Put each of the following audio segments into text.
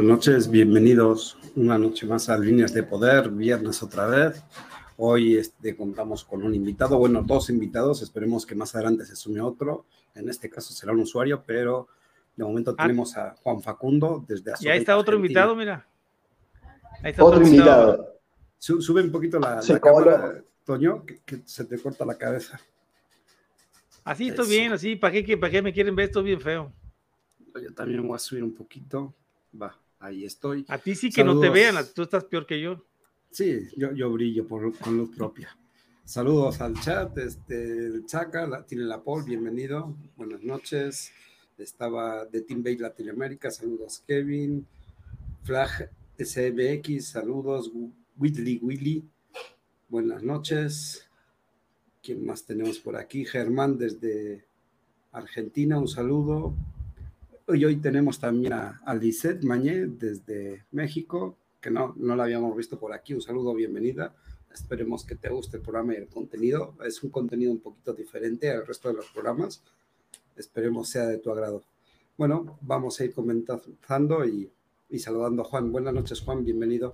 Buenas noches, bienvenidos una noche más a Líneas de Poder, viernes otra vez. Hoy este, contamos con un invitado, bueno, dos invitados, esperemos que más adelante se sume otro. En este caso será un usuario, pero de momento ah. tenemos a Juan Facundo desde Y ahí está otro invitado, mira. Ahí está otro, invitado. Sube un poquito la, cámara, Toño, que, se te corta la cabeza. Así estoy bien, así, ¿para qué, ¿para qué me quieren ver esto bien feo? Yo también voy a subir un poquito. Va, ahí estoy. A ti sí que no te vean, tú estás peor que yo. Sí, yo, yo brillo por, con luz propia. Saludos al chat, este, el Chaca, la, tiene la Paul, bienvenido, buenas noches. Estaba de Team Bay Latinoamérica, saludos Kevin. Flag SBX, saludos Whitley Willy, buenas noches. ¿Quién más tenemos por aquí? Germán desde Argentina, un saludo. Y hoy tenemos también a, a Lisette Mañé desde México, que no, no la habíamos visto por aquí. Un saludo, bienvenida. Esperemos que te guste el programa y el contenido. Es un contenido un poquito diferente al resto de los programas. Esperemos sea de tu agrado. Bueno, vamos a ir comentando y, y saludando a Juan. Buenas noches, Juan, bienvenido.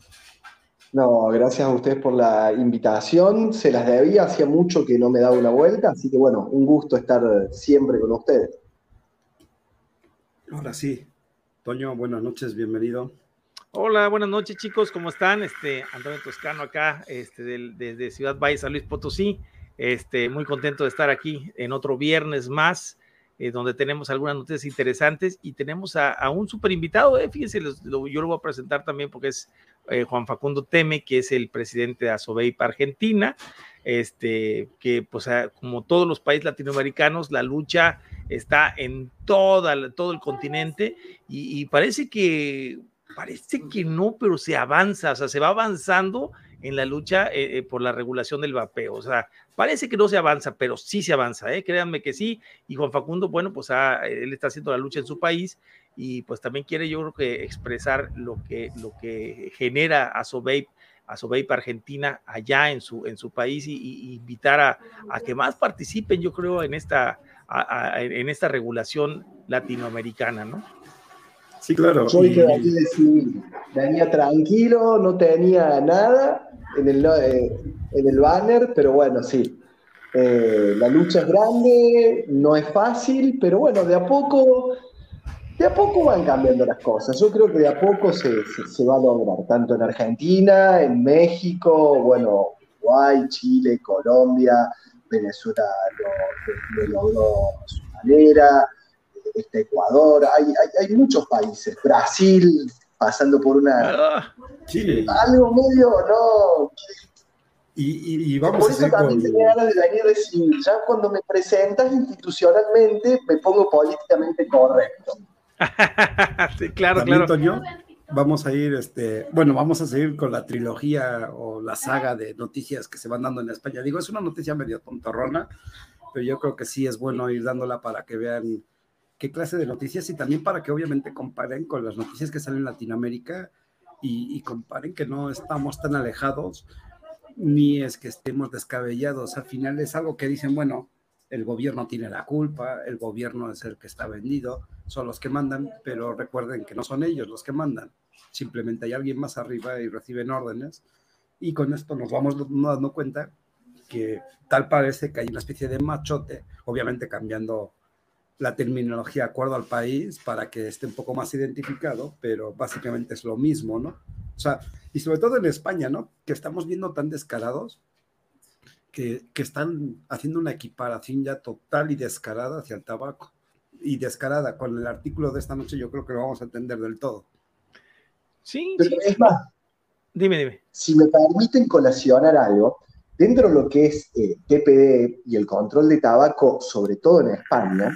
No, gracias a ustedes por la invitación. Se las debía, hacía mucho que no me daba una vuelta, así que bueno, un gusto estar siempre con ustedes. Ahora sí. Toño, buenas noches, bienvenido. Hola, buenas noches chicos, ¿cómo están? Este, Antonio Toscano acá, este, desde Ciudad Valle, San Luis Potosí. Este, muy contento de estar aquí en otro viernes más, eh, donde tenemos algunas noticias interesantes y tenemos a, un super invitado, eh, fíjense, yo lo voy a presentar también porque es eh, Juan Facundo Teme, que es el presidente de Asobeip Argentina, este, que pues como todos los países latinoamericanos, la lucha está en toda, todo el continente y, parece que parece que no, pero se avanza, o sea, se va avanzando en la lucha por la regulación del vapeo. O sea, parece que no se avanza, pero sí se avanza, ¿eh? créanme que sí. Y Juan Facundo, bueno, pues él está haciendo la lucha en su país y pues también quiere yo creo que expresar lo que, lo que genera a Sobeip a Sobeip Argentina allá en su, en su país y, invitar a, a, que más participen, yo creo, en esta, en esta regulación latinoamericana, ¿no? Sí, claro. Yo y... decir, venía tranquilo, no tenía nada en el, eh, en el banner, pero bueno, sí. Eh, la lucha es grande, no es fácil, pero bueno, de a poco, de a poco van cambiando las cosas. Yo creo que de a poco se, se, va a lograr, tanto en Argentina, en México, bueno, Uruguay, Chile, Colombia, Venezuela lo, logró a su manera, este Ecuador, hay, hay, muchos países, Brasil pasando por una... Ah, algo medio, ¿no? Y, y, vamos por eso también tenía ganas de venir a decir, ya cuando me presentas institucionalmente me pongo políticamente correcto. sí, claro, claro vamos a ir, este, bueno, vamos a seguir con la trilogía o la saga de noticias que se van dando en España. Digo, es una noticia medio tontorrona, pero yo creo que sí es bueno ir dándola para que vean qué clase de noticias y también para que obviamente comparen con las noticias que salen en Latinoamérica y, comparen que no estamos tan alejados ni es que estemos descabellados. Al final es algo que dicen, bueno, el gobierno tiene la culpa, el gobierno es el que está vendido, son los que mandan, pero recuerden que no son ellos los que mandan, simplemente hay alguien más arriba y reciben órdenes y con esto nos vamos dando cuenta que tal parece que hay una especie de machote, obviamente cambiando la terminología de acuerdo al país para que esté un poco más identificado, pero básicamente es lo mismo, ¿no? O sea, y sobre todo en España, ¿no? Que estamos viendo tan descarados que, están haciendo una equiparación ya total y descarada hacia el tabaco. Y descarada, con el artículo de esta noche yo creo que lo vamos a entender del todo. Sí, Es más, dime, dime. Si me permiten colacionar algo, dentro de lo que es eh, TPD y el control de tabaco, sobre todo en España,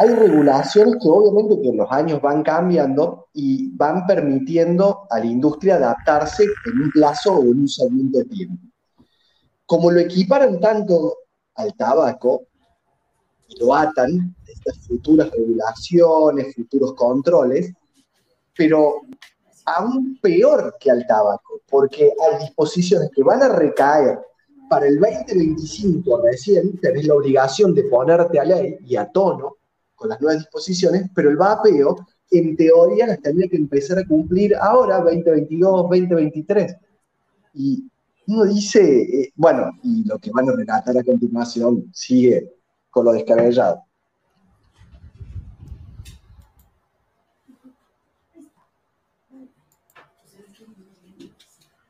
hay regulaciones que obviamente que los años van cambiando y van permitiendo a la industria adaptarse en un plazo o en un segmento de tiempo. Como lo equiparan tanto al tabaco y lo atan estas futuras regulaciones, futuros controles, pero aún peor que al tabaco, porque hay disposiciones que van a recaer. Para el 2025 recién, tenés la obligación de ponerte a ley y a tono con las nuevas disposiciones, pero el vapeo en teoría las tendría que empezar a cumplir ahora, 2022, 2023. Y uno dice, eh, bueno, y lo que van a relatar a continuación sigue con lo descabellado.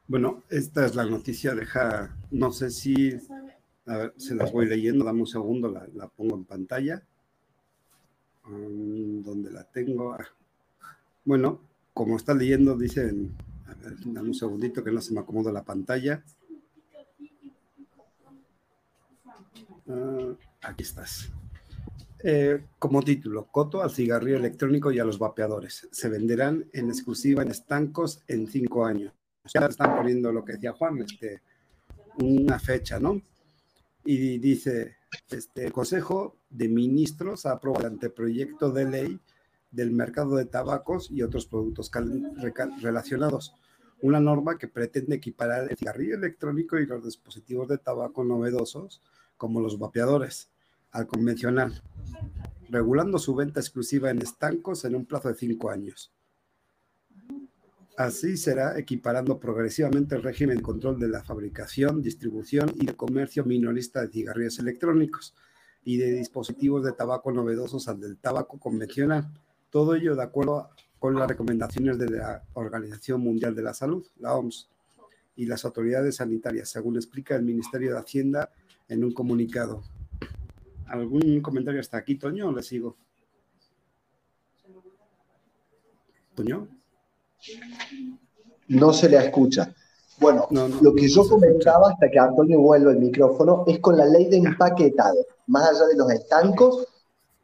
Bueno, esta es la noticia, deja, no sé si, a ver, se las voy leyendo, dame un segundo, la, pongo en pantalla. Um, donde la tengo? Ah, bueno, como está leyendo, dicen, a ver, dame un segundito que no se me acomoda la pantalla. Ah, aquí estás. Eh, como título, Coto al cigarrillo electrónico y a los vapeadores. Se venderán en exclusiva en estancos en cinco años ya están poniendo lo que decía Juan, este, una fecha, ¿no? Y dice, este Consejo de Ministros aprobado el anteproyecto de ley del mercado de tabacos y otros productos relacionados. Una norma que pretende equiparar el cigarrillo electrónico y los dispositivos de tabaco novedosos, como los vapeadores, al convencional, regulando su venta exclusiva en estancos en un plazo de cinco años. Así será equiparando progresivamente el régimen de control de la fabricación, distribución y comercio minorista de cigarrillos electrónicos y de dispositivos de tabaco novedosos al del tabaco convencional. Todo ello de acuerdo con las recomendaciones de la Organización Mundial de la Salud, la OMS, y las autoridades sanitarias, según explica el Ministerio de Hacienda en un comunicado. ¿Algún comentario hasta aquí, Toño, o le sigo? Toño. No se le escucha. Bueno, lo que yo comentaba hasta que Antonio vuelva el micrófono es con la ley de empaquetado, más allá de los estancos,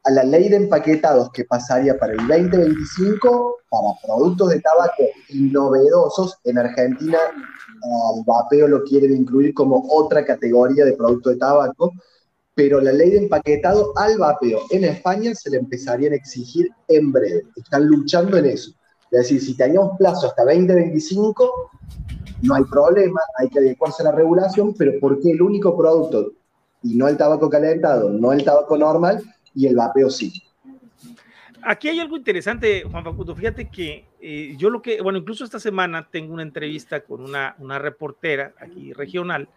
a la ley de empaquetados que pasaría para el 2025 para productos de tabaco novedosos. En Argentina, el vapeo lo quieren incluir como otra categoría de producto de tabaco, pero la ley de empaquetado al vapeo en España se le empezarían a exigir en breve. Están luchando en eso. Es decir, si teníamos plazo hasta 2025, no hay problema, hay que adecuarse a la regulación, pero ¿por qué el único producto y no el tabaco calentado, no el tabaco normal y el vapeo sí? Aquí hay algo interesante, Juan Facundo. Fíjate que eh, yo lo que, bueno, incluso esta semana tengo una entrevista con una, una reportera aquí regional,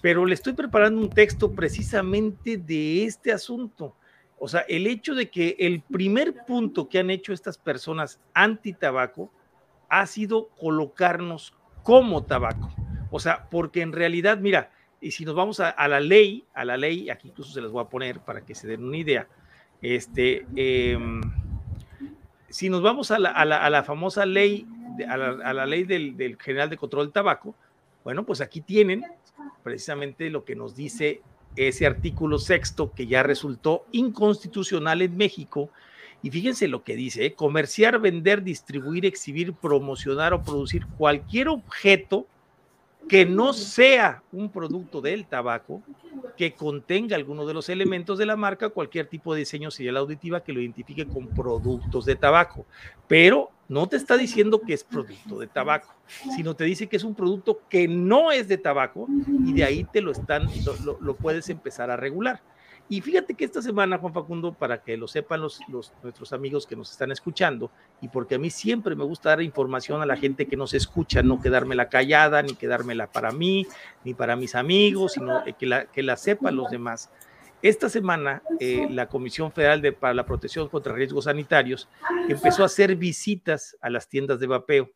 pero le estoy preparando un texto precisamente de este asunto o sea, el hecho de que el primer punto que han hecho estas personas anti-tabaco ha sido colocarnos como tabaco. O sea, porque en realidad, mira, y si nos vamos a, la ley, a la ley, aquí incluso se las voy a poner para que se den una idea, este, em, si nos vamos a la, famosa ley, a la, ley del, del, General de Control del Tabaco, bueno, pues aquí tienen precisamente lo que nos dice ese artículo sexto que ya resultó inconstitucional en México. Y fíjense lo que dice, ¿eh? comerciar, vender, distribuir, exhibir, promocionar o producir cualquier objeto que no sea un producto del tabaco, que contenga alguno de los elementos de la marca, cualquier tipo de diseño señal auditiva que lo identifique con productos de tabaco. Pero no te está diciendo que es producto de tabaco, sino te dice que es un producto que no es de tabaco y de ahí te lo están, lo puedes empezar a regular. Y fíjate que esta semana, Juan Facundo, para que lo sepan los, nuestros amigos que nos están escuchando, y porque a mí siempre me gusta dar información a la gente que nos escucha, no quedármela callada, ni quedármela para mí, ni para mis amigos, sino que la, que la sepan los demás. Esta semana, eh, la Comisión Federal de, para la Protección contra Riesgos Sanitarios empezó a hacer visitas a las tiendas de vapeo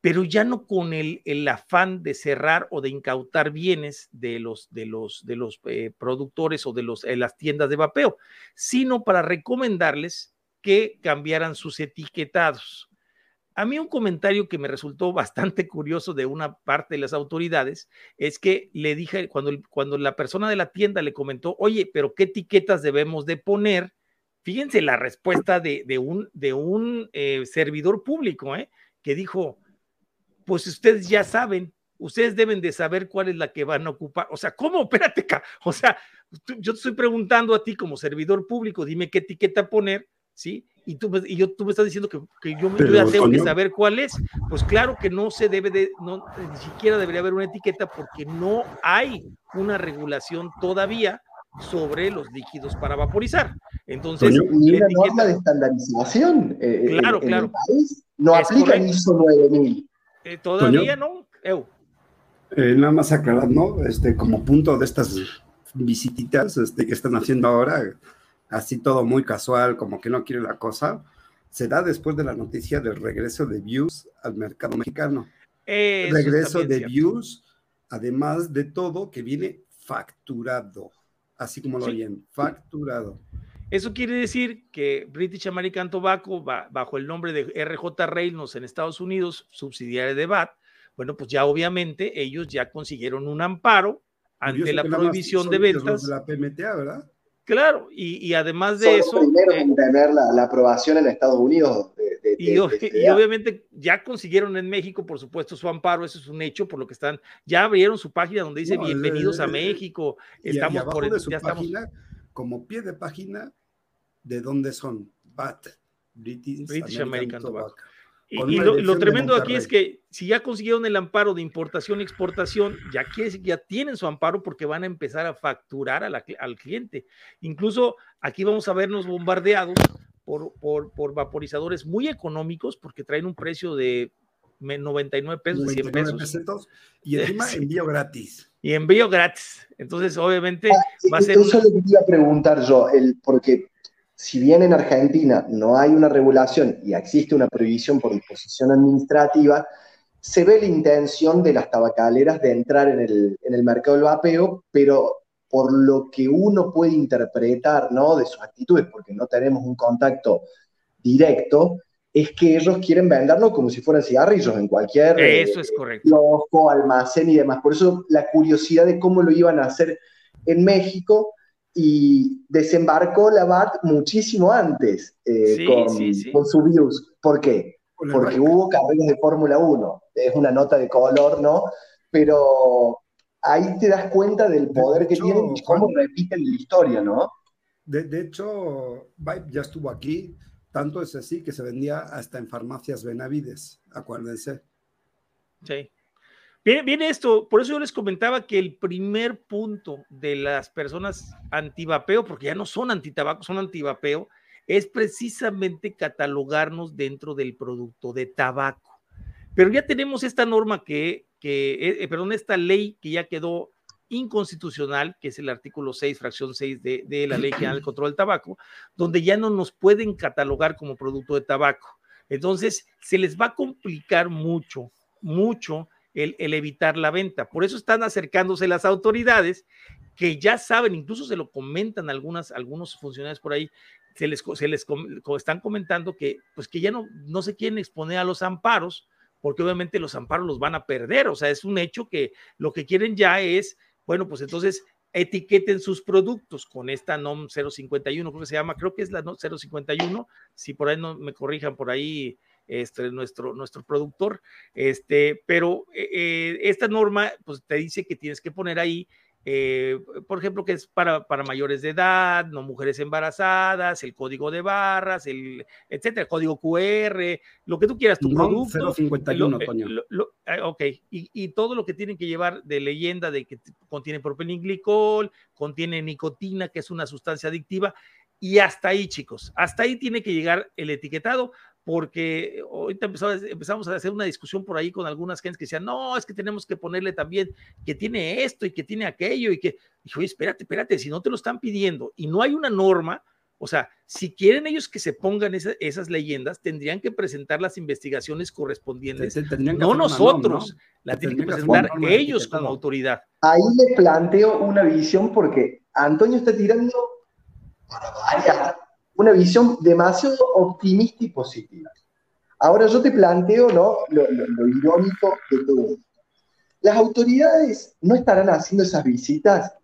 pero ya no con el, afán de cerrar o de incautar bienes de los, de los, de los eh, productores o de los, las tiendas de vapeo, sino para recomendarles que cambiaran sus etiquetados. A mí un comentario que me resultó bastante curioso de una parte de las autoridades es que le dije, cuando, cuando la persona de la tienda le comentó, oye, pero ¿qué etiquetas debemos de poner? Fíjense la respuesta de, un, de un eh, servidor público, ¿eh? que dijo, pues ustedes ya saben, ustedes deben de saber cuál es la que van a ocupar. O sea, ¿cómo? Espérate, o sea, yo te estoy preguntando a ti como servidor público, dime qué etiqueta poner, ¿sí? Y tú, y yo, tú me estás diciendo que, yo, ya tengo que saber cuál es. Pues claro que no se debe de, no, ni siquiera debería haber una etiqueta porque no hay una regulación todavía sobre los líquidos para vaporizar. Entonces, ni una norma de estandarización eh, claro, claro. el país no aplica el ISO 9000. Eh, todavía no, eh, nada más aclarando, este, como punto de estas visititas este, que están haciendo ahora, así todo muy casual, como que no quiere la cosa, se da después de la noticia del regreso de Views al mercado mexicano. regreso de Views, además de todo, que viene facturado, así como lo oyen, facturado. Eso quiere decir que British American Tobacco, bajo el nombre de RJ Reynolds en Estados Unidos, subsidiaria de BAT, bueno, pues ya obviamente ellos ya consiguieron un amparo ante la prohibición de ventas. De la PMTA, ¿verdad? Claro, y, además de eso... Primero en tener la, aprobación en Estados Unidos. y, obviamente ya consiguieron en México, por supuesto, su amparo, eso es un hecho, por lo que están, ya abrieron su página donde dice bienvenidos a México, estamos por el, ya página, como pie de página, ¿de dónde son? BAT, British, American, Tobacco. Y, lo, tremendo aquí es que si ya consiguieron el amparo de importación y exportación, ya, ya tienen su amparo porque van a empezar a facturar al cliente. Incluso aquí vamos a vernos bombardeados por, por, vaporizadores muy económicos porque traen un precio de 99 pesos, 100 pesos. y encima envío gratis. Y envío gratis. Entonces, obviamente, ah, va a ser. Eso es lo que quería preguntar yo, el, porque si bien en Argentina no hay una regulación y existe una prohibición por disposición administrativa, se ve la intención de las tabacaleras de entrar en el, mercado del vapeo, pero por lo que uno puede interpretar ¿no? de sus actitudes, porque no tenemos un contacto directo, es que ellos quieren venderlo como si fueran cigarrillos en cualquier Eso es correcto. almacén y demás. Por eso la curiosidad de cómo lo iban a hacer en México, y desembarcó la BAT muchísimo antes eh, con, su virus. ¿Por qué? Porque hubo carreras de Fórmula 1. Es una nota de color, ¿no? Pero ahí te das cuenta del poder que tienen y cómo repiten la historia, ¿no? De, de hecho, Vibe ya estuvo aquí. Tanto es así que se vendía hasta en farmacias Benavides, acuérdense. Sí. Viene, esto, por eso yo les comentaba que el primer punto de las personas antivapeo, porque ya no son antitabaco, son antivapeo, es precisamente catalogarnos dentro del producto de tabaco. Pero ya tenemos esta norma que, que eh, perdón, esta ley que ya quedó inconstitucional, que es el artículo 6, fracción 6 de, de la Ley General del Control del Tabaco, donde ya no nos pueden catalogar como producto de tabaco. Entonces, se les va a complicar mucho, mucho el, evitar la venta. Por eso están acercándose las autoridades que ya saben, incluso se lo comentan algunas, algunos funcionarios por ahí, se les, se les están comentando que, pues que ya no, no se quieren exponer a los amparos, porque obviamente los amparos los van a perder. O sea, es un hecho que lo que quieren ya es, bueno, pues entonces etiqueten sus productos con esta NOM 051, creo que se llama, creo que es la NOM 051, si por ahí no me corrijan por ahí este, nuestro, nuestro productor, este, pero eh, eh, esta norma pues te dice que tienes que poner ahí eh, por ejemplo, que es para, para, mayores de edad, no mujeres embarazadas, el código de barras, el etcétera, el código QR, lo que tú quieras, tu producto. 051, ok, y, y, todo lo que tienen que llevar de leyenda de que contiene propilenglicol, contiene nicotina, que es una sustancia adictiva, y hasta ahí, chicos, hasta ahí tiene que llegar el etiquetado porque ahorita empezamos, a hacer una discusión por ahí con algunas gentes que decían, no, es que tenemos que ponerle también que tiene esto y que tiene aquello y que, dije, oye, espérate, espérate, si no te lo están pidiendo y no hay una norma, o sea, si quieren ellos que se pongan esas leyendas, tendrían que presentar las investigaciones correspondientes, no nosotros, la tienen que presentar ellos como autoridad. Ahí le planteo una visión porque Antonio está tirando para varias una visión demasiado optimista y positiva. Ahora yo te planteo ¿no? lo, irónico de todo esto. Las autoridades no estarán haciendo esas visitas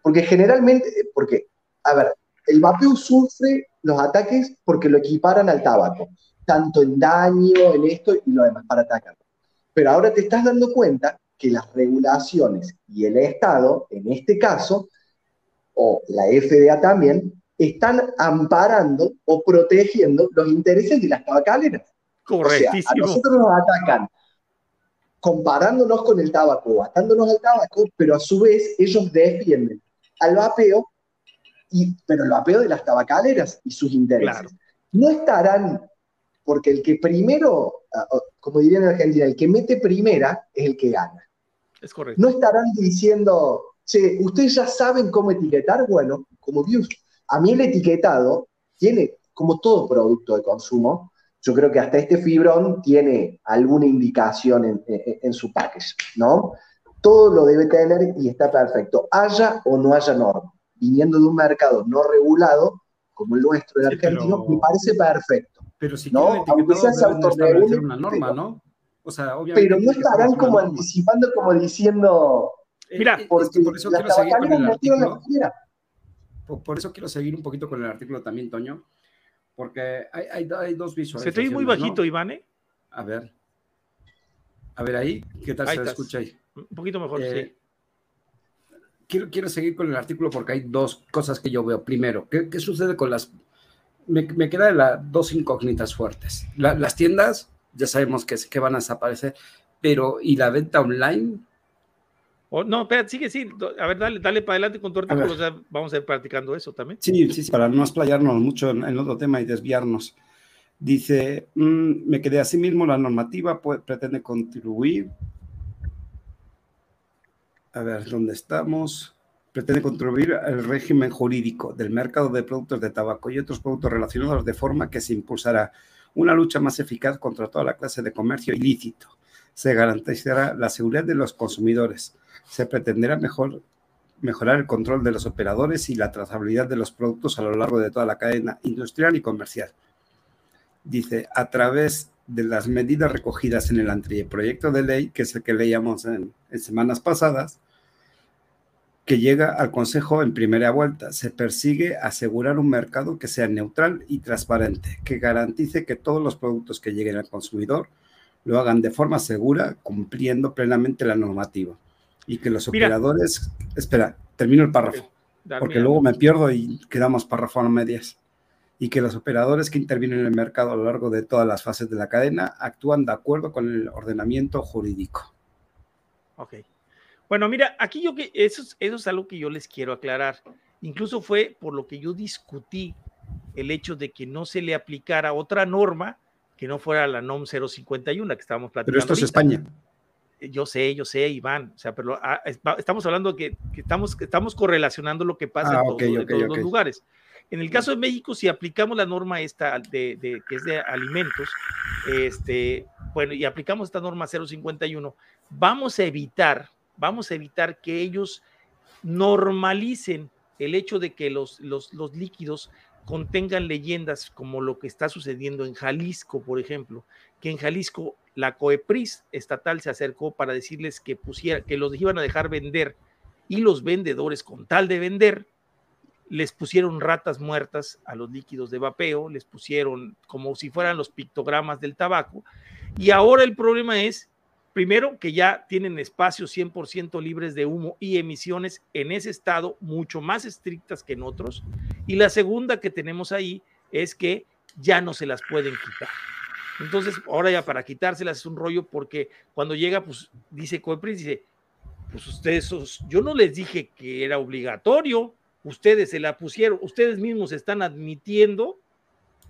porque generalmente, porque, a ver, el vapeo sufre los ataques porque lo equiparan al tabaco, tanto en daño, en esto y lo demás, para atacar. Pero ahora te estás dando cuenta que las regulaciones y el Estado, en este caso, o la FDA también, están amparando o protegiendo los intereses de las tabacaleras. Correctísimo. a nosotros nos atacan comparándonos con el tabaco, atándonos al tabaco, pero a su vez ellos defienden al vapeo y, pero lo apeo de las tabacaleras y sus intereses. No estarán, porque el que primero, ah, como diría en Argentina, el que mete primera es el que gana. Es correcto. No estarán diciendo, che, ustedes ya saben cómo etiquetar. Bueno, como a mí el etiquetado tiene, como todo producto de consumo, yo creo que hasta este fibrón tiene alguna indicación en, en su package, ¿no? todo lo debe tener y está perfecto, haya o no haya norma. Viniendo de un mercado no regulado, como el nuestro, el argentino, me parece perfecto. Pero si ¿no? Aunque sea una norma, ¿no? O sea, obviamente pero no estarán como anticipando, como diciendo. Mira, eh, por eso quiero seguir con el artículo. Por, eso quiero seguir un poquito con el artículo también, Toño, porque hay, hay, dos visuales. Se te oye muy bajito, Iván, A ver. A ver ahí, ¿qué tal se escucha ahí? Un poquito mejor, sí. Eh, quiero, quiero seguir con el artículo porque hay dos cosas que yo veo. Primero, ¿qué, qué sucede con las... Me, me queda las dos incógnitas fuertes. las tiendas, ya sabemos que, que van a desaparecer, pero ¿y la venta online? No, espera, sigue, sí. A ver, dale, dale para adelante con tu artículo. Ya vamos a ir practicando eso también. Sí, sí, sí, para no explayarnos mucho en, en otro tema y desviarnos. Dice, mm, me quedé así mismo, la normativa pretende contribuir a ver, ¿dónde estamos? Pretende contribuir al régimen jurídico del mercado de productos de tabaco y otros productos relacionados de forma que se impulsará una lucha más eficaz contra toda la clase de comercio ilícito. Se garantizará la seguridad de los consumidores. Se pretenderá mejor, mejorar el control de los operadores y la trazabilidad de los productos a lo largo de toda la cadena industrial y comercial. Dice, a través de las medidas recogidas en el anteproyecto de ley, que es el que leíamos en, en semanas pasadas, que llega al Consejo en primera vuelta. Se persigue asegurar un mercado que sea neutral y transparente, que garantice que todos los productos que lleguen al consumidor lo hagan de forma segura, cumpliendo plenamente la normativa. Y que los operadores... Espera, termino el párrafo, porque luego me pierdo y quedamos párrafo a medias. Y que los operadores que intervienen en el mercado a lo largo de todas las fases de la cadena actúan de acuerdo con el ordenamiento jurídico. Ok. Bueno, mira, aquí yo que eso, eso es algo que yo les quiero aclarar. Incluso fue por lo que yo discutí el hecho de que no se le aplicara otra norma que no fuera la NOM 051 que estábamos platicando. Pero esto es España. Eh, yo sé, yo sé, Iván. O sea, pero ah, estamos hablando de que, estamos, estamos correlacionando lo que pasa en, ah, todos los lugares. En el caso de México, si aplicamos la norma esta de, de, que es de alimentos, este, bueno, y aplicamos esta norma 051, vamos a evitar vamos a evitar que ellos normalicen el hecho de que los, los, líquidos contengan leyendas como lo que está sucediendo en Jalisco, por ejemplo, que en Jalisco la COEPRIS estatal se acercó para decirles que pusiera, que los iban a dejar vender y los vendedores con tal de vender les pusieron ratas muertas a los líquidos de vapeo, les pusieron como si fueran los pictogramas del tabaco y ahora el problema es Primero, que ya tienen espacios 100% libres de humo y emisiones en ese estado, mucho más estrictas que en otros. Y la segunda que tenemos ahí es que ya no se las pueden quitar. Entonces, ahora ya para quitárselas es un rollo porque cuando llega, pues dice Coepris, dice, pues ustedes, yo no les dije que era obligatorio, ustedes se la pusieron, ustedes mismos están admitiendo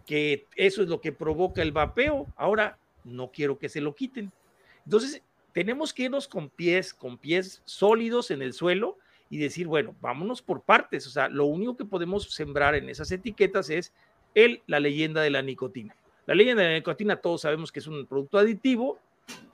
que eso es lo que provoca el vapeo, ahora no quiero que se lo quiten. Entonces, tenemos que irnos con pies, con pies sólidos en el suelo y decir, bueno, vámonos por partes. O sea, lo único que podemos sembrar en esas etiquetas es el, la leyenda de la nicotina. La leyenda de la nicotina, todos sabemos que es un producto aditivo,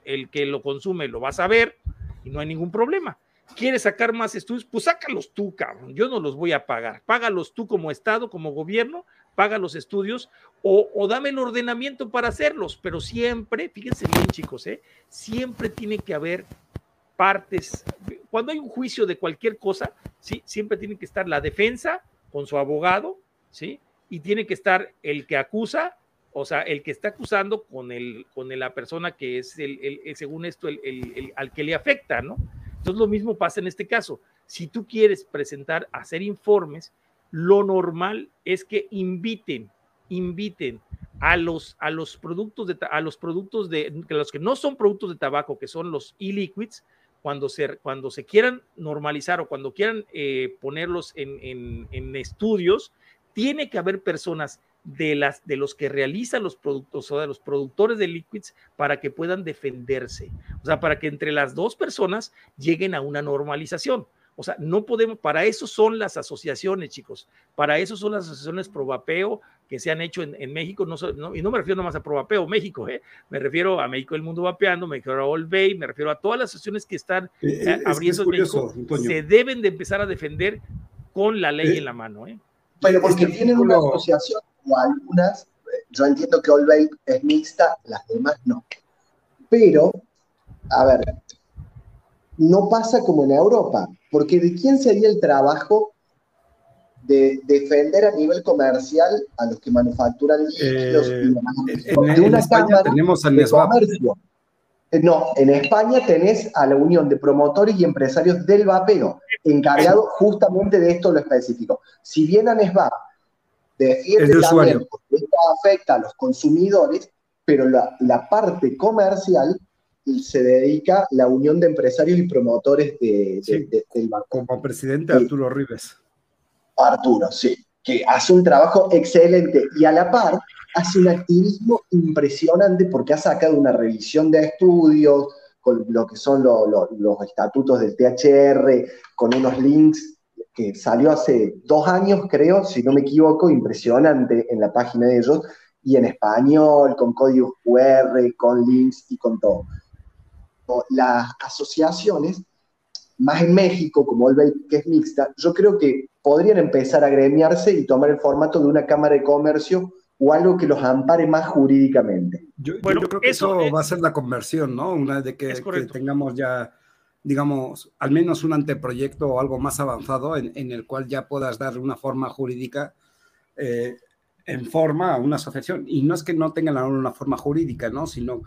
el que lo consume lo va a saber y no hay ningún problema. ¿Quieres sacar más estudios? Pues sácalos tú, cabrón. Yo no los voy a pagar. Págalos tú como Estado, como gobierno, paga los estudios o, dame el ordenamiento para hacerlos, pero siempre, fíjense bien chicos, ¿eh? siempre tiene que haber partes. Cuando hay un juicio de cualquier cosa, ¿sí? siempre tiene que estar la defensa con su abogado, ¿sí? y tiene que estar el que acusa, o sea, el que está acusando con, el, con la persona que es, el, según esto, el, al que le afecta, ¿no? Entonces lo mismo pasa en este caso. Si tú quieres presentar, hacer informes, lo normal es que inviten, inviten a los, a los productos de a los productos de los que no son productos de tabaco, que son los e-liquids, cuando se, cuando se quieran normalizar o cuando quieran eh, ponerlos en, en, estudios, tiene que haber personas de, las, de los que realizan los productos o de los productores de liquids para que puedan defenderse. O sea, para que entre las dos personas lleguen a una normalización. O sea, no podemos, para eso son las asociaciones, chicos. Para eso son las asociaciones Probapeo que se han hecho en, México. No, y no me refiero nomás a Probapeo México, ¿eh? me refiero a México el Mundo Vapeando, me refiero a All Bay, me refiero a todas las asociaciones que están eh, eh, abriendo en México. Se deben de empezar a defender con la ley en la mano. ¿eh? Pero porque tienen una asociación o algunas, yo entiendo que All Bay es mixta, las demás no. Pero, a ver, no pasa como en Europa, porque ¿de quién sería el trabajo de defender a nivel comercial a los que manufacturan líquidos? Eh, en, una España tenemos al comercio. Eh, no, en España tenés a la Unión de Promotores y Empresarios del Vapeo, encargado justamente de esto lo específico. Si bien ANESVAP defiende también porque esto afecta a los consumidores, pero la, la parte comercial se dedica la Unión de Empresarios y Promotores de, del banco. Como presidente Arturo Rives. Arturo, sí, que hace un trabajo excelente y a la par hace un activismo impresionante porque ha sacado una revisión de estudios con lo que son los estatutos del THR, con unos links que salió hace dos años, creo, si no me equivoco, impresionante en la página de ellos, y en español, con códigos QR, con links y con todo las asociaciones, más en México, como el que es mixta, yo creo que podrían empezar a gremiarse y tomar el formato de una cámara de comercio o algo que los ampare más jurídicamente. Yo, bueno, creo que eso, va a ser la conversión, ¿no? Una vez de que, tengamos ya, digamos, al menos un anteproyecto o algo más avanzado en, el cual ya puedas dar una forma jurídica eh, en forma a una asociación. Y no es que no tengan una forma jurídica, ¿no? Sino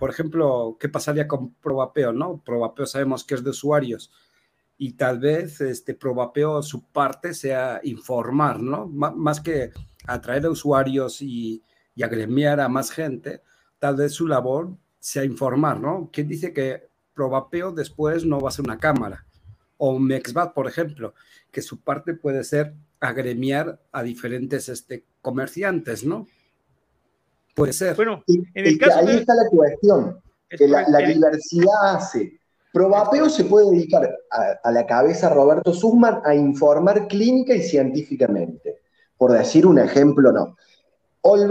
por ejemplo, ¿qué pasaría con Probapeo? ¿no? Probapeo sabemos que es de usuarios y tal vez este Probapeo su parte sea informar, ¿no? más que atraer a usuarios y, agremiar a más gente, tal vez su labor sea informar, ¿no? ¿Quién dice que Probapeo después no va a ser una cámara? O Mexbat, por ejemplo, que su parte puede ser agremiar a diferentes este, comerciantes, ¿no? Puede ser. Bueno, en el caso ahí está la cuestión, que la, diversidad hace. Probapeo se puede dedicar a, la cabeza Roberto Sussman a informar clínica y científicamente. Por decir un ejemplo, no. All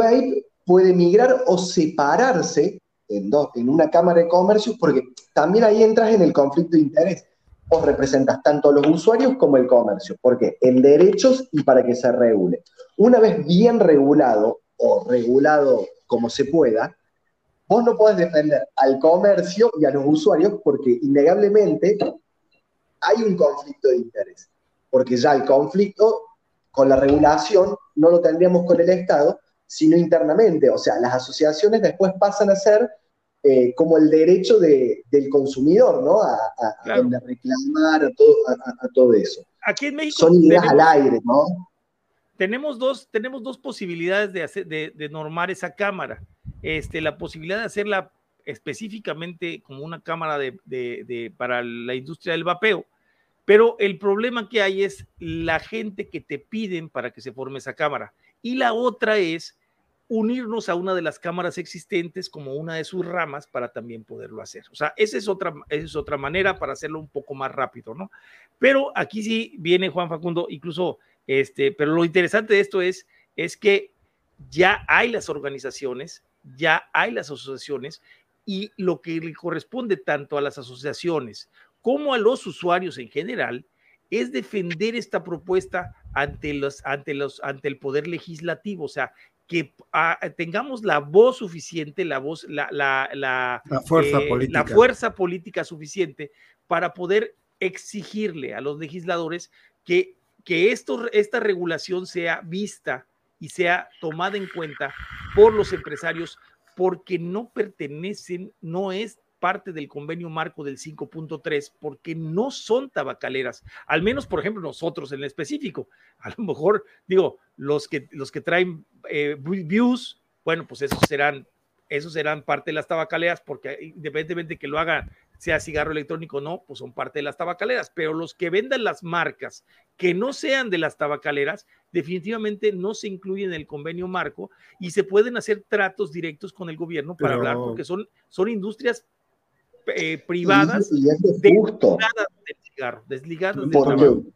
puede migrar o separarse en, dos, en una cámara de comercio, porque también ahí entras en el conflicto de interés. Vos representas tanto a los usuarios como el comercio, porque en derechos y para que se regule. Una vez bien regulado, o regulado como se pueda, vos no podés defender al comercio y a los usuarios porque innegablemente hay un conflicto de interés. Porque ya el conflicto con la regulación no lo tendríamos con el Estado, sino internamente. O sea, las asociaciones después pasan a ser eh, como el derecho del consumidor, ¿no? A, reclamar, a todo, a, todo, eso. Aquí en México. Son ideas al aire, ¿no? tenemos dos, tenemos dos posibilidades de, hacer, de, normar esa cámara. Este, la posibilidad de hacerla específicamente como una cámara de, para la industria del vapeo, pero el problema que hay es la gente que te piden para que se forme esa cámara. Y la otra es unirnos a una de las cámaras existentes como una de sus ramas para también poderlo hacer. O sea, esa es otra, esa es otra manera para hacerlo un poco más rápido, ¿no? Pero aquí sí viene Juan Facundo, incluso este, pero lo interesante de esto es, es que ya hay las organizaciones, ya hay las asociaciones y lo que le corresponde tanto a las asociaciones como a los usuarios en general es defender esta propuesta ante los, ante los, ante el poder legislativo, o sea, que ah, tengamos la voz suficiente, la voz, la, la, la, fuerza eh, política. la fuerza política suficiente para poder exigirle a los legisladores que que esto, esta regulación sea vista y sea tomada en cuenta por los empresarios porque no pertenecen, no es parte del convenio marco del 5.3 porque no son tabacaleras, al menos por ejemplo nosotros en específico, a lo mejor digo, los que, los que traen eh, views, bueno, pues esos serán, esos serán parte de las tabacaleras porque independientemente que lo hagan sea cigarro electrónico o no, pues son parte de las tabacaleras, pero los que vendan las marcas que no sean de las tabacaleras, definitivamente no se incluyen en el convenio marco y se pueden hacer tratos directos con el gobierno para hablar, porque son, son industrias eh, privadas desligadas del cigarro, desligadas del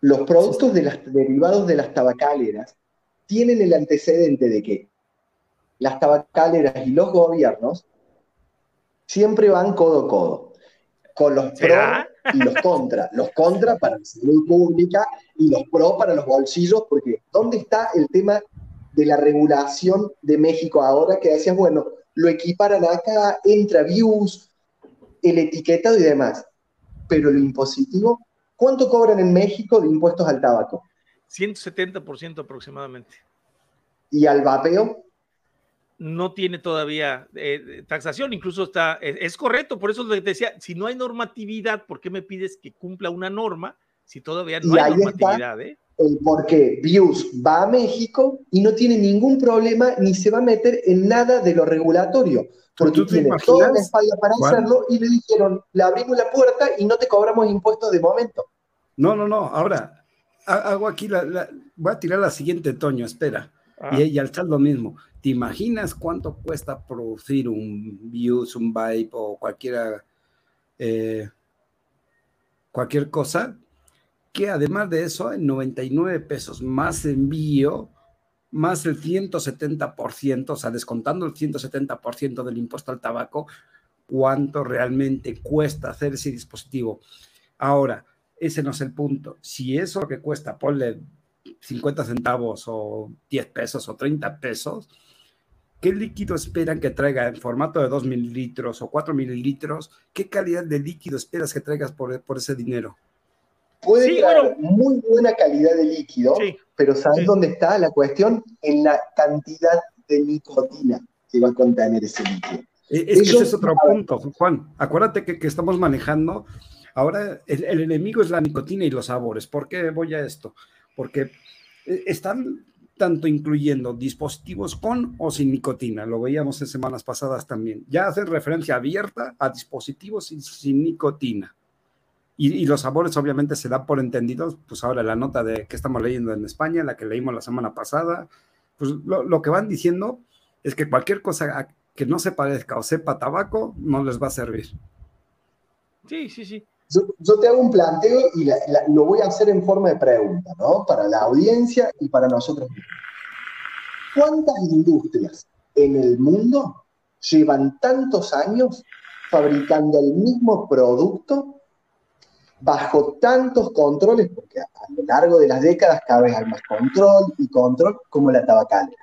Los productos de las, derivados de las tabacaleras tienen el antecedente de que las tabacaleras y los gobiernos siempre van codo a codo, con los pro y los contra. Los contra para la salud pública y los pro para los bolsillos, porque ¿dónde está el tema de la regulación de México ahora que decías, bueno, lo equiparan acá, entra views, el etiquetado y demás, pero lo impositivo, ¿cuánto cobran en México de impuestos al tabaco? 170% aproximadamente. ¿Y al vapeo? no tiene todavía eh, taxación, incluso está, es, correcto, por eso te decía, si no hay normatividad, ¿por qué me pides que cumpla una norma si todavía no hay normatividad? Eh? Porque Views va a México y no tiene ningún problema ni se va a meter en nada de lo regulatorio, porque tiene toda la espalda para hacerlo y le dijeron, le abrimos la puerta y no te cobramos impuestos de momento. No, no, no, ahora hago aquí, la, voy a tirar la siguiente, Toño, espera. Y, y, al chat lo mismo. ¿Te imaginas cuánto cuesta producir un Views, un Vibe o cualquiera, eh, cualquier cosa? Que además de eso, en 99 pesos más envío, más el 170%, o sea, descontando el 170% del impuesto al tabaco, cuánto realmente cuesta hacer ese dispositivo. Ahora, ese no es el punto. Si eso que cuesta, ponle 50 centavos o 10 pesos o 30 pesos, ¿Qué líquido esperan que traiga en formato de 2 mililitros o 4 mililitros? ¿Qué calidad de líquido esperas que traigas por, por ese dinero? Puede traer muy buena calidad de líquido, pero ¿sabes dónde está la cuestión? En la cantidad de nicotina que va a contener ese líquido. Es que ese es otro punto, Juan. Acuérdate que, que estamos manejando. Ahora el, el, enemigo es la nicotina y los sabores. ¿Por qué voy a esto? Porque eh, están tanto incluyendo dispositivos con o sin nicotina, lo veíamos en semanas pasadas también. Ya hacen referencia abierta a dispositivos sin, nicotina. Y, los sabores obviamente se dan por entendidos, pues ahora la nota de que estamos leyendo en España, la que leímos la semana pasada, pues lo, que van diciendo es que cualquier cosa que no se parezca o sepa tabaco no les va a servir. Sí, sí, sí. Yo, te hago un planteo y lo voy a hacer en forma de pregunta, ¿no? Para la audiencia y para nosotros ¿Cuántas industrias en el mundo llevan tantos años fabricando el mismo producto bajo tantos controles? Porque a lo largo de las décadas cada vez hay más control y control como la tabacalera.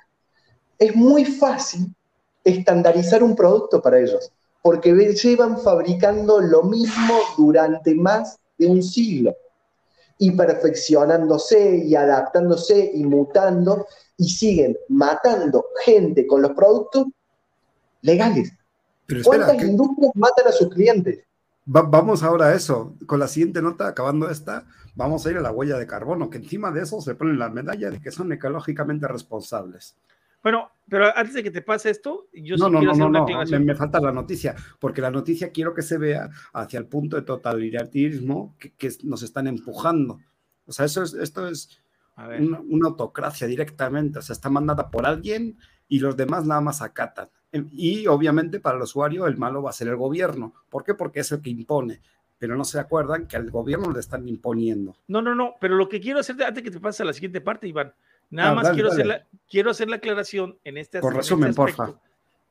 Es muy fácil estandarizar un producto para ellos porque llevan fabricando lo mismo durante más de un siglo y perfeccionándose y adaptándose y mutando y siguen matando gente con los productos legales. ¿Cuántas industrias matan a sus clientes? Vamos ahora a eso. Con la siguiente nota, acabando esta, vamos a ir a la huella de carbono, que encima de eso se ponen la medalla de que son ecológicamente responsables. Bueno, pero antes de que te pase esto, yo no, sí no, quiero no, hacer una no, Me, falta la noticia, porque la noticia quiero que se vea hacia el punto de totalitarismo que, nos están empujando. O sea, eso es, esto es una, autocracia directamente, o sea, está mandada por alguien y los demás nada más acatan. Em, y obviamente para el usuario el malo va a ser el gobierno. ¿Por qué? Porque es el que impone pero no se acuerdan que al gobierno le están imponiendo. No, no, no, pero lo que quiero hacer, antes que te pase a la siguiente parte, Iván, Nada ah, más quiero, Hacer la, quiero hacer la aclaración en este, Por resumen, este porfa.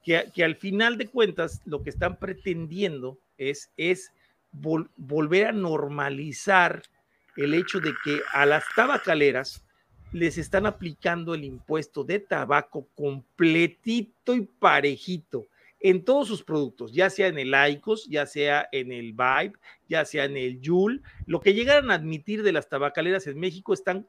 Que, que, al final de cuentas lo que están pretendiendo es, es volver a normalizar el hecho de que a las tabacaleras les están aplicando el impuesto de tabaco completito y parejito en todos sus productos, ya sea en el ICOS, ya sea en el Vibe, ya sea en el Joule. Lo que llegaron a admitir de las tabacaleras en México están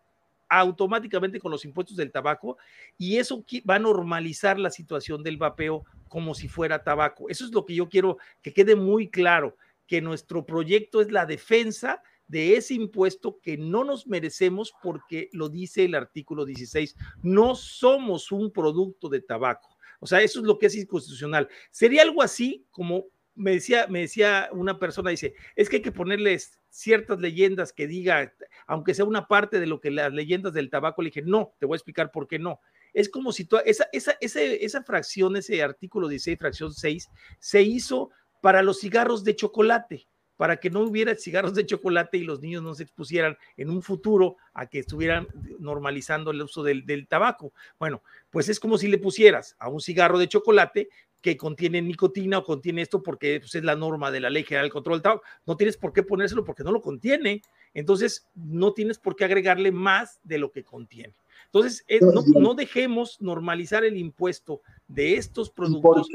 automáticamente con los impuestos del tabaco y eso va a normalizar la situación del vapeo como si fuera tabaco. Eso es lo que yo quiero que quede muy claro, que nuestro proyecto es la defensa de ese impuesto que no nos merecemos porque lo dice el artículo 16. No somos un producto de tabaco. O sea, eso es lo que es inconstitucional. Sería algo así como me decía, me decía una persona, dice, es que hay que ponerles ciertas leyendas que diga, aunque sea una parte de lo que las leyendas del tabaco, le dije, no, te voy a explicar por qué no. Es como si tú, esa, esa, esa fracción, ese artículo 16, fracción 6, se hizo para los cigarros de chocolate para que no hubiera cigarros de chocolate y los niños no se expusieran en un futuro a que estuvieran normalizando el uso del, tabaco. Bueno, pues es como si le pusieras a un cigarro de chocolate que contiene nicotina o contiene esto porque pues, es la norma de la ley general del control del tabaco. No tienes por qué ponérselo porque no lo contiene. Entonces, no tienes por qué agregarle más de lo que contiene. Entonces, eh, no, dejemos normalizar el impuesto de estos productos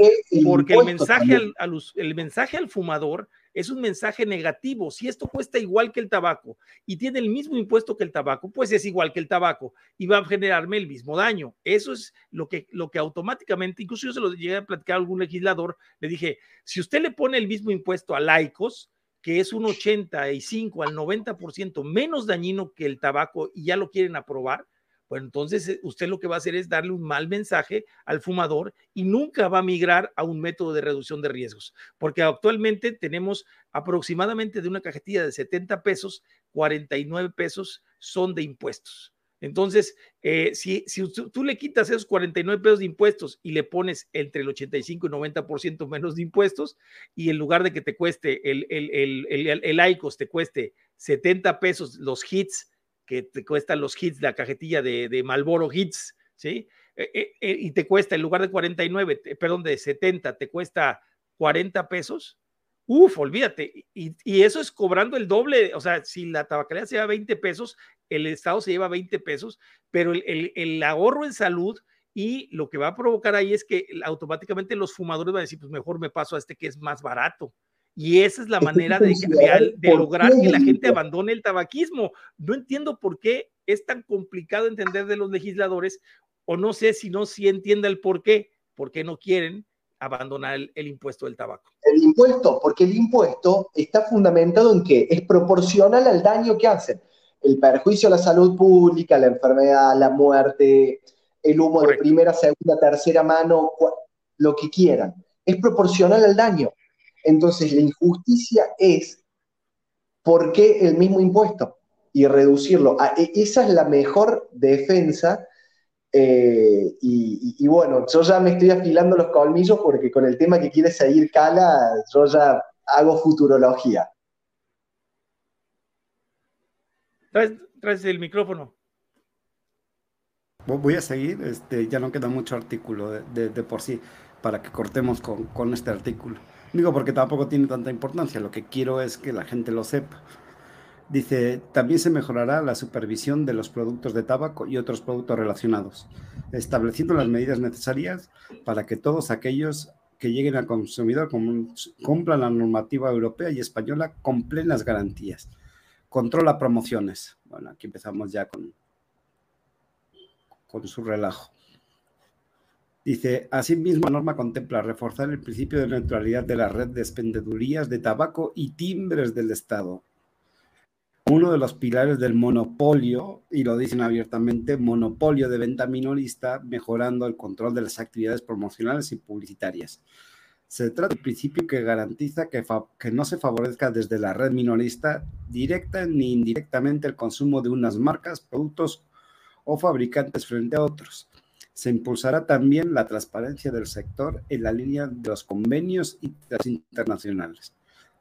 porque el mensaje, al, el mensaje al fumador es un mensaje negativo. Si esto cuesta igual que el tabaco y tiene el mismo impuesto que el tabaco, pues es igual que el tabaco y va a generarme el mismo daño. Eso es lo que, lo que automáticamente, incluso yo se lo llegué a platicar a algún legislador, le dije, si usted le pone el mismo impuesto a laicos, que es un 85 al 90% menos dañino que el tabaco y ya lo quieren aprobar, pues entonces eh, usted lo que va a hacer es darle un mal mensaje al fumador y nunca va a migrar a un método de reducción de riesgos, porque actualmente tenemos aproximadamente de una cajetilla de 70 pesos, 49 pesos son de impuestos. Entonces, eh, si, si tú le quitas esos 49 pesos de impuestos y le pones entre el 85 y 90% menos de impuestos, y en lugar de que te cueste el, el, el, el, ICOS, te cueste 70 pesos los hits que te cuestan los hits, la cajetilla de, de Malboro Hits, ¿sí? Eh, eh, eh, y te cuesta, en lugar de 49, perdón, de 70, te cuesta 40 pesos. Uf, olvídate. Y, y, eso es cobrando el doble. O sea, si la tabacalera se lleva 20 pesos, el Estado se lleva 20 pesos, pero el, el, el ahorro en salud y lo que va a provocar ahí es que automáticamente los fumadores van a decir, pues mejor me paso a este que es más barato. Y esa es la manera de, lograr que la gente abandone el tabaquismo. No entiendo por qué es tan complicado entender de los legisladores, o no sé si no si entienda el por qué, por qué no quieren abandonar el, impuesto del tabaco. El impuesto, porque el impuesto está fundamentado en que es proporcional al daño que hacen. El perjuicio a la salud pública, la enfermedad, la muerte, el humo de primera, segunda, tercera mano, lo que quieran. Es proporcional al daño. Entonces, la injusticia es por qué el mismo impuesto y reducirlo. Ah, e, esa es la mejor defensa. Eh, y, bueno, yo ya me estoy afilando los colmillos porque con el tema que quiere seguir Cala, yo ya hago futurología. Traes, el micrófono. Voy a seguir, este, ya no queda mucho artículo de, por sí para que cortemos con, con este artículo. Digo porque tampoco tiene tanta importancia, lo que quiero es que la gente lo sepa. Dice, también se mejorará la supervisión de los productos de tabaco y otros productos relacionados, estableciendo las medidas necesarias para que todos aquellos que lleguen al consumidor cumplan la normativa europea y española con plenas garantías. Controla promociones. Bueno, aquí empezamos ya con, con su relajo. Dice, asimismo, la norma contempla reforzar el principio de neutralidad de la red de expendedurías de tabaco y timbres del Estado. Uno de los pilares del monopolio, y lo dicen abiertamente, monopolio de venta minorista, mejorando el control de las actividades promocionales y publicitarias. Se trata del principio que garantiza que, que no se favorezca desde la red minorista directa ni indirectamente el consumo de unas marcas, productos o fabricantes frente a otros se impulsará también la transparencia del sector en la línea de los convenios internacionales,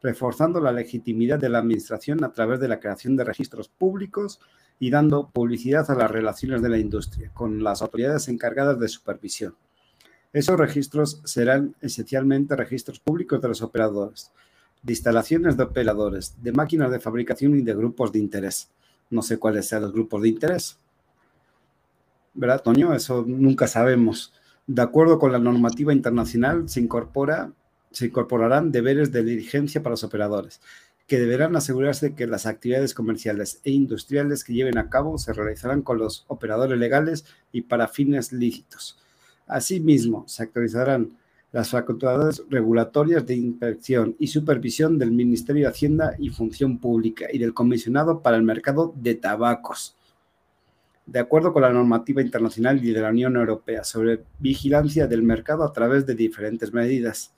reforzando la legitimidad de la Administración a través de la creación de registros públicos y dando publicidad a las relaciones de la industria con las autoridades encargadas de supervisión. Esos registros serán esencialmente registros públicos de los operadores, de instalaciones de operadores, de máquinas de fabricación y de grupos de interés. No sé cuáles sean los grupos de interés, ¿verdad, Toño? Eso nunca sabemos. De acuerdo con la normativa internacional, se, incorpora, se incorporarán deberes de diligencia para los operadores, que deberán asegurarse que las actividades comerciales e industriales que lleven a cabo se realizarán con los operadores legales y para fines lícitos. Asimismo, se actualizarán las facultades regulatorias de inspección y supervisión del Ministerio de Hacienda y Función Pública y del Comisionado para el Mercado de Tabacos de acuerdo con la normativa internacional y de la Unión Europea sobre vigilancia del mercado a través de diferentes medidas.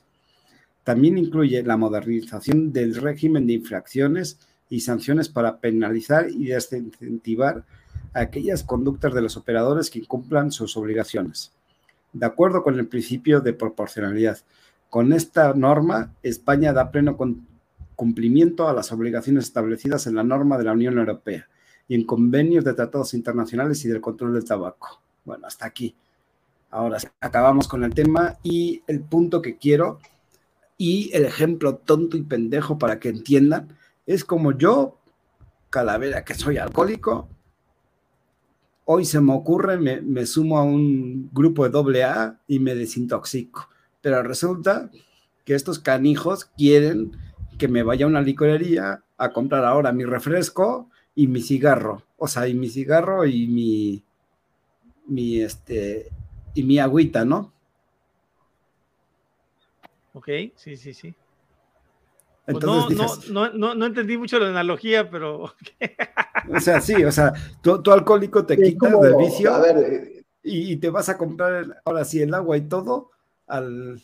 También incluye la modernización del régimen de infracciones y sanciones para penalizar y desincentivar aquellas conductas de los operadores que incumplan sus obligaciones. De acuerdo con el principio de proporcionalidad, con esta norma, España da pleno cumplimiento a las obligaciones establecidas en la norma de la Unión Europea y en convenios de tratados internacionales y del control del tabaco. Bueno, hasta aquí. Ahora acabamos con el tema y el punto que quiero y el ejemplo tonto y pendejo para que entiendan es como yo, calavera que soy alcohólico, hoy se me ocurre, me, sumo a un grupo de doble A y me desintoxico. Pero resulta que estos canijos quieren que me vaya a una licorería a comprar ahora mi refresco y mi cigarro. O sea, y mi cigarro y mi, mi, este, y mi agüita, ¿no? Ok, sí, sí, sí. Pues Entonces no, no, no, entendí mucho la analogía, pero. o sea, sí, o sea, tu, alcohólico te quita del vicio eh, y, te vas a comprar ahora sí el agua y todo al,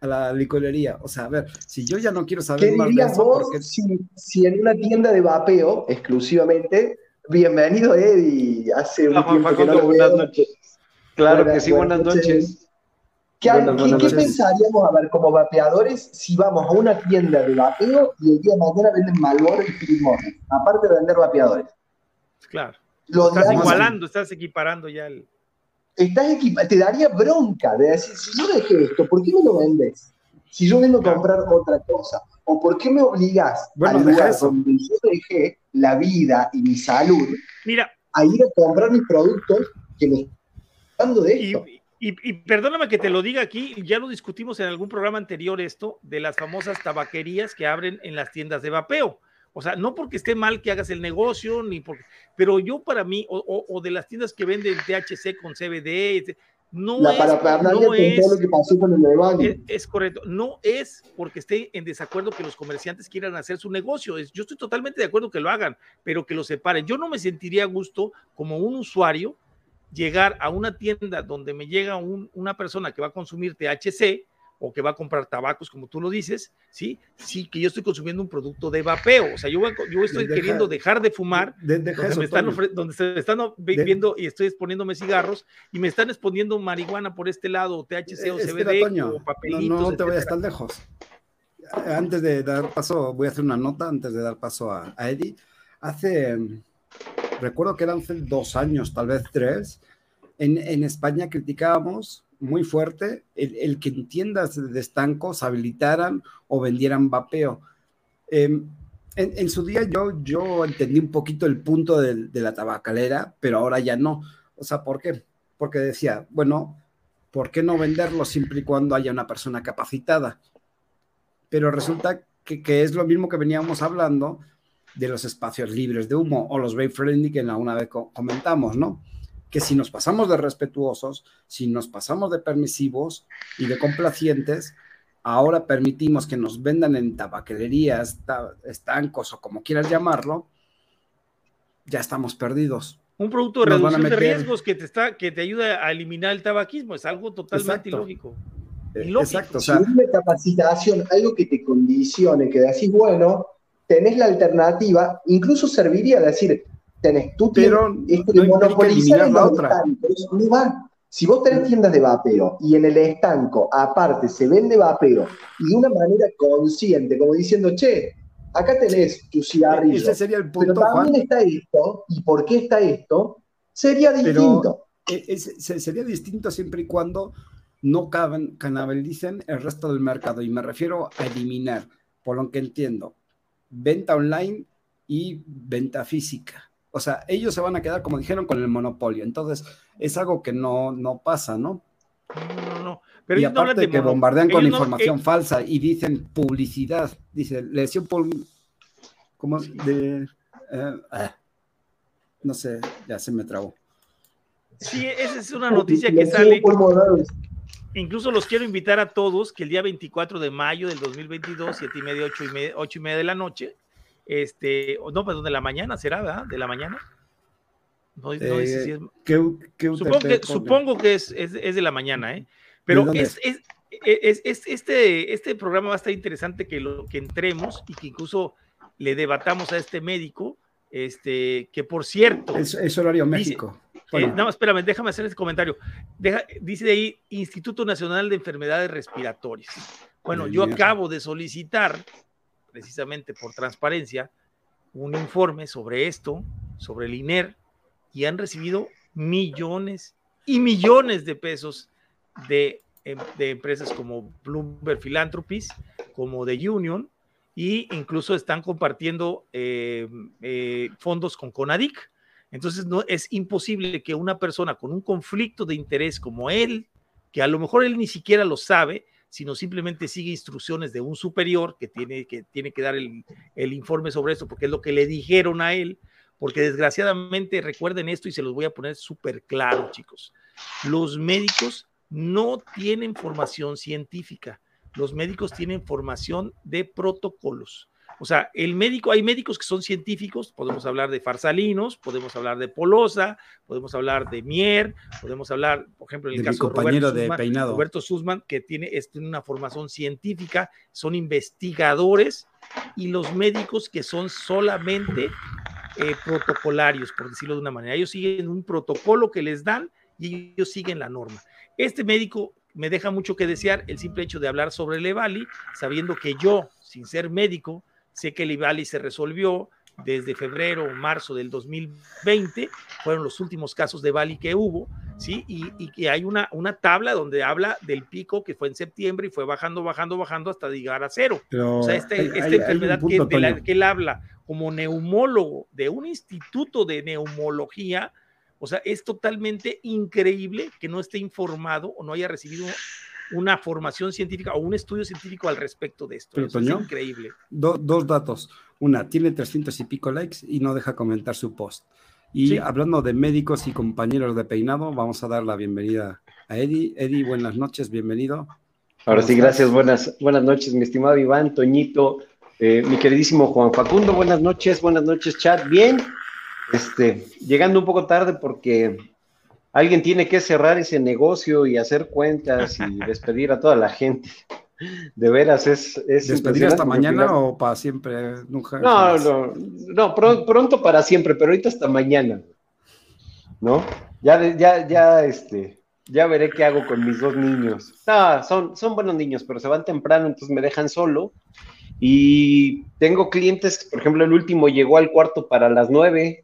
a la licorería. O sea, a ver, si yo ya no quiero saber más de eso, porque... si, si, en una tienda de vapeo exclusivamente, bienvenido Eddie, hace un tiempo que no lo veo. Noches. Claro que sí, buenas noches. ¿Qué, pensaríamos, a ver, como vapeadores, si vamos a una tienda de vapeo y el día de mañana venden Malboro y Philip aparte de vender vapeadores? Claro. estás igualando, estás equiparando ya el... Estás te daría bronca de decir, si yo dejé esto, ¿por qué me lo vendes? Si yo vengo a comprar otra cosa. ¿O por qué me obligas bueno, al lugar donde yo dejé la vida y mi salud Mira, a ir a comprar mis productos que me están dando de esto? Y, perdóname que te lo diga aquí, ya lo discutimos en algún programa anterior esto, de las famosas tabaquerías que abren en las tiendas de vapeo. O sea, no porque esté mal que hagas el negocio, ni porque, pero yo para mí, o, de las tiendas que venden THC con CBD, no es, no es, es, correcto, no es porque esté en desacuerdo que los comerciantes quieran hacer su negocio, es, yo estoy totalmente de acuerdo que lo hagan, pero que lo separen. Yo no me sentiría a gusto como un usuario llegar a una tienda donde me llega una persona que va a consumir THC o que va a comprar tabacos, como tú lo dices, ¿sí? Sí, que yo estoy consumiendo un producto de vapeo. O sea, yo, yo estoy queriendo dejar de fumar, donde, me están donde se están viendo y estoy exponiéndome cigarros y me están exponiendo marihuana por este lado, THC o CBD o papelitos. No, te vayas tan lejos. Antes de dar paso, voy a hacer una nota antes de dar paso a, a Eddie. Hace recuerdo que eran hace dos años, tal vez tres, en, en España criticábamos muy fuerte el, que en tiendas de estancos habilitaran o vendieran vapeo. Em, en, su día yo, yo entendí un poquito el punto de, de, la tabacalera, pero ahora ya no. O sea, ¿por qué? Porque decía, bueno, ¿por qué no venderlo siempre y cuando haya una persona capacitada? Pero resulta que, que es lo mismo que veníamos hablando de los espacios libres de humo o los vape friendly que una vez comentamos, ¿no? Que si nos pasamos de respetuosos, si nos pasamos de permisivos y de complacientes, ahora permitimos que nos vendan en tabaquerías, estancos o como quieras llamarlo, ya estamos perdidos. Un producto de reducción de riesgos que te, está, que te ayuda a eliminar el tabaquismo, es algo totalmente ilógico. Eh, exacto. O sea, si una capacitación, algo que te condicione, que decís, bueno, tenés la alternativa, incluso serviría decir, tenés tú pero este, no monopolizar la otra. no va. Si vos tenés tiendas de vapeo y en el estanco aparte se vende vapeo y de una manera consciente, como diciendo, che, acá tenés tu cigarrillo, Ese sería el punto, pero también está esto, ¿y por qué está esto? Sería distinto. E, sería distinto siempre y cuando no canabalicen el resto del mercado, y me refiero a eliminar, por lo que entiendo, venta online y venta física. O sea, ellos se van a quedar, como dijeron, con el monopolio. Entonces, es algo que no, no pasa, ¿no? No, no, no. Pero y aparte que bombardean con información eh, falsa y dicen publicidad, dice lesión por... ¿Cómo? De... Eh, ah, no sé, ya se me trabó. Sí, esa es una noticia que sale. Incluso los quiero invitar a todos que el día 24 de mayo del 2022, 7 y media, 8 y media, 8 y media de la noche, este, no, perdón, de la mañana será, ¿verdad? De la mañana. No, no si es... supongo, que, supongo que, es, es, es, de la mañana, ¿eh? Pero es, es, es, este, este programa va a estar interesante que, lo, que entremos y que incluso le debatamos a este médico, este, que por cierto... Es, horario México. Eh, no, espérame, déjame hacer este comentario. dice de ahí Instituto Nacional de Enfermedades Respiratorias. Bueno, yo acabo de solicitar, precisamente por transparencia, un informe sobre esto, sobre el INER, y han recibido millones y millones de pesos de, em, empresas como Bloomberg Philanthropies, como de Union, y incluso están compartiendo eh, eh, fondos con Conadic. Entonces, no, es imposible que una persona con un conflicto de interés como él, que a lo mejor él ni siquiera lo sabe, sino simplemente sigue instrucciones de un superior que tiene que, tiene que dar el, informe sobre esto, porque es lo que le dijeron a él, porque desgraciadamente recuerden esto y se los voy a poner súper claro, chicos. Los médicos no tienen formación científica, los médicos tienen formación de protocolos. O sea, el médico, hay médicos que son científicos, podemos hablar de Farsalinos, podemos hablar de Polosa, podemos hablar de Mier, podemos hablar, por ejemplo, en el caso compañero de, Roberto, de Peinado. Roberto Sussman, que tiene, una formación científica, son investigadores, y los médicos que son solamente eh, protocolarios, por decirlo de una manera. Ellos siguen un protocolo que les dan y ellos siguen la norma. Este médico me deja mucho que desear el simple hecho de hablar sobre el EVALI, sabiendo que yo, sin ser médico, Sé que el IVALI se resolvió desde febrero o marzo del 2020, fueron los últimos casos de Bali que hubo, ¿sí? Y, que hay una, una tabla donde habla del pico que fue en septiembre y fue bajando, bajando, bajando hasta llegar a cero. o sea, este, esta enfermedad que, de la que él habla como neumólogo de un instituto de neumología, o sea, es totalmente increíble que no esté informado o no haya recibido una formación científica o un estudio científico al respecto de esto. es increíble. dos datos. Una, tiene 300 y pico likes y no deja comentar su post. Y hablando de médicos y compañeros de peinado, vamos a dar la bienvenida a Eddie. Eddie, buenas noches, bienvenido. Ahora sí, gracias, buenas, buenas noches, mi estimado Iván, Toñito, eh, mi queridísimo Juan Facundo, buenas noches, buenas noches, chat. Bien, este, llegando un poco tarde porque alguien tiene que cerrar ese negocio y hacer cuentas y despedir a toda la gente. De veras, es... es ¿Despedir hasta mañana o para siempre? Nunca, no, no, no, pronto para siempre, pero ahorita hasta mañana. ¿No? Ya, ya, ya, este, ya veré qué hago con mis dos niños. Ah, son, son buenos niños, pero se van temprano, entonces me dejan solo. Y tengo clientes, por ejemplo, el último llegó al cuarto para las nueve,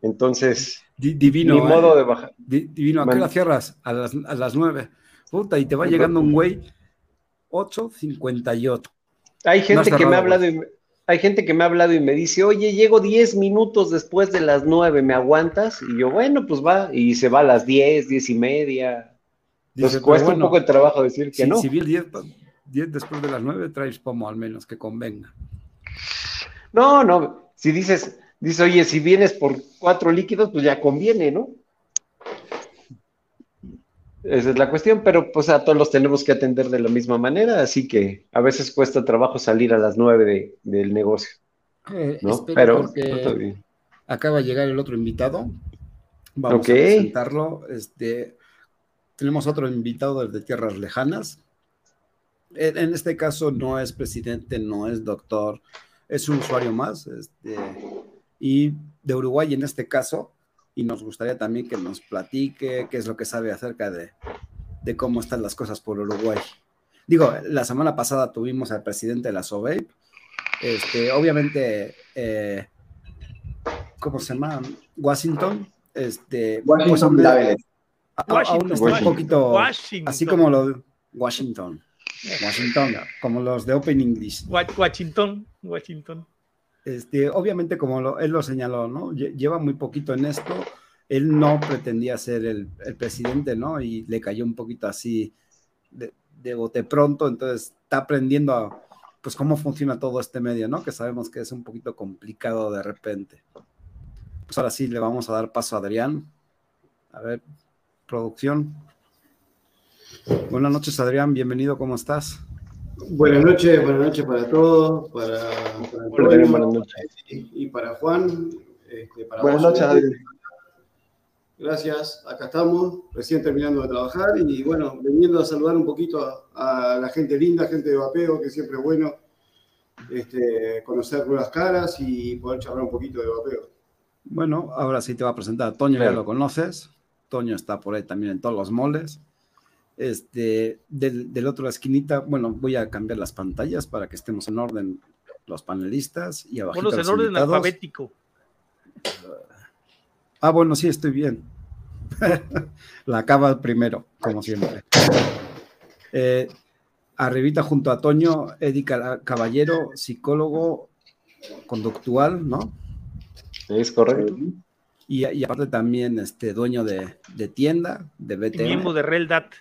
entonces divino. Ni modo ¿eh? de bajar. divino, ¿a qué la cierras? A las, a las 9. Puta, y te va llegando un güey 8.58. Hay gente que me ha hablado y hay gente que me ha hablado y me dice, oye, llego 10 minutos después de las 9, ¿me aguantas? Y yo, bueno, pues va, y se va a las 10, 10 y media. Nos cuesta un poco de trabajo decir que no. Si vi el 10, 10 después de las 9, traes pomo al menos, que convenga. No, no, si dices, Dice, oye, si vienes por cuatro líquidos, pues ya conviene, ¿no? Esa es la cuestión, pero pues a todos los tenemos que atender de la misma manera, así que a veces cuesta trabajo salir a las nueve del negocio. Eh, ¿no? Pero acaba de llegar el otro invitado. Vamos a presentarlo. Este, tenemos otro invitado desde tierras lejanas. En, este caso no es presidente, no es doctor, es un usuario más. Este, y de Uruguay en este caso, y nos gustaría también que nos platique qué es lo que sabe acerca de, cómo están las cosas por Uruguay. Digo, la semana pasada tuvimos al presidente de la SOBEI, este, obviamente, eh, ¿cómo se llama? Washington, este, Washington, pues, aún está un poquito, así como lo de Washington, Washington, como los de Open English. Washington, Washington. Este, obviamente, como él lo señaló, ¿no? Lleva muy poquito en esto. Él no pretendía ser el, presidente, ¿no? Y le cayó un poquito así de, bote pronto. Entonces, está aprendiendo a, pues, cómo funciona todo este medio, ¿no? Que sabemos que es un poquito complicado de repente. Pues ahora sí, le vamos a dar paso a Adrián. A ver, producción. Buenas noches, Adrián. Bienvenido, ¿cómo estás? Buenas noches, buenas noches para todos, para, para y, para Juan. Este, buenas noches, Gracias, acá estamos, recién terminando de trabajar y bueno, veniendo a saludar un poquito a, la gente linda, gente de vapeo, que siempre es bueno este, conocer nuevas caras y poder charlar un poquito de vapeo. Bueno, ahora sí te va a presentar a Toño, ya lo conoces. Toño está por ahí también en todos los moles. Este, del, del otro la esquinita, bueno, voy a cambiar las pantallas para que estemos en orden los panelistas y abajo. Bueno, en orden alfabético. Ah, bueno, sí, estoy bien. la acaba primero, como siempre. Eh, arribita junto a Toño, Eddie Caballero, psicólogo conductual, ¿no? Es correcto. Y, aparte también este dueño de, tienda, de BTM. Miembro de Reldat.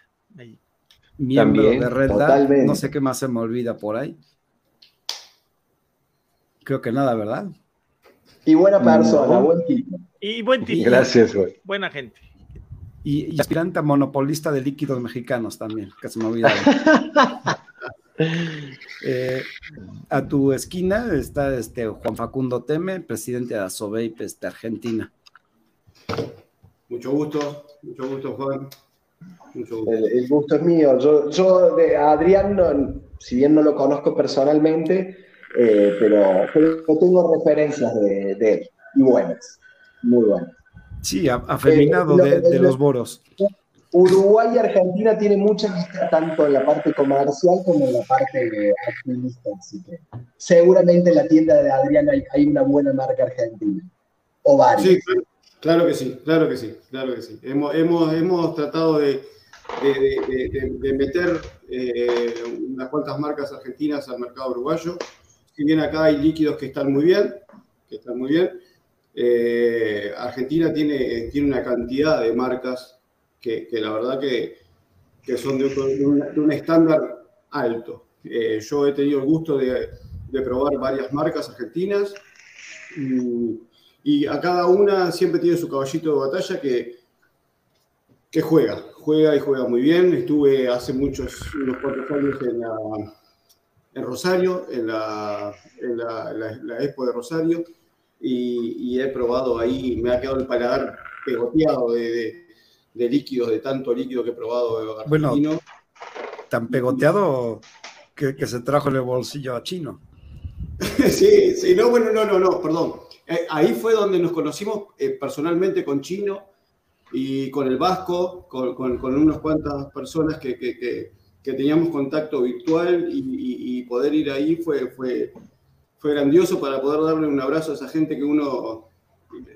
Miembro de Reldat. No sé qué más se me olvida por ahí. Creo que nada, ¿verdad? Y buena persona, buen tipo. Y buen tipo. Gracias, güey. Buena gente. Y, aspirante a monopolista de líquidos mexicanos también, que se me olvidaba. Eh, a tu esquina está este Juan Facundo Teme, presidente de Asobeip de este, Argentina. Mucho gusto, mucho gusto, Juan. El, gusto es mío. Yo, de Adrián, si bien no lo conozco personalmente, eh, pero, tengo referencias de, él, y buenas, muy buenas. Sí, afeminado eh, de, los boros. Uruguay y Argentina tienen mucha amistad tanto en la parte comercial como en la parte activista, así que seguramente en la tienda de Adrián hay, una buena marca argentina, o varias. Sí, claro, que sí, claro que sí, claro que sí. Hemos, hemos, hemos tratado de, de, meter eh, unas cuantas marcas argentinas al mercado uruguayo si bien acá hay líquidos que están muy bien, que están muy bien, eh, Argentina tiene, tiene una cantidad de marcas que, la verdad que, son de, un, estándar alto. Eh, yo he tenido el gusto de, probar varias marcas argentinas y, a cada una siempre tiene su caballito de batalla que, que juega, juega y juega muy bien. Estuve hace muchos, unos cuantos años en la, en Rosario, en la, en la, Expo de Rosario, y, he probado ahí, me ha quedado el paladar pegoteado de, de, líquidos, de tanto líquido que he probado argentino. Bueno, tan pegoteado que, que, se trajo en el bolsillo a Chino. sí, sí, no, bueno, no, no, no, perdón. Eh, ahí fue donde nos conocimos eh, personalmente con Chino y con el Vasco, con, unas cuantas personas que, que teníamos contacto virtual y, poder ir ahí fue, fue, fue grandioso para poder darle un abrazo a esa gente que uno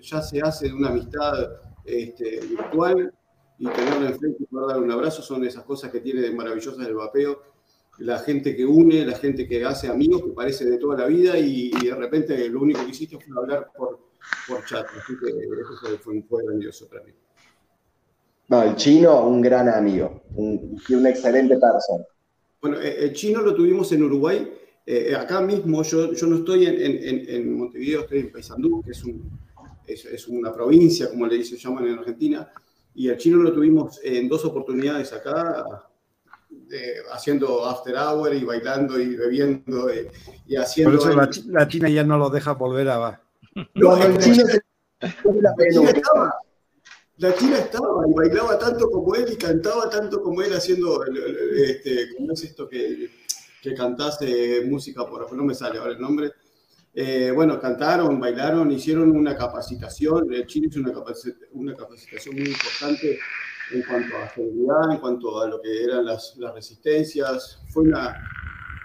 ya se hace de una amistad este, virtual y tenerla enfrente y poder darle un abrazo son esas cosas que tiene maravillosas el vapeo. La gente que une, la gente que hace amigos, que parece de toda la vida y, de repente lo único que hiciste fue hablar por, por chat. Así que eso fue, fue grandioso para mí. No, el chino, un gran amigo y un excelente persona. Bueno, eh, el chino lo tuvimos en Uruguay. Eh, eh, acá mismo, yo, yo no estoy en, en, Montevideo, estoy en Paysandú, que es, un, es, es, una provincia, como le dicen, llaman en Argentina. Y el chino lo tuvimos en dos oportunidades acá, haciendo after hour y bailando y bebiendo y, haciendo. Por eso la, China ya no lo deja volver a. No, el chino se... la la China estaba y bailaba tanto como él y cantaba tanto como él haciendo, este, ¿cómo es esto que, que cantase música por no me sale ahora el nombre? Eh, bueno, cantaron, bailaron, hicieron una capacitación, el Chile hizo una, una capacitación muy importante en cuanto a seguridad, en cuanto a lo que eran las, las resistencias, fue una,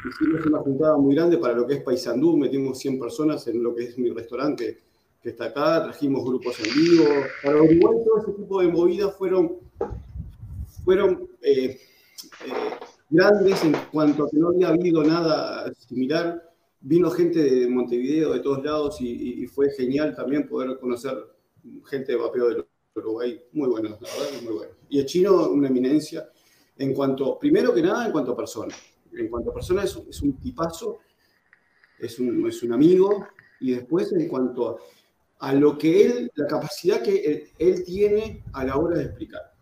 hicimos una juntada muy grande para lo que es Paysandú, metimos 100 personas en lo que es mi restaurante, que está acá, trajimos grupos en vivo. Para Uruguay todo ese tipo de movidas fueron, fueron eh, eh, grandes en cuanto a que no había habido nada similar. Vino gente de Montevideo, de todos lados, y, fue genial también poder conocer gente de vapeo de Uruguay. Muy bueno, la verdad, muy bueno. Y el chino, una eminencia. En cuanto, primero que nada, en cuanto a persona. En cuanto a persona, es, es un tipazo, es un, es un amigo, y después en cuanto a a lo que él, la capacidad que él, tiene a la hora de explicar.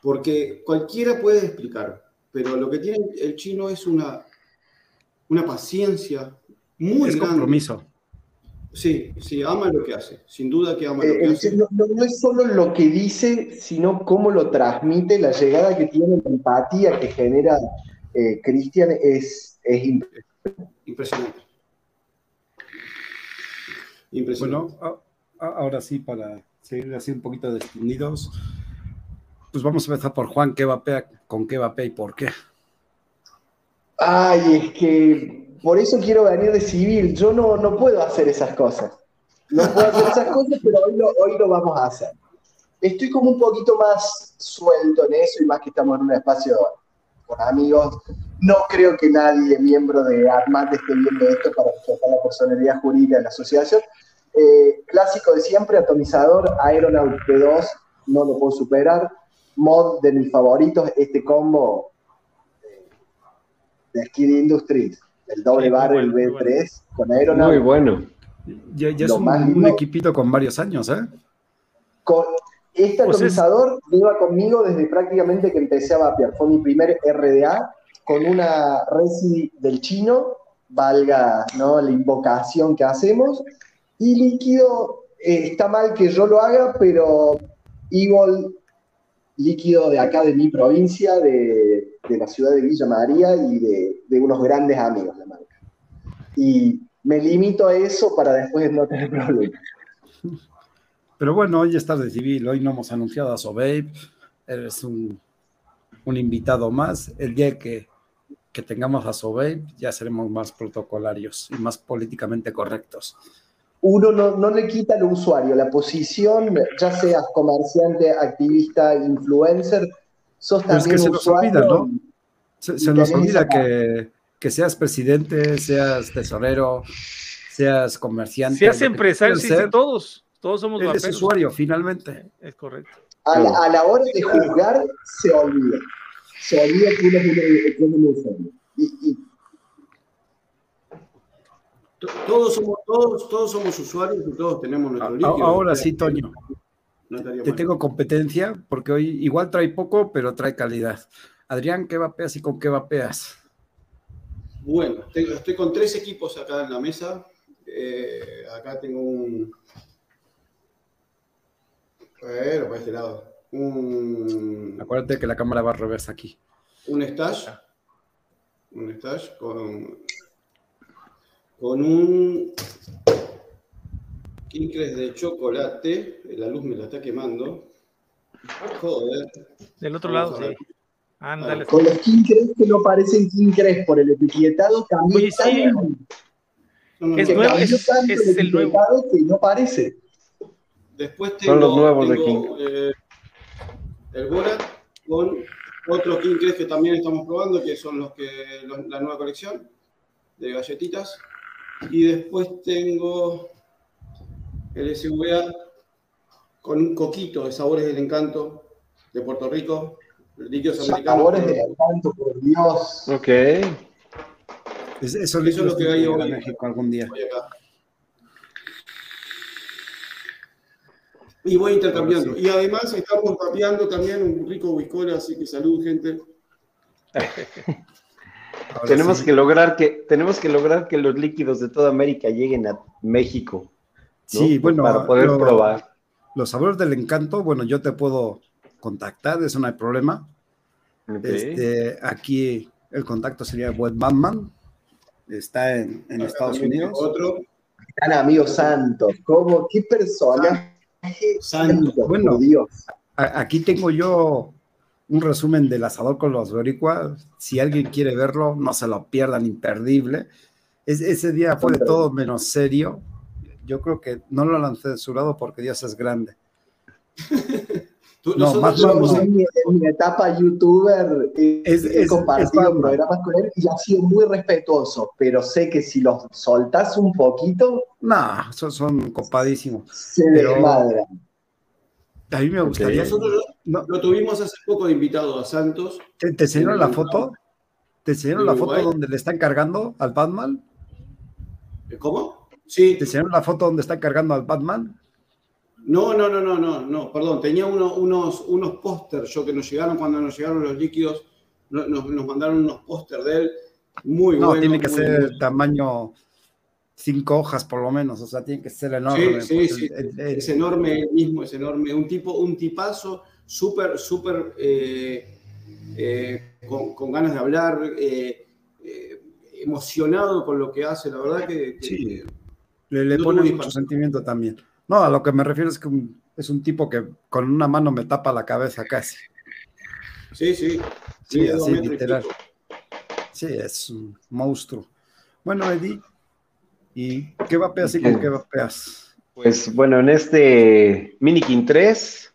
Porque cualquiera puede explicar, pero lo que tiene el chino es una, una paciencia muy es compromiso. Sí, sí, ama lo que hace. Sin duda que ama lo Eh, que el- hace. no, no- no es solo lo que dice, sino cómo lo transmite, la llegada que tiene, la empatía que genera eh, Cristian es, es impresionante. Impresionante. Impresionante. Bueno, a- a- ahora sí, para seguir así un poquito distinguidos, pues vamos a empezar por Juan, ¿qué vapea, con qué vapea y por qué? Ay, es que por eso quiero venir de civil. Yo no, no puedo hacer esas cosas. No puedo hacer esas cosas, pero hoy lo, hoy lo vamos a hacer. Estoy como un poquito más suelto en eso y más que estamos en un espacio con amigos. No creo que nadie, miembro de ARMAT, esté viendo esto para respetar la personalidad jurídica de la asociación. Eh, clásico de siempre, atomizador, Aeronaut P2, no lo puedo superar. Mod de mis favoritos, este combo de Skid Industries, el doble barrel bueno, muy B3 con Aeronaut. Muy bueno. Ya, ya es un, más un equipito con varios años, ¿eh? Con este Pues es- atomizador lleva conmigo desde prácticamente que empecé a vapear. Fue mi primer RDA con una Resi del chino, valga ¿no? la invocación que hacemos. Y líquido, eh, está mal que yo lo haga, pero Eagle, líquido de acá de mi provincia, de, de la ciudad de Villa María y de, de unos grandes amigos. Y me limito a eso para después no tener problemas. Pero bueno, hoy estás de civil, hoy no hemos anunciado a Sobabe, eres un, un invitado más. El día que, que tengamos a Sobabe ya seremos más protocolarios y más políticamente correctos. uno no, no le quita al usuario la posición, ya seas comerciante, activista, influencer, sos Pero es también que se nos olvida, ¿no? Se, se nos olvida que, que seas presidente, seas tesorero, seas comerciante. Que empresario, sí, ser, todos, todos somos Eres vaperos. usuario, finalmente. Es correcto. A la, a la hora de juzgar, se olvida. Se olvida que uno es un, usuario. Y, y To- Todos somos, todos, todos somos usuarios y todos tenemos nuestro A- líquido. Ahora sí, Toño, No te mal. tengo competencia porque hoy igual trae poco, pero trae calidad. Adrián, ¿qué vapeas y con qué vapeas? Bueno, tengo- estoy con tres equipos acá en la mesa. Eh, acá tengo un. Bueno, para este lado. Un, Acuérdate que la cámara va al revés aquí. un stash. Un stash con. Con un. Kinkres de chocolate. La luz me la está quemando. Joder. Del otro Vamos lado, a sí. Ándale. con los Kinkres que no parecen Kinkres por el etiquetado, cambió Oye, tanto, Es que nuevos. nuevo, cambió es- tanto es el el nuevo. etiquetado que no parece. Después tengo, Son los nuevos de tengo, eh, el Borat con otro King Crest que también estamos probando, que son los que los- la nueva colección de galletitas. Y después tengo el SVA con un coquito de sabores del encanto de Puerto Rico, líquidos americanos. Sabores de encanto, por Dios. Ok. Es- eso Eso es lo que hay llegar a hoy. México algún día. Y voy intercambiando. Sí. Y además estamos capeando también un rico whiskola, así que salud, gente. Tenemos sí. que lograr que tenemos que lograr que los líquidos de toda América lleguen a México. ¿no? Sí, bueno, para poder lo- probar. Los sabores del encanto, bueno, yo te puedo contactar, eso no hay problema. Ok. Este, aquí el contacto sería Web Batman, está en, Estados Unidos. Otro. Gran amigo Santos, ¿cómo? ¿Qué personaje? Santos. Bueno. Dios. A- Aquí tengo yo un resumen del asador con los boricuas. Si alguien quiere verlo, no se lo pierdan, imperdible. Es- ese día fue de todo menos serio. Yo creo que no lo han censurado porque Dios es grande. Tú- No, nosotros más no, en, mi, en mi etapa youtuber eh, Es- he es- compartido es Batman. programas con él y ha sido muy respetuoso, pero sé que si los soltás un poquito, No, son, son copadísimos. se Pero- desmadra. A mí me gustaría. Nosotros lo, no, lo tuvimos hace poco de invitado a Santos. ¿te, te enseñaron la foto? ¿Te enseñaron ¿En la foto donde le están cargando al Batman? ¿Cómo? Sí. ¿Te enseñaron la foto donde están cargando al Batman? No, no, no, no, no, no, perdón. Tenía uno- unos, unos pósters yo que nos llegaron cuando nos llegaron los líquidos. no- Nos, nos mandaron unos pósters de él. Muy No, tiene que ser tamaño cinco hojas por lo menos, o sea, tiene que ser enorme. Sí, sí, sí. es enorme mismo, es enorme. Un tipo, un tipazo súper, súper eh, eh, con, ganas de hablar, eh, emocionado con lo que hace, la verdad que... sí, le, pone mucho sentimiento también. No, a lo que me refiero es que es un tipo que con una mano me tapa la cabeza casi. Sí, sí. Sí, así literal. Sí, es un monstruo. Bueno, Eddie, ¿y qué vapeas y con qué vapeas? Pues bueno, en este Minikin 3,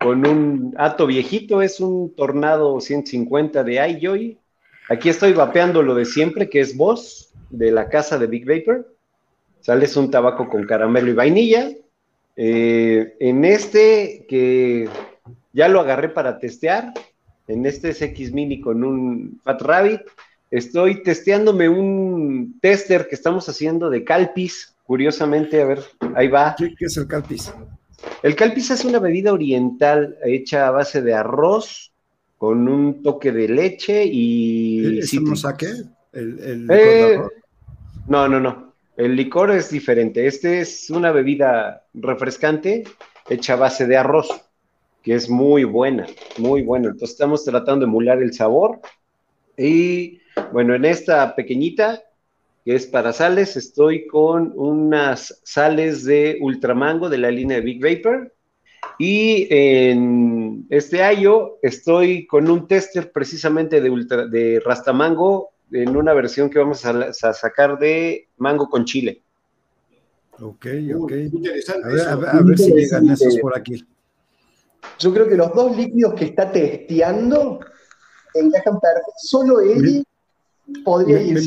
con un ato viejito, es un Tornado 150 de iJoy. Aquí estoy vapeando lo de siempre, que es Boss, de la casa de Big Vapor. Sales un tabaco con caramelo y vainilla. Eh, en este, que ya lo agarré para testear, en este X Mini con un Fat Rabbit, Estoy testeándome un tester que estamos haciendo de Calpis. Curiosamente, a ver, ahí va. ¿Qué, es el Calpis? El Calpis es una bebida oriental hecha a base de arroz con un toque de leche y. ¿Es un saque? ¿El, eh, no, no, no. El licor es diferente. Este es una bebida refrescante hecha a base de arroz, que es muy buena, muy buena. Entonces estamos tratando de emular el sabor y bueno, en esta pequeñita, que es para sales, estoy con unas sales de Ultramango de la línea Big Vapor. Y en este año estoy con un tester precisamente de, ultra, de Rastamango en una versión que vamos a, sacar de mango con chile. Ok, ok. interesante. A ver, si llegan esos por aquí. Yo creo que los dos líquidos que está testeando encajan perfecto. Solo él podría ir.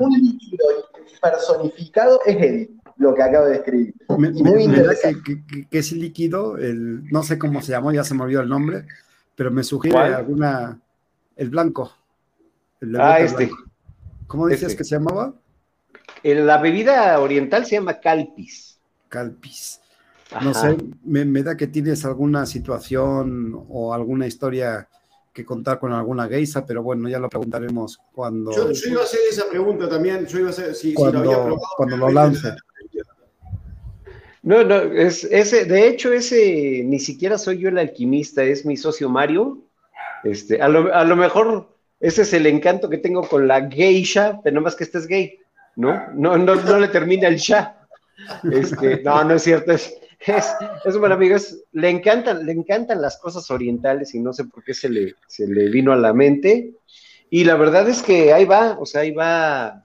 un líquido personificado es él, lo que acabo de describir. Me, muy interesante. Que, que, ese líquido, el, no sé cómo se llamó, ya se me olvidó el nombre, pero me sugiere alguna. El blanco. Ah, este. ¿Cómo decías este. que se llamaba? La bebida oriental se llama calpis. Calpis. No sé, me, me, da que tienes alguna situación o alguna historia que contar con alguna geisa, pero bueno, ya lo preguntaremos cuando. Yo, iba a hacer esa pregunta también, yo iba a hacer si, cuando, lo había probado. Cuando lo lance. No, no, es, ese, de hecho, ese ni siquiera soy yo el alquimista, es mi socio Mario. Este, a lo, a lo mejor ese es el encanto que tengo con la geisha, pero no más que este es gay, ¿no? No, no, no le termina el sha. Este, no, no es cierto, es, es, es un buen amigo, le, encantan, le encantan las cosas orientales y no sé por qué se le, se le vino a la mente. Y la verdad es que ahí va, o sea, ahí va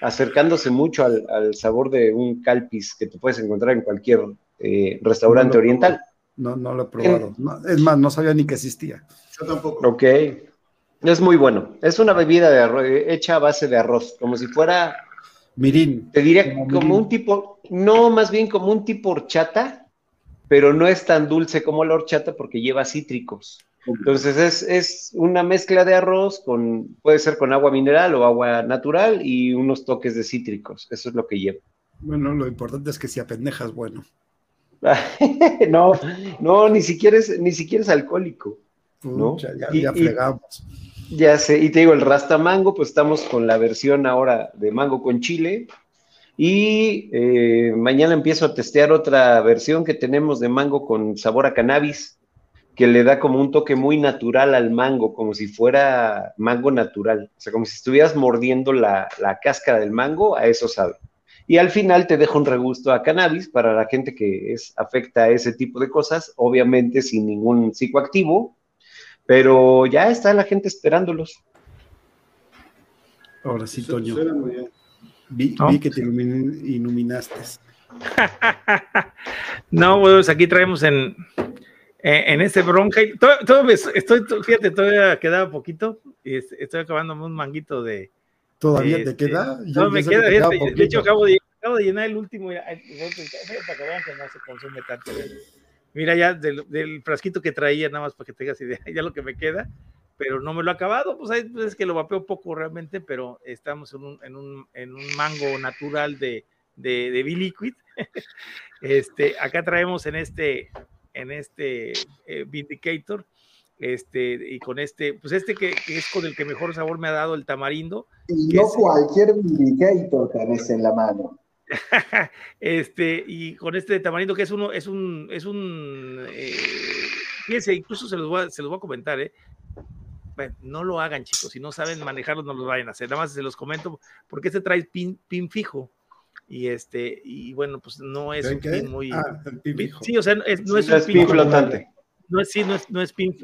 acercándose mucho al, sabor de un calpis que te puedes encontrar en cualquier eh, restaurante oriental. No, no lo he probado. es más, no sabía ni que existía. Yo tampoco. Ok. Es muy bueno. Es una bebida de arroz, hecha a base de arroz, como si fuera Mirín. Te diría como, un tipo, no, más bien como un tipo horchata, pero no es tan dulce como la horchata porque lleva cítricos. Entonces es, es, una mezcla de arroz con, puede ser con agua mineral o agua natural y unos toques de cítricos. Eso es lo que lleva. Bueno, lo importante es que si apendejas, bueno. no, no, ni siquiera es, ni siquiera es alcohólico. ¿no? ya, ya fregamos. Ya sé, y te digo, el Rasta Mango, pues estamos con la versión ahora de mango con chile. Y eh, mañana empiezo a testear otra versión que tenemos de mango con sabor a cannabis, que le da como un toque muy natural al mango, como si fuera mango natural. O sea, como si estuvieras mordiendo la, la cáscara del mango, a eso sabe. Y al final te dejo un regusto a cannabis para la gente que es afecta a ese tipo de cosas, obviamente sin ningún psicoactivo, pero ya está la gente esperándolos. Ahora sí, Toño. Vi, que te iluminaste. no, pues aquí traemos en, en este bronca. Todo, estoy, fíjate, todavía quedaba poquito y estoy acabando un manguito de. ¿Todavía te este, queda? no, me queda. de hecho, acabo de, acabo de, llenar el último. Para que vean que no se consume tanto. Mira ya del, frasquito que traía, nada más para que tengas idea, ya lo que me queda, pero no me lo he acabado, pues, pues es que lo vapeo poco realmente, pero estamos en un, en un, en un mango natural de, de, de B-Liquid. este, acá traemos en este, en este eh, Vindicator este, y con este, pues este que, es con el que mejor sabor me ha dado el tamarindo. Y no cualquier indicator tenés en la mano. Este, y con este de tamarindo que es uno, es un, es un, eh, fíjense, incluso se los voy a, se los voy a comentar, ¿eh? no lo hagan, chicos. Si no saben manejarlo, no lo vayan a hacer. Nada más se los comento porque este trae pin, pin fijo. Y este, y bueno, pues no es un pin muy. Ah, sí, o sea, no es, un pin, flotante. No es, sí, no es, no es pin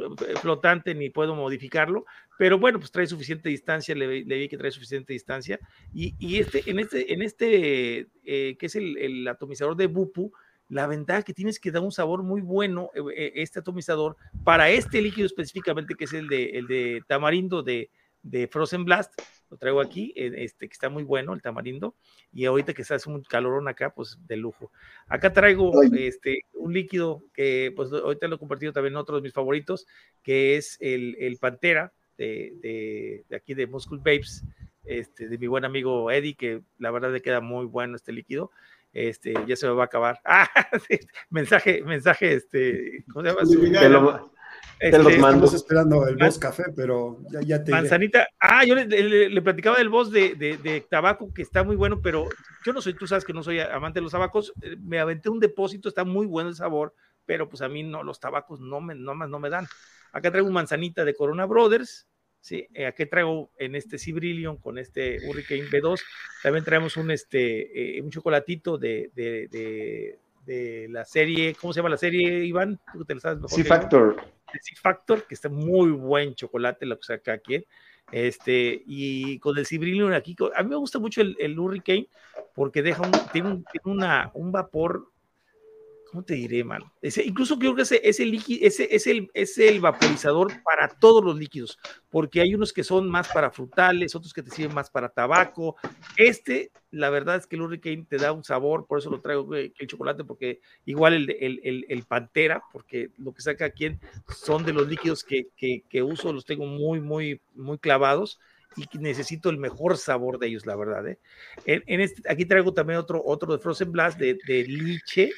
flotante ni puedo modificarlo, pero bueno, pues trae suficiente distancia, le, vi que trae suficiente distancia. Y, y este, en este, en este eh, que es el, atomizador de Bupu, la ventaja que tienes que dar un sabor muy bueno, eh, eh, este atomizador, para este líquido específicamente, que es el de, el de tamarindo de, de Frozen Blast, lo traigo aquí, eh, este que está muy bueno, el tamarindo, y ahorita que se hace un calorón acá, pues de lujo. Acá traigo este, un líquido que pues ahorita lo he compartido también en otro de mis favoritos, que es el, el Pantera de, de, de, aquí de Muscle Babes, este, de mi buen amigo Eddie, que la verdad le queda muy bueno este líquido este, ya se me va a acabar. Ah, mensaje, mensaje, este, ¿cómo se llama? Te, lo, este, los mando. Estamos esperando el Boss Café, pero ya, ya te. Manzanita, ah, yo le, le, platicaba del Boss de, de, de, tabaco, que está muy bueno, pero yo no soy, tú sabes que no soy amante de los tabacos, eh, me aventé un depósito, está muy bueno el sabor, pero pues a mí no, los tabacos no me, no, no me dan. Acá traigo un manzanita de Corona Brothers, ¿sí? Eh, aquí traigo en este Cibrillion con este Hurricane B2, también traemos un, este, eh, un chocolatito de, de, de, la serie, ¿cómo se llama la serie, Iván? ¿Tú te lo sabes mejor factor factor que está muy buen chocolate, lo que saca aquí. Este, y con el Cibrillion aquí, a mí me gusta mucho el, el Hurricane porque deja un, tiene, un, tiene una, un vapor ¿cómo te diré, mano? Ese, incluso creo que ese, ese, ese es, el, es el vaporizador para todos los líquidos, porque hay unos que son más para frutales, otros que te sirven más para tabaco. Este, la verdad es que el Hurricane te da un sabor, por eso lo traigo el chocolate, porque igual el, el, el, Pantera, porque lo que saca aquí son de los líquidos que, que, que uso, los tengo muy, muy, muy clavados y necesito el mejor sabor de ellos, la verdad. ¿eh? En, este, aquí traigo también otro, otro de Frozen Blast de, de liche,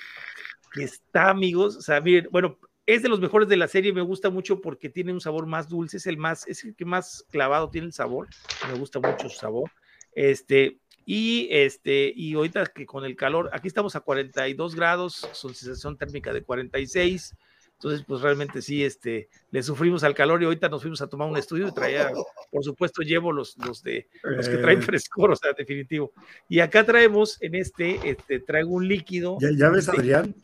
que está, amigos, o sea, miren, bueno, es de los mejores de la serie, me gusta mucho porque tiene un sabor más dulce, es el más, es el que más clavado tiene el sabor, me gusta mucho su sabor. Este, y este, y ahorita que con el calor, aquí estamos a 42 grados, son sensación térmica de 46. Entonces, pues realmente sí, este, le sufrimos al calor y ahorita nos fuimos a tomar un estudio y traía, por supuesto, llevo los, los de los que traen eh. frescor, o sea, definitivo. Y acá traemos en este, este, traigo un líquido. Ya, ya ves, Adrián,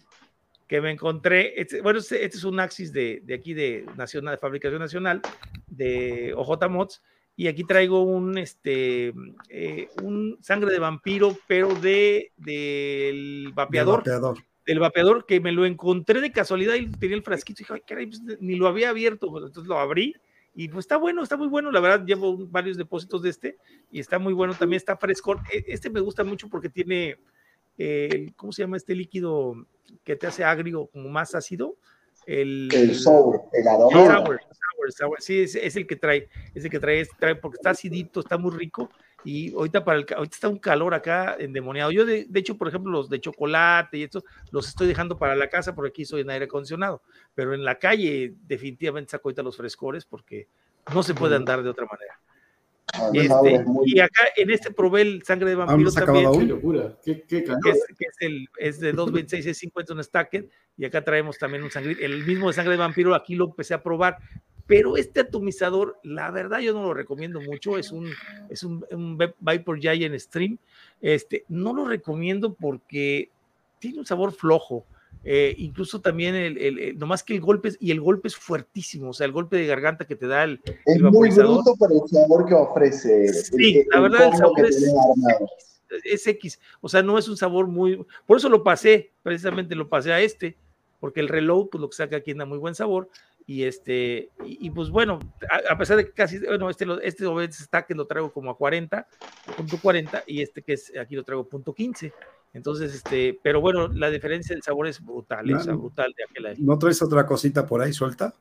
que me encontré, este, bueno, este, este, es un Axis de, de, aquí de Nacional, de Fabricación Nacional, de OJ Mods, y aquí traigo un, este, eh, un sangre de vampiro, pero de, del vapeador. vapeador. Del vapeador, que me lo encontré de casualidad y tenía el frasquito y dije, ay, caray, pues, ni lo había abierto, pues, entonces lo abrí y pues está bueno, está muy bueno, la verdad llevo varios depósitos de este y está muy bueno, también está fresco. E, este me gusta mucho porque tiene, ¿cómo se llama este líquido que te hace agrio, como más ácido? El, el sour, el aroma. Sí, es, el que trae, es el que trae, trae, porque está acidito, está muy rico. Y ahorita, para el, ahorita está un calor acá endemoniado. Yo, de, de, hecho, por ejemplo, los de chocolate y estos, los estoy dejando para la casa porque aquí soy en aire acondicionado. Pero en la calle, definitivamente saco ahorita los frescores porque no se puede andar de otra manera. Este, y acá en este probé el sangre de vampiro también. locura. ¿Qué, qué es, que es, el, es de 2.26, es 50 un stacker. Y acá traemos también un sangre, el mismo de sangre de vampiro. Aquí lo empecé a probar. Pero este atomizador, la verdad, yo no lo recomiendo mucho. Es un, es un, un Viper Giant Stream. Este, no lo recomiendo porque tiene un sabor flojo. Eh, incluso también el, el, nomás que el golpe es, y el golpe es fuertísimo, o sea, el golpe de garganta que te da el, es muy bruto por el sabor que ofrece. Sí, la verdad el sabor es, es, X, o sea, no es un sabor muy, por eso lo pasé, precisamente lo pasé a este, porque el reloj, pues lo que saca aquí anda muy buen sabor, y este, y, pues bueno, a, pesar de que casi, bueno, este, este está que lo traigo como a 40, punto 40, y este que es, aquí lo traigo punto 15, entonces, este, pero bueno, la diferencia del sabor es brutal, es brutal de aquel ¿No traes otra cosita por ahí suelta?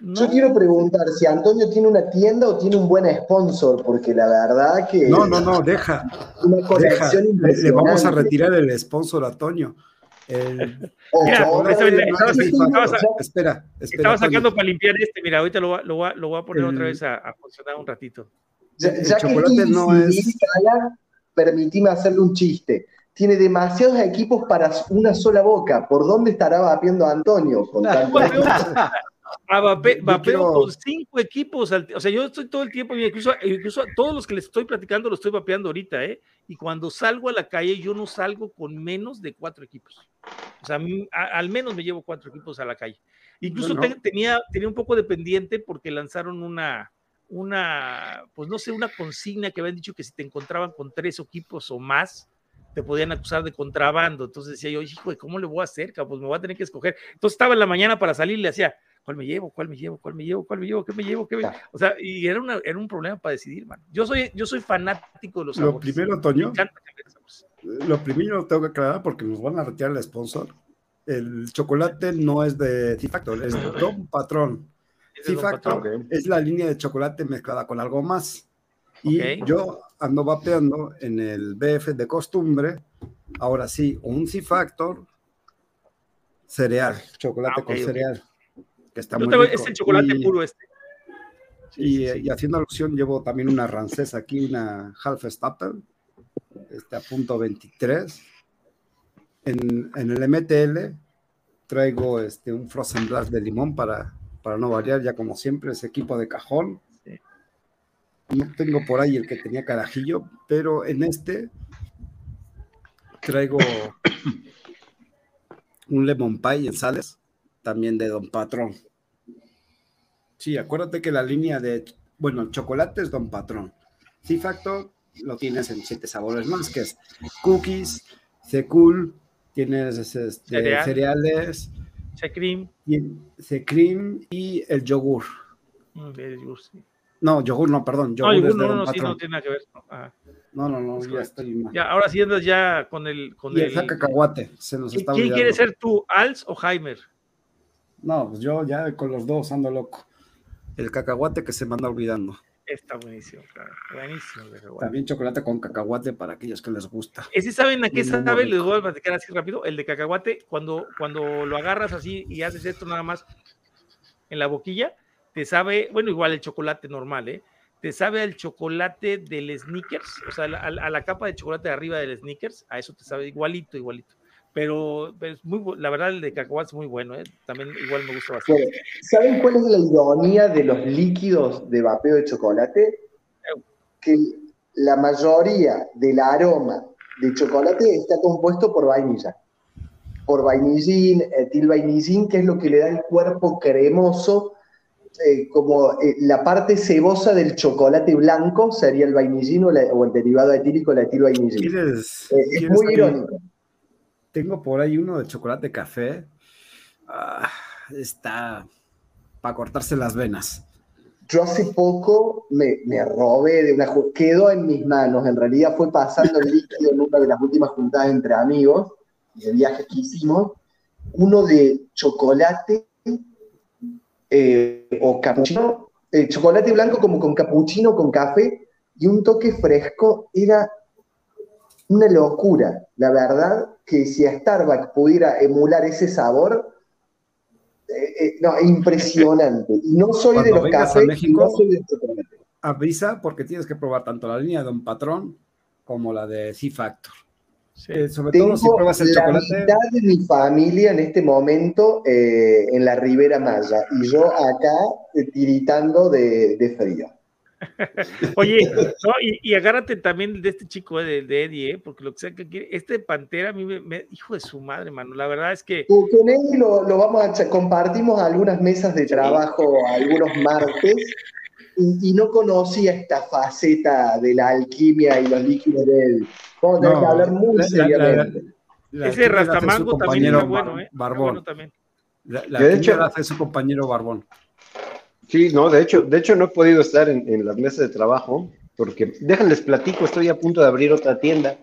Yo quiero preguntar si Antonio tiene una tienda o tiene un buen sponsor, porque la verdad que. No, no, no, deja. Una conexión Le, vamos a retirar el sponsor a Antonio. El, Mira, no estaba- estaba- espera, espera. Estaba Toño. sacando para limpiar este, mira, ahorita lo, voy a- lo, lo voy a poner El- otra vez a, a funcionar un ratito. Ya, El ya que chocolate estoy no es- permitime hacerle un chiste. Tiene demasiados equipos para una sola boca. ¿Por dónde estará vapeando Antonio? Con tanto- A Vape- vapeo con cinco equipos, al- o sea, yo estoy todo el tiempo, incluso, incluso todos los que les estoy platicando lo estoy vapeando ahorita, ¿eh? Y cuando salgo a la calle, yo no salgo con menos de cuatro equipos. O sea, a a- al menos me llevo cuatro equipos a la calle. Incluso tenía, tenía un poco de pendiente porque lanzaron una, una, pues no sé, una consigna que habían dicho que si te encontraban con tres equipos o más, te podían acusar de contrabando. Entonces decía yo, hijo, ¿cómo le voy a hacer? Pues me voy a tener que escoger. Entonces estaba en la mañana para salir y le hacía, ¿cuál me llevo? ¿Cuál me llevo? ¿Cuál me llevo? ¿Cuál me llevo? ¿Qué me llevo? ¿Qué me. O sea, y era, una, era un problema para decidir, mano. Yo soy, yo soy fanático de los Lo sabores. primero, Toño, lo primero tengo que aclarar porque nos van a retirar el sponsor. El chocolate no es de T-Factor, es de Don Patrón. Es T-Factor Patrón. Ok. es la línea de chocolate mezclada con algo más. Y Ok. yo ando vapeando en el BF de costumbre. Ahora sí, un C-Factor cereal, chocolate Ah, ok, con cereal. Que está Yo muy rico. es el chocolate Y- puro este. Y, eh, y haciendo alusión, llevo también una rancesa aquí, una Half Stapel, este, a punto 23. En, en el MTL traigo este, un Frozen Blast de limón para, para no variar, ya como siempre, ese equipo de cajón. No tengo por ahí el que tenía carajillo, pero en este traigo un lemon pie en sales, también de Don Patrón. Sí, acuérdate que la línea de, bueno, el chocolate es Don Patrón. Sí, Factor lo tienes en siete sabores más, que es cookies, C-Cool, tienes este, Cereal. cereales, Che cream. C-Cream y el yogur. Mm, el yogur, sí. No, yogur no, perdón. No, Yogur yogur es de no, no, sí, no tiene nada que ver. no. Ah, No, no, no, Es ya correcto. estoy mal. ya, ahora sí andas ya con el. Con Y el el cacahuate, se nos ¿Qui- está ¿Quién quiere ser tú, Als o Heimer? No, pues yo ya con los dos ando loco. El cacahuate que se me anda olvidando. Está buenísimo, claro. Buenísimo. También chocolate con cacahuate para aquellos que les gusta. Ese saben a qué sabe, rico. les voy a platicar así rápido. El de cacahuate, cuando, cuando lo agarras así y haces esto nada más en la boquilla, te sabe, bueno, igual el chocolate normal, ¿eh? Te sabe al chocolate del sneakers, o sea, a la, a la capa de chocolate de arriba del sneakers, a eso te sabe igualito, igualito. Pero, pero es muy, la verdad, el de cacahuate es muy bueno, ¿eh? También igual me gusta bastante. Bueno, ¿Saben cuál es la ironía de los líquidos de vapeo de chocolate? Que la mayoría del aroma de chocolate está compuesto por vainilla. Por vainillín, etilvainillín, que es lo que le da el cuerpo cremoso, eh, como eh, la parte cebosa del chocolate blanco sería el vainillín o, la- o el derivado etílico, la etilvainillín. ¿Quieres? Eh, es muy irónico. Tengo por ahí uno de chocolate café. Ah, está para cortarse las venas. Yo hace poco me, me robé de una... Quedó en mis manos, en realidad fue pasando el líquido en una de las últimas juntadas entre amigos, de viajes que hicimos, uno de chocolate eh, o capuchino, eh, chocolate blanco como con capuchino, con café, y un toque fresco, era una locura. La verdad que si a Starbucks pudiera emular ese sabor, eh, eh, no, impresionante. Y no soy de los cafés, México, no soy de chocolate. Avisa porque tienes que probar tanto la línea de Don Patrón como la de C-Factor. Sí. Eh, sobre Tengo todo si pruebas el la chocolate. mitad de mi familia en este momento eh, en la Ribera Maya y yo acá eh, tiritando de, de frío. Oye, no, y, y agárrate también de este chico, eh, de, de Eddie, ¿eh? porque lo que sea que quiere, este Pantera, a mí me, me- hijo de su madre, mano, la verdad es que Con él lo, lo vamos a compartimos algunas mesas de trabajo algunos martes y, y no conocía esta faceta de la alquimia y los líquidos de él. Vamos a tener No, que hablar muy la- seriamente. La ese la su Rastamango también compañero está bueno, ¿eh? Barbón. bueno también. La, la De hecho- la hace su compañero Barbón. Sí, no, de hecho, de hecho no he podido estar en, en las mesas de trabajo porque, déjenles platico, estoy a punto de abrir otra tienda.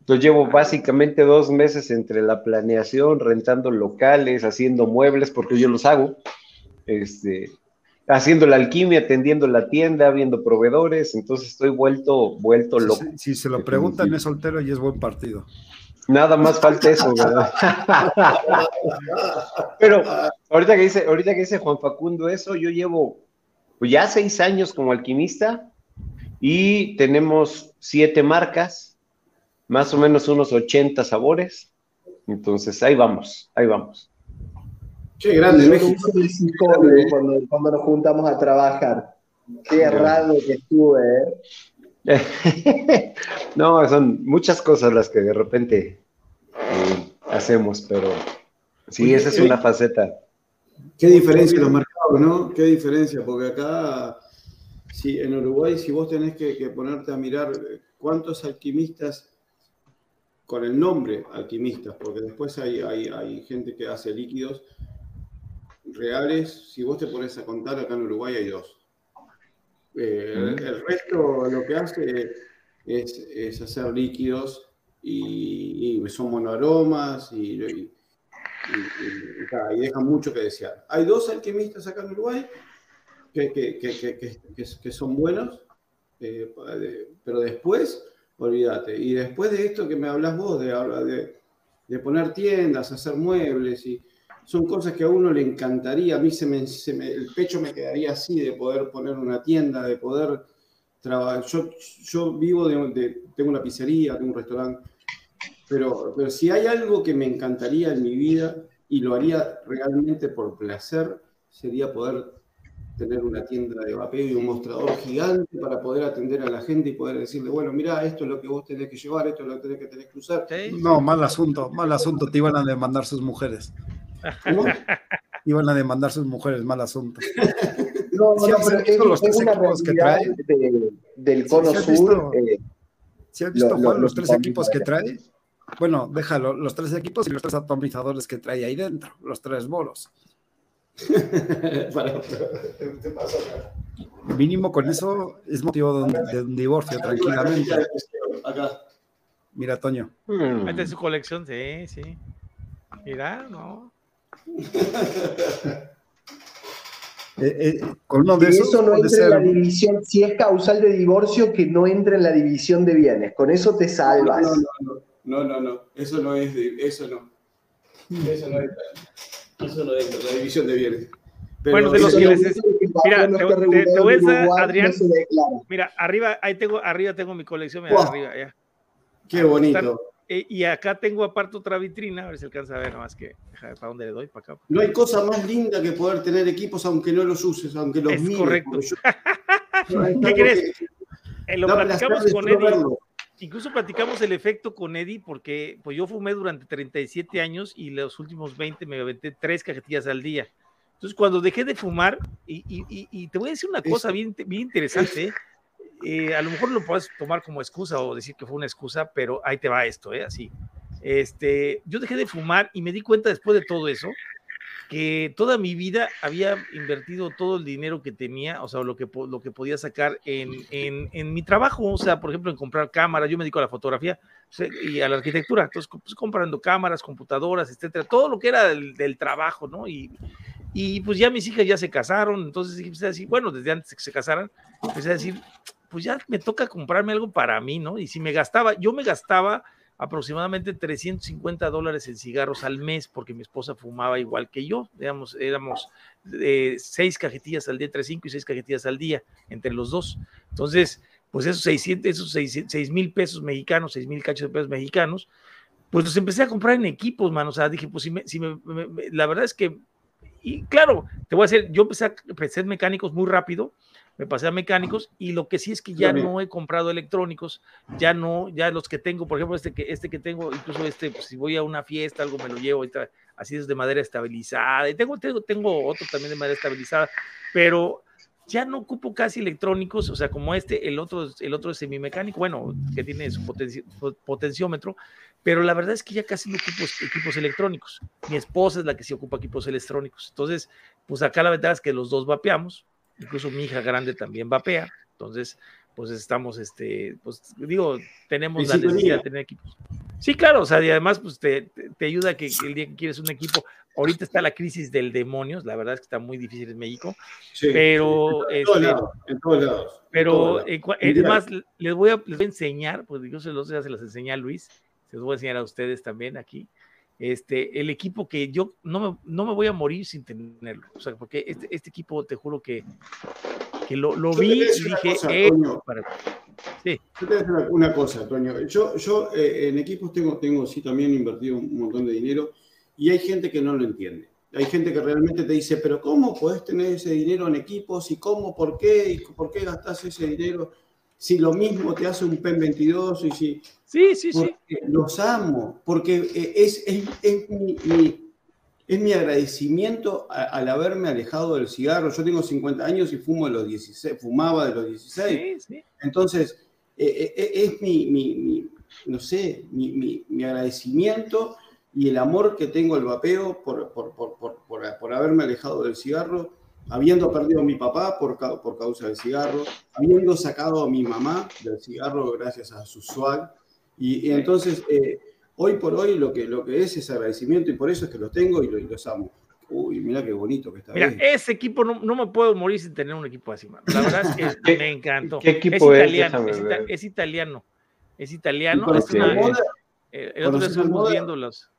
Entonces llevo básicamente dos meses entre la planeación, rentando locales, haciendo muebles, porque yo los hago, este, haciendo la alquimia, atendiendo la tienda, viendo proveedores, entonces estoy vuelto, vuelto Si, loco. si- si se lo preguntan, es soltero y es buen partido. Nada más falta eso, ¿verdad? Pero ahorita que dice, ahorita que dice Juan Facundo eso, yo llevo pues, ya seis años como alquimista y tenemos siete marcas, más o menos unos 80 sabores. Entonces ahí vamos, ahí vamos. Qué grande, México. Cuando, cuando nos juntamos a trabajar. Qué errado que estuve, ¿eh? no, son muchas cosas las que de repente eh, hacemos, pero sí, esa es una faceta. Qué diferencia los mercados, ¿no? Qué diferencia, porque acá, sí, en Uruguay, si vos tenés que, ponerte a mirar cuántos alquimistas con el nombre alquimistas, porque después hay, hay, hay gente que hace líquidos reales, si vos te pones a contar, acá en Uruguay hay dos. Eh, el, resto lo que hace es, hacer líquidos y, son monoaromas y, y, dejan mucho que desear. Hay dos alquimistas acá en Uruguay que, que, son buenos, eh, pero después, olvídate. Y después de esto que me hablas vos, de, de, de poner tiendas, hacer muebles y son cosas que a uno le encantaría. A mí se me, el pecho me quedaría así de poder poner una tienda, de poder trabajar. Yo, yo vivo de, tengo una pizzería, tengo un restaurante, pero, pero si hay algo que me encantaría en mi vida y lo haría realmente por placer, sería poder tener una tienda de vapeo y un mostrador gigante para poder atender a la gente y poder decirle, bueno, mira, esto es lo que vos tenés que llevar, esto es lo que tenés que, tenés que usar. No, mal asunto, mal asunto, te iban a demandar sus mujeres. Iban a demandar sus mujeres, mal asunto. No, no, pero es, los tres equipos que trae del cono sur. Eh, has visto, los, tres equipos que trae? Bueno, déjalo, los tres equipos y los tres atomizadores que trae ahí dentro, los tres bolos. Mínimo con eso es motivo de un, divorcio, tranquilamente. Mira, Toño. Es su colección, sí, sí. Mira, no. Eh, eh, con uno de esos, eso no entra en la división, si es causal de divorcio, que no entre en la división de bienes. Con eso te salvas. No, no, no, eso no es, eso no. Eso no entra. Eso no entra, la división de bienes. bueno, de los que les Mira, te, voy a decir, Adrián. mira, arriba, ahí tengo, arriba tengo mi colección, mira, arriba, ya. Qué bonito. Eh, y acá tengo aparte otra vitrina, a ver si alcanza a ver nomás que, ¿para dónde le doy? Para acá. No hay cosa más linda que poder tener equipos aunque no los uses, aunque los es correcto. ¿Qué crees? Eh, lo platicamos con Eddie. Incluso platicamos el efecto con Eddie porque pues yo fumé durante 37 años y los últimos 20 me aventé tres cajetillas al día. Entonces, cuando dejé de fumar, y, y, y te voy a decir una cosa bien, bien interesante, eh, a lo mejor lo puedes tomar como excusa o decir que fue una excusa, pero ahí te va esto, ¿eh? Así. Este, yo dejé de fumar y me di cuenta después de todo eso que toda mi vida había invertido todo el dinero que tenía, o sea, lo que, lo que podía sacar en, en, en mi trabajo, o sea, por ejemplo, en comprar cámaras, yo me dedico a la fotografía y a la arquitectura, entonces, pues, comprando cámaras, computadoras, etcétera, todo lo que era del, del trabajo, ¿no? Y, y, pues ya mis hijas ya se casaron, entonces a decir, bueno, desde antes que se casaran, empecé a decir, pues ya me toca comprarme algo para mí, ¿no? Y si me gastaba, yo me gastaba aproximadamente 350 dólares en cigarros al mes porque mi esposa fumaba igual que yo, digamos, éramos eh, seis cajetillas al día, entre cinco y seis cajetillas al día entre los dos. Entonces, pues esos 600, esos seis mil pesos mexicanos, seis mil cachos de pesos mexicanos, pues los empecé a comprar en equipos, mano. O sea, dije, pues si me, la verdad es que, y claro, te voy a decir, yo empecé a, empecé mecánicos muy rápido, me pasé a mecánicos y lo que sí es que ya no he comprado electrónicos, ya no, ya los que tengo, por ejemplo, este que, este que tengo, incluso este, pues, si voy a una fiesta, algo me lo llevo, así es de madera estabilizada, y tengo, tengo, tengo otro también de madera estabilizada, pero ya no ocupo casi electrónicos, o sea, como este, el otro, el otro es semimecánico, bueno, que tiene su potenciómetro, pero la verdad es que ya casi no ocupo equipos electrónicos. Mi esposa es la que sí ocupa equipos electrónicos. Entonces, pues acá la verdad es que los dos vapeamos, incluso mi hija grande también vapea, entonces pues estamos, este, pues digo, tenemos la necesidad de tener equipos. Sí, claro, o sea, y además pues te, te, ayuda que, el día que quieres un equipo, ahorita está la crisis del demonios, la verdad es que está muy difícil en México, pero... en, todos este, lados, en todos lados. Pero, además, les voy, a, les voy a enseñar, pues yo se los, se las enseñé a Luis, se los voy a enseñar a ustedes también aquí. Este, el equipo que yo no me, no me voy a morir sin tenerlo. O sea, porque este, este equipo, te juro que, que lo, lo vi y dije, eh, para... sí. Yo te voy a decir una cosa, Toño. Yo, yo eh, en equipos tengo, tengo sí también invertido un montón de dinero y hay gente que no lo entiende. Hay gente que realmente te dice, pero ¿cómo podés tener ese dinero en equipos? ¿Y cómo? ¿Por qué? ¿Y por qué gastás ese dinero? Si lo mismo te hace un PEN 22 y si... Sí, sí, sí. Los amo, porque eh, es, es, es, mi, es mi agradecimiento al haberme alejado del cigarro. Yo tengo 50 años y fumo de los 16, fumaba de los 16. Sí, sí. Entonces, eh, eh, es mi, mi, no sé, mi, mi agradecimiento y el amor que tengo al vapeo por, por, por, por, haberme alejado del cigarro, habiendo perdido a mi papá por, por causa del cigarro, habiendo sacado a mi mamá del cigarro gracias a su swag. Y, entonces, eh, hoy por hoy lo que, lo que es es agradecimiento y por eso es que los tengo y, los amo. Uy, mira qué bonito que está. Mira, ese equipo no, no, me puedo morir sin tener un equipo así, mano. La verdad es que me encantó. ¿Qué equipo es italiano, es, es, italiano. Es italiano. Es una, eh, el otro día estuvimos viéndolos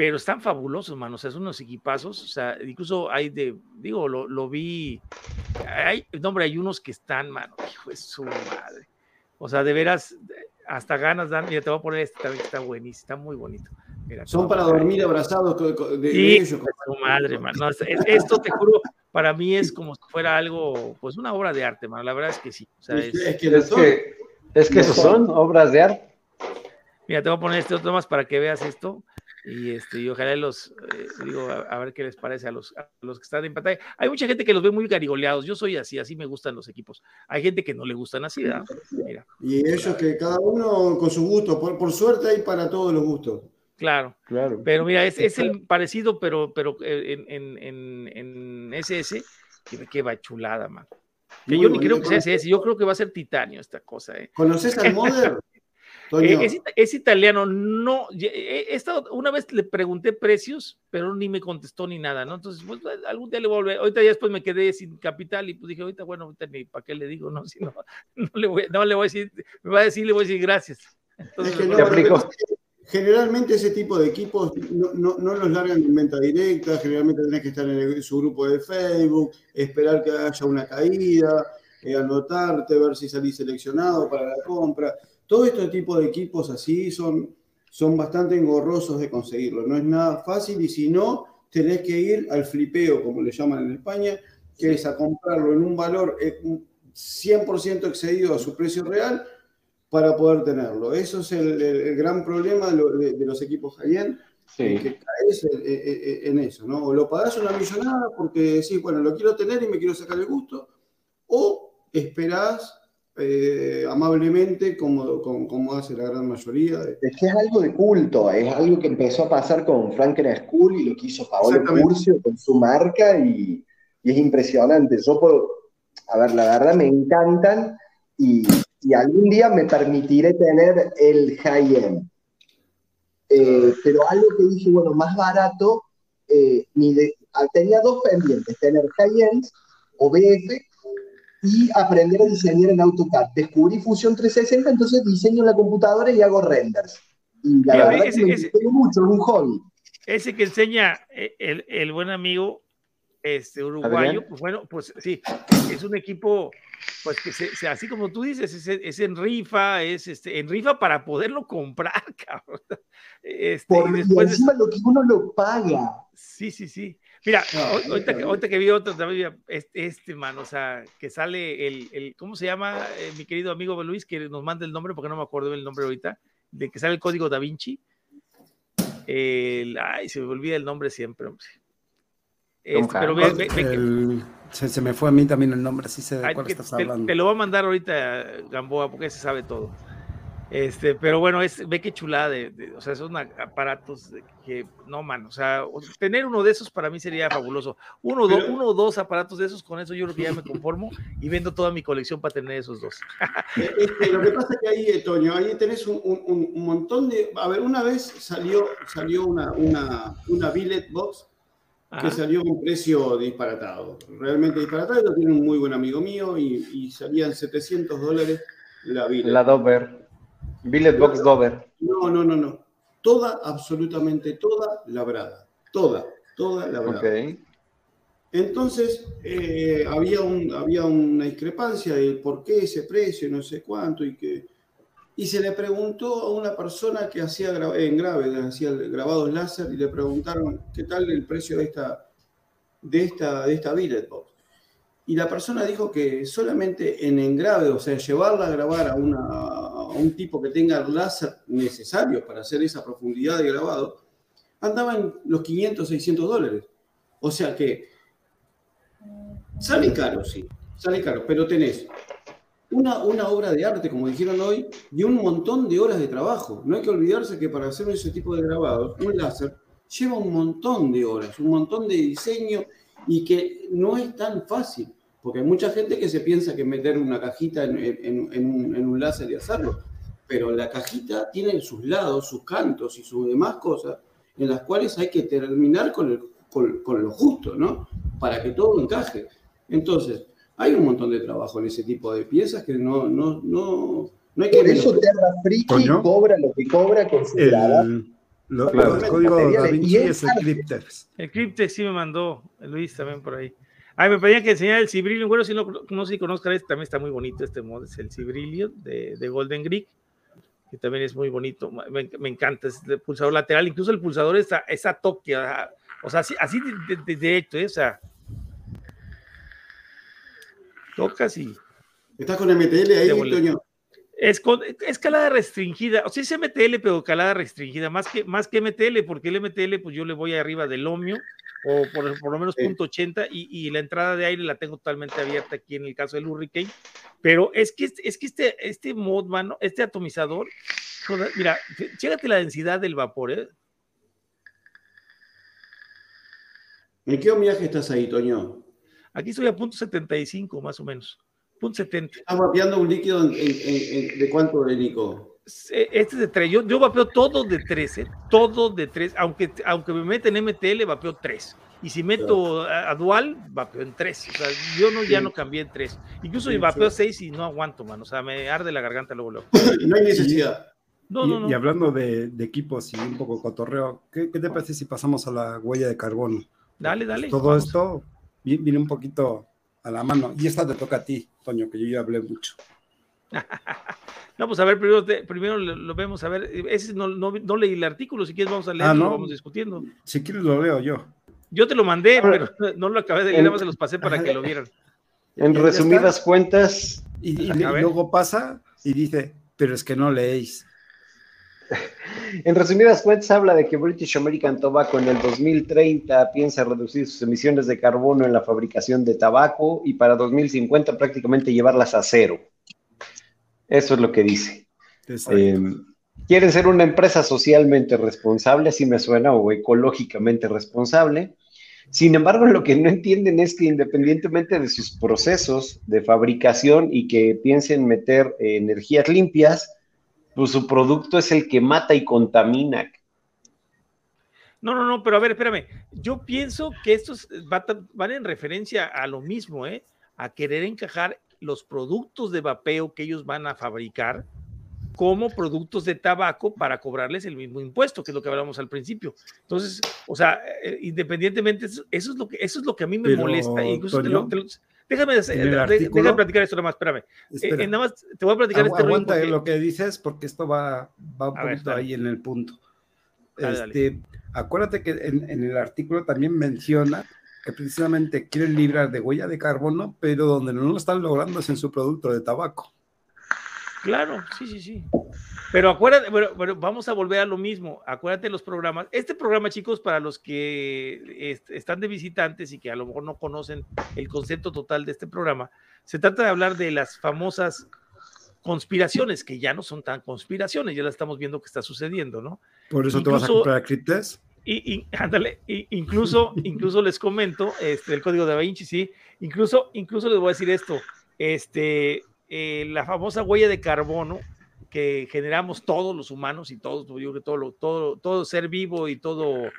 pero están fabulosos, mano. O sea, son unos equipazos. O sea, incluso hay de, digo, lo, lo vi. Hay, no, hombre, hay unos que están, mano, hijo de su madre. O sea, de veras, hasta ganas dan. Mira, te voy a poner este también que está buenísimo, está muy bonito. son para dormir abrazados de, sí, ellos. su madre, mano. Esto, te juro, para mí es como si fuera algo, pues una obra de arte, mano. La verdad es que sí. O sea, es, es, que, es, que, es que esos son obras de arte. Mira, te voy a poner este otro más para que veas esto. Y, este, y ojalá los, eh, digo, a, ver qué les parece a los, los que están en pantalla. Hay mucha gente que los ve muy garigoleados. Yo soy así, así me gustan los equipos. Hay gente que no le gustan así, ¿verdad? Mira. Y ellos que cada uno con su gusto, por, por, suerte hay para todos los gustos. Claro, claro. Pero mira, es, es el parecido, pero, pero eh, en, en, en, SS, que, que va chulada, man. Que yo ni creo que sea SS, yo creo que va a ser titanio esta cosa. ¿eh? ¿Conoces al Eh, es, italiano, no, he, estado, una vez le pregunté precios, pero ni me contestó ni nada, ¿no? Entonces, pues, algún día le voy a volver, ahorita ya después me quedé sin capital y pues dije, ahorita, bueno, ahorita ni para qué le digo, no, si no, no le voy, no le voy a decir, me va a decir, le voy a decir gracias. Entonces, generalmente ese tipo de equipos no, no, no, los largan en venta directa, generalmente tenés que estar en, su grupo de Facebook, esperar que haya una caída, eh, anotarte, ver si salís seleccionado para la compra. Todo este tipo de equipos así son, son bastante engorrosos de conseguirlo. No es nada fácil y si no, tenés que ir al flipeo, como le llaman en España, que es a comprarlo en un valor 100% eh, excedido a su precio real para poder tenerlo. Eso es el, gran problema de, los equipos high que caes en, eso, ¿no? O lo pagás una millonada porque decís, bueno, lo quiero tener y me quiero sacar el gusto, o esperás eh, amablemente como, como, hace la gran mayoría. Es que es algo de culto, es algo que empezó a pasar con Franken School y lo que hizo Paolo Curcio con su marca y, es impresionante. Yo puedo, a ver, la verdad me encantan y, algún día me permitiré tener el high-end. Eh, pero algo que dije, bueno, más barato, eh, ah, tenía dos pendientes, tener high-end o BF y aprender a diseñar en AutoCAD. Descubrí Fusion 360, entonces diseño en la computadora y hago renders. Y la verdad ese, que me mucho, es un hobby. Ese que enseña eh, el, el buen amigo este uruguayo, pues bueno, pues sí, es un equipo, pues que se, así como tú dices, es, es, en rifa, es este, en rifa para poderlo comprar, cabrón. Este, Por y después encima lo que uno lo paga. Sí, sí, sí. Mira, ahorita, que, ahorita, que, vi otro también, este, este, man, o sea, que sale el, el ¿cómo se llama eh, mi querido amigo Luis? Que nos manda el nombre, porque no me acuerdo el nombre ahorita, de que sale el código Da Vinci. El, ay, se me olvida el nombre siempre, hombre. Este, pero ve, ve, se, se, me fue a mí también el nombre, así sé de cuál estás hablando. Te, lo voy a mandar ahorita, Gamboa, porque se sabe todo. Este, pero bueno, es, ve qué chulada de, o sea, son aparatos que, no, man, o sea, tener uno de esos para mí sería fabuloso. Uno, uno o dos aparatos de esos, con eso yo creo que ya me conformo y vendo toda mi colección para tener esos dos. Eh, este, lo que pasa es que ahí, Toño, ahí tenés un, un, un, montón de, a ver, una vez salió, salió una, una, una billet box que salió a un precio disparatado, realmente disparatado, lo tiene un muy buen amigo mío y, y salían 700 dólares la billet. La Dover. Billet Box Dover. No, no, no, no. Toda, absolutamente toda labrada. Toda, toda labrada. Okay. Entonces, eh, había, un, había una discrepancia de por qué ese precio, no sé cuánto, y que y se le preguntó a una persona que hacía en grave, hacía grabados láser, y le preguntaron qué tal el precio de esta, de esta, de esta billet box. Y la persona dijo que solamente en engrave, o sea, llevarla a grabar a, una, a un tipo que tenga el láser necesario para hacer esa profundidad de grabado, andaban los 500, 600 dólares. O sea que sale caro, sí, sale caro, pero tenés una, una, obra de arte, como dijeron hoy, y un montón de horas de trabajo. No hay que olvidarse que para hacer ese tipo de grabados, un láser lleva un montón de horas, un montón de diseño y que no es tan fácil, porque hay mucha gente que se piensa que meter una cajita en, un, en un láser y hacerlo, pero la cajita tiene sus lados, sus cantos y sus demás cosas en las cuales hay que terminar con, el, con, con lo justo, ¿no? Para que todo encaje. Entonces, hay un montón de trabajo en ese tipo de piezas que no, no, no, no hay que... Por eso Terra Friki cobra lo que cobra considerada. El, lo, el código Da Vinci es el Cryptex. El Cryptex sí me mandó Luis también por ahí. Ay, me pedían que enseñara el Cibrillion. Bueno, si no, no sé si conozcan este, también está muy bonito este mod, es el Cibrillion de, de Golden Greek, que también es muy bonito. Me, me encanta, es el pulsador lateral, incluso el pulsador está, esa toque, o sea, así, así de, de, directo, ¿eh? o sea, tocas y. ¿Estás con MTL ahí, Toño? Es, con, calada restringida, o sea, es MTL, pero calada restringida, más que, más que MTL, porque el MTL, pues yo le voy arriba del Omio, o por, por lo menos punto .80, y, y, la entrada de aire la tengo totalmente abierta aquí en el caso del Hurricane, pero es que, es que este, este mod, mano, este atomizador, mira, chécate la densidad del vapor, ¿eh? ¿En qué homiaje estás ahí, Toño? Aquí estoy a punto 75 más o menos. Punto 70. ¿Estás vapeando un líquido de cuánto, Nico? Este es de 3. Yo, yo vapeo todo de 3, ¿eh? todo de 3. Aunque, aunque me meten en MTL, vapeo 3. Y si meto a, dual, vapeo en 3. O sea, yo no, ya no cambié en 3. Incluso sí, vapeo 6 y no aguanto, man. O sea, me arde la garganta luego. luego. no hay necesidad. No, no, no. Y, hablando de, de, equipos y un poco cotorreo, ¿qué, ¿qué, te parece si pasamos a la huella de carbono? Dale, dale. Todo vamos. esto viene un poquito a la mano. Y esta te toca a ti, Toño, que yo ya hablé mucho. no, pues a ver, primero, primero lo, vemos, a ver, ese no, no, no, leí el artículo, si quieres vamos a leerlo, ah, ¿no? lo vamos discutiendo. Si quieres lo leo yo. Yo te lo mandé, pero no lo acabé de leer, nada más se los pasé para que lo vieran. En resumidas cuentas. Y, y, y luego pasa y dice, pero es que no leéis. En resumidas cuentas, habla de que British American Tobacco en el 2030 piensa reducir sus emisiones de carbono en la fabricación de tabaco y para 2050 prácticamente llevarlas a cero. Eso es lo que dice. Eh, quieren ser una empresa socialmente responsable, así me suena, o ecológicamente responsable. Sin embargo, lo que no entienden es que independientemente de sus procesos de fabricación y que piensen meter eh, energías limpias, pues su producto es el que mata y contamina. No, no, no, pero a ver, espérame. Yo pienso que estos van en referencia a lo mismo, ¿eh? A querer encajar los productos de vapeo que ellos van a fabricar como productos de tabaco para cobrarles el mismo impuesto, que es lo que hablamos al principio. Entonces, o sea, eh, independientemente, eso, es lo que eso es lo que a mí me pero, molesta. Incluso te lo, te lo, Déjame, déjame platicar esto nada más, espérame. Eh, nada más te voy a platicar Agu este Aguanta porque... lo que dices porque esto va, va un a poquito ver, ahí en el punto. Dale, este, dale. Acuérdate que en, en, el artículo también menciona que precisamente quieren librar de huella de carbono, pero donde no lo están logrando es en su producto de tabaco. Claro, sí, sí, sí. Pero acuérdate, bueno, bueno, vamos a volver a lo mismo. Acuérdate los programas. Este programa, chicos, para los que est están de visitantes y que a lo mejor no conocen el concepto total de este programa, se trata de hablar de las famosas conspiraciones, que ya no son tan conspiraciones, ya las estamos viendo que está sucediendo, ¿no? Por eso incluso, te vas a comprar a Cryptes. Y, y, ándale, y, incluso, incluso les comento, este, el código de Da Vinci, sí, incluso, incluso les voy a decir esto, este, eh, la famosa huella de carbono que generamos todos los humanos y todos, yo que todo, todo, todo ser vivo y todo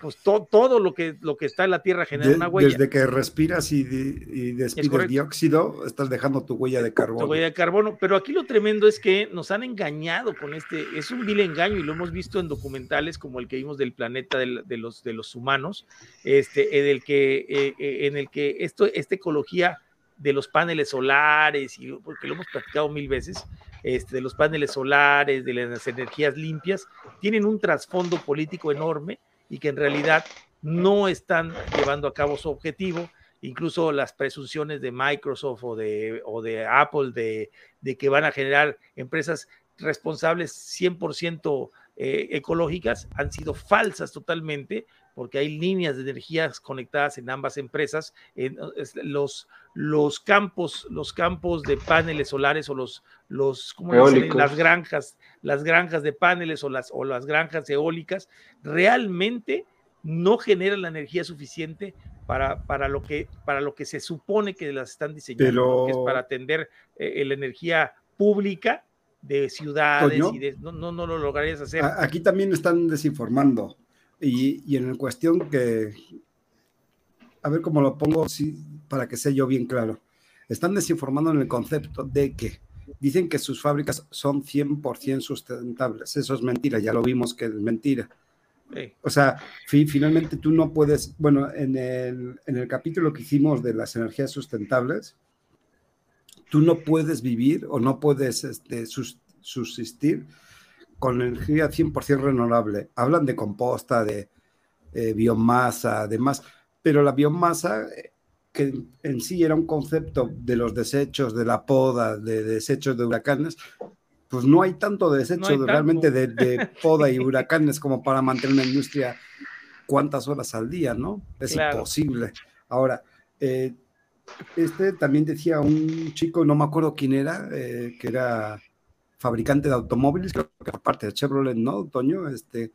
pues todo lo que, lo que está en la Tierra genera una huella. Desde que respiras y, y despides dióxido, estás dejando tu huella de carbono. Tu huella de carbono, pero aquí lo tremendo es que nos han engañado con este, es un vil engaño y lo hemos visto en documentales como el que vimos del planeta de, los, de los humanos, este, en el que, eh, eh, en el que esto, esta ecología de los paneles solares, y porque lo hemos platicado mil veces, este, de los paneles solares, de las energías limpias, tienen un trasfondo político enorme y que en realidad no están llevando a cabo su objetivo. Incluso las presunciones de Microsoft o de, o de Apple de, de que van a generar empresas responsables 100% eh, ecológicas han sido falsas totalmente porque hay líneas de energías conectadas en ambas empresas. En, los, los campos, los campos de paneles solares o los, los las granjas, las granjas de paneles o las, o las granjas eólicas, realmente no generan la energía suficiente para, para, lo, que, para lo que se supone que las están diseñando, que es para atender eh, la energía pública de ciudades y de, no, no, no lo lograrías hacer. Aquí también están desinformando y, en el cuestión que, a ver cómo lo pongo sí, para que sea yo bien claro, están desinformando en el concepto de que dicen que sus fábricas son 100% sustentables. Eso es mentira, ya lo vimos que es mentira. O sea, finalmente tú no puedes, bueno, en el, en el capítulo que hicimos de las energías sustentables, tú no puedes vivir o no puedes este, subsistir con energía 100% renovable. Hablan de composta, de eh, biomasa, demás, pero la biomasa, eh, que en sí era un concepto de los desechos, de la poda, de desechos de huracanes, pues no hay tanto desecho realmente de, poda y huracanes como para mantener una industria cuántas horas al día, ¿no? Es imposible. Ahora, eh, este también decía un chico, no me acuerdo quién era, que era fabricante de automóviles, creo que aparte de Chevrolet, ¿no, Toño? Este,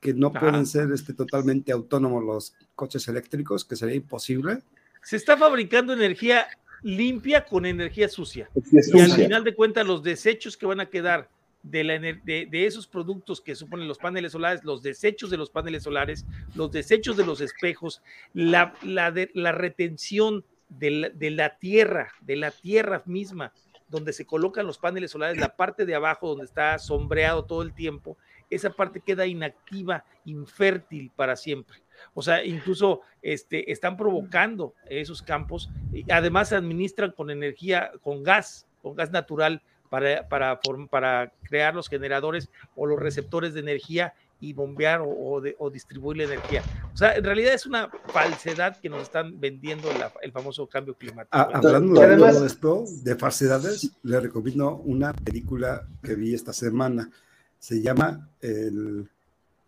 que no pueden ser este, totalmente autónomos los coches eléctricos, que sería imposible. Se está fabricando energía limpia con energía sucia. Y al final de cuentas, los desechos que van a quedar de, la, de, de, esos productos que suponen los paneles solares, los desechos de los paneles solares, los desechos de los espejos, la, la, la retención de la, de la tierra, de la tierra misma, donde se colocan los paneles solares, la parte de abajo donde está sombreado todo el tiempo, esa parte queda inactiva, infértil para siempre. O sea, incluso este, están provocando esos campos. Y además se administran con energía, con gas, con gas natural para, para, para crear los generadores o los receptores de energía y bombear o, o, distribuir la energía. O sea, en realidad es una falsedad que nos están vendiendo el famoso cambio climático. Ah, hablando de todo esto, de falsedades, le recomiendo una película que vi esta semana. Se llama El,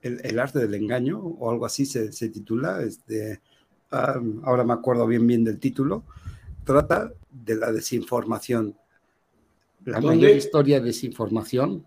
el, arte del engaño o algo así se, se titula. Este, ahora me acuerdo bien bien del título. Trata de la desinformación. La mayor historia de desinformación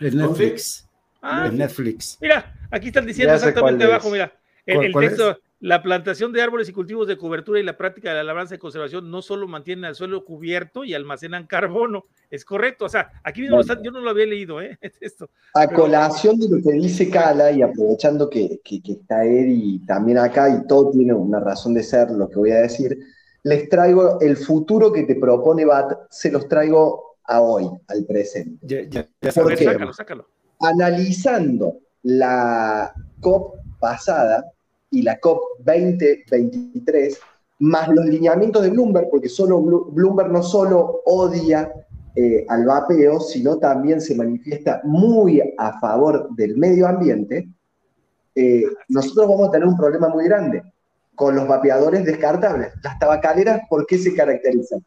en Netflix. Ah, en Netflix. Mira, aquí están diciendo exactamente abajo, mira, el, texto, la plantación de árboles y cultivos de cobertura y la práctica de la labranza y conservación no solo mantienen el suelo cubierto y almacenan carbono, es correcto, o sea, aquí mismo yo no lo había leído, ¿eh? Esto. A colación de lo que dice Cala y aprovechando que, que, que está él y también acá y todo tiene una razón de ser lo que voy a decir, les traigo el futuro que te propone BAT, se los traigo a hoy, al presente. Ya, ya, sácalo, sácalo analizando la COP pasada y la COP 2023, más los lineamientos de Bloomberg, porque solo Bloomberg no solo odia eh, al vapeo, sino también se manifiesta muy a favor del medio ambiente, eh, nosotros vamos a tener un problema muy grande con los vapeadores descartables. Las tabacaleras, ¿por qué se caracterizan?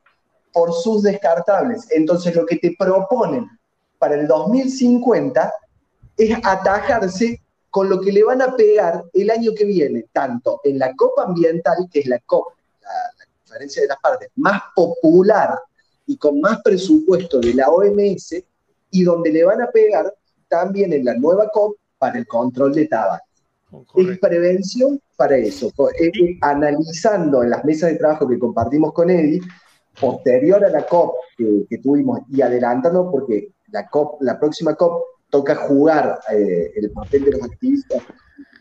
Por sus descartables. Entonces, lo que te proponen para el 2050 es atajarse con lo que le van a pegar el año que viene, tanto en la Copa Ambiental, que es la COP, la, conferencia de las partes, más popular y con más presupuesto de la OMS, y donde le van a pegar también en la nueva COP para el control de tabaco. Es prevención para eso. analizando en las mesas de trabajo que compartimos con Eddie, posterior a la COP que, tuvimos y adelantando, porque la, COP, la próxima COP toca jugar eh, el papel de los activistas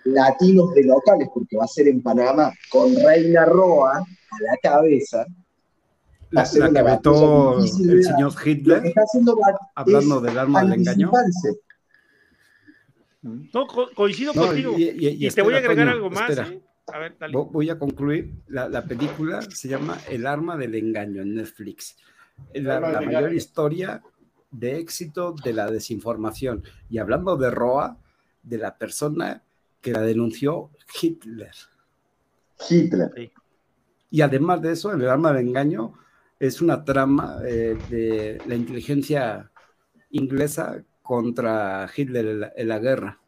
latinos de locales, porque va a ser en Panamá, con Reina Roa a la cabeza. La, la que vetó el señor Hitler, hablando del arma del engaño. No, coincido contigo. Y, te voy a agregar algo más. ¿eh? A ver, dale. Voy a concluir. La, la, película se llama El arma del engaño en Netflix. La, la mayor historia de éxito de la desinformación. Y hablando de Roa, de la persona que la denunció Hitler. Hitler. Y además de eso, el arma de engaño es una trama eh, de la inteligencia inglesa contra Hitler en la, guerra.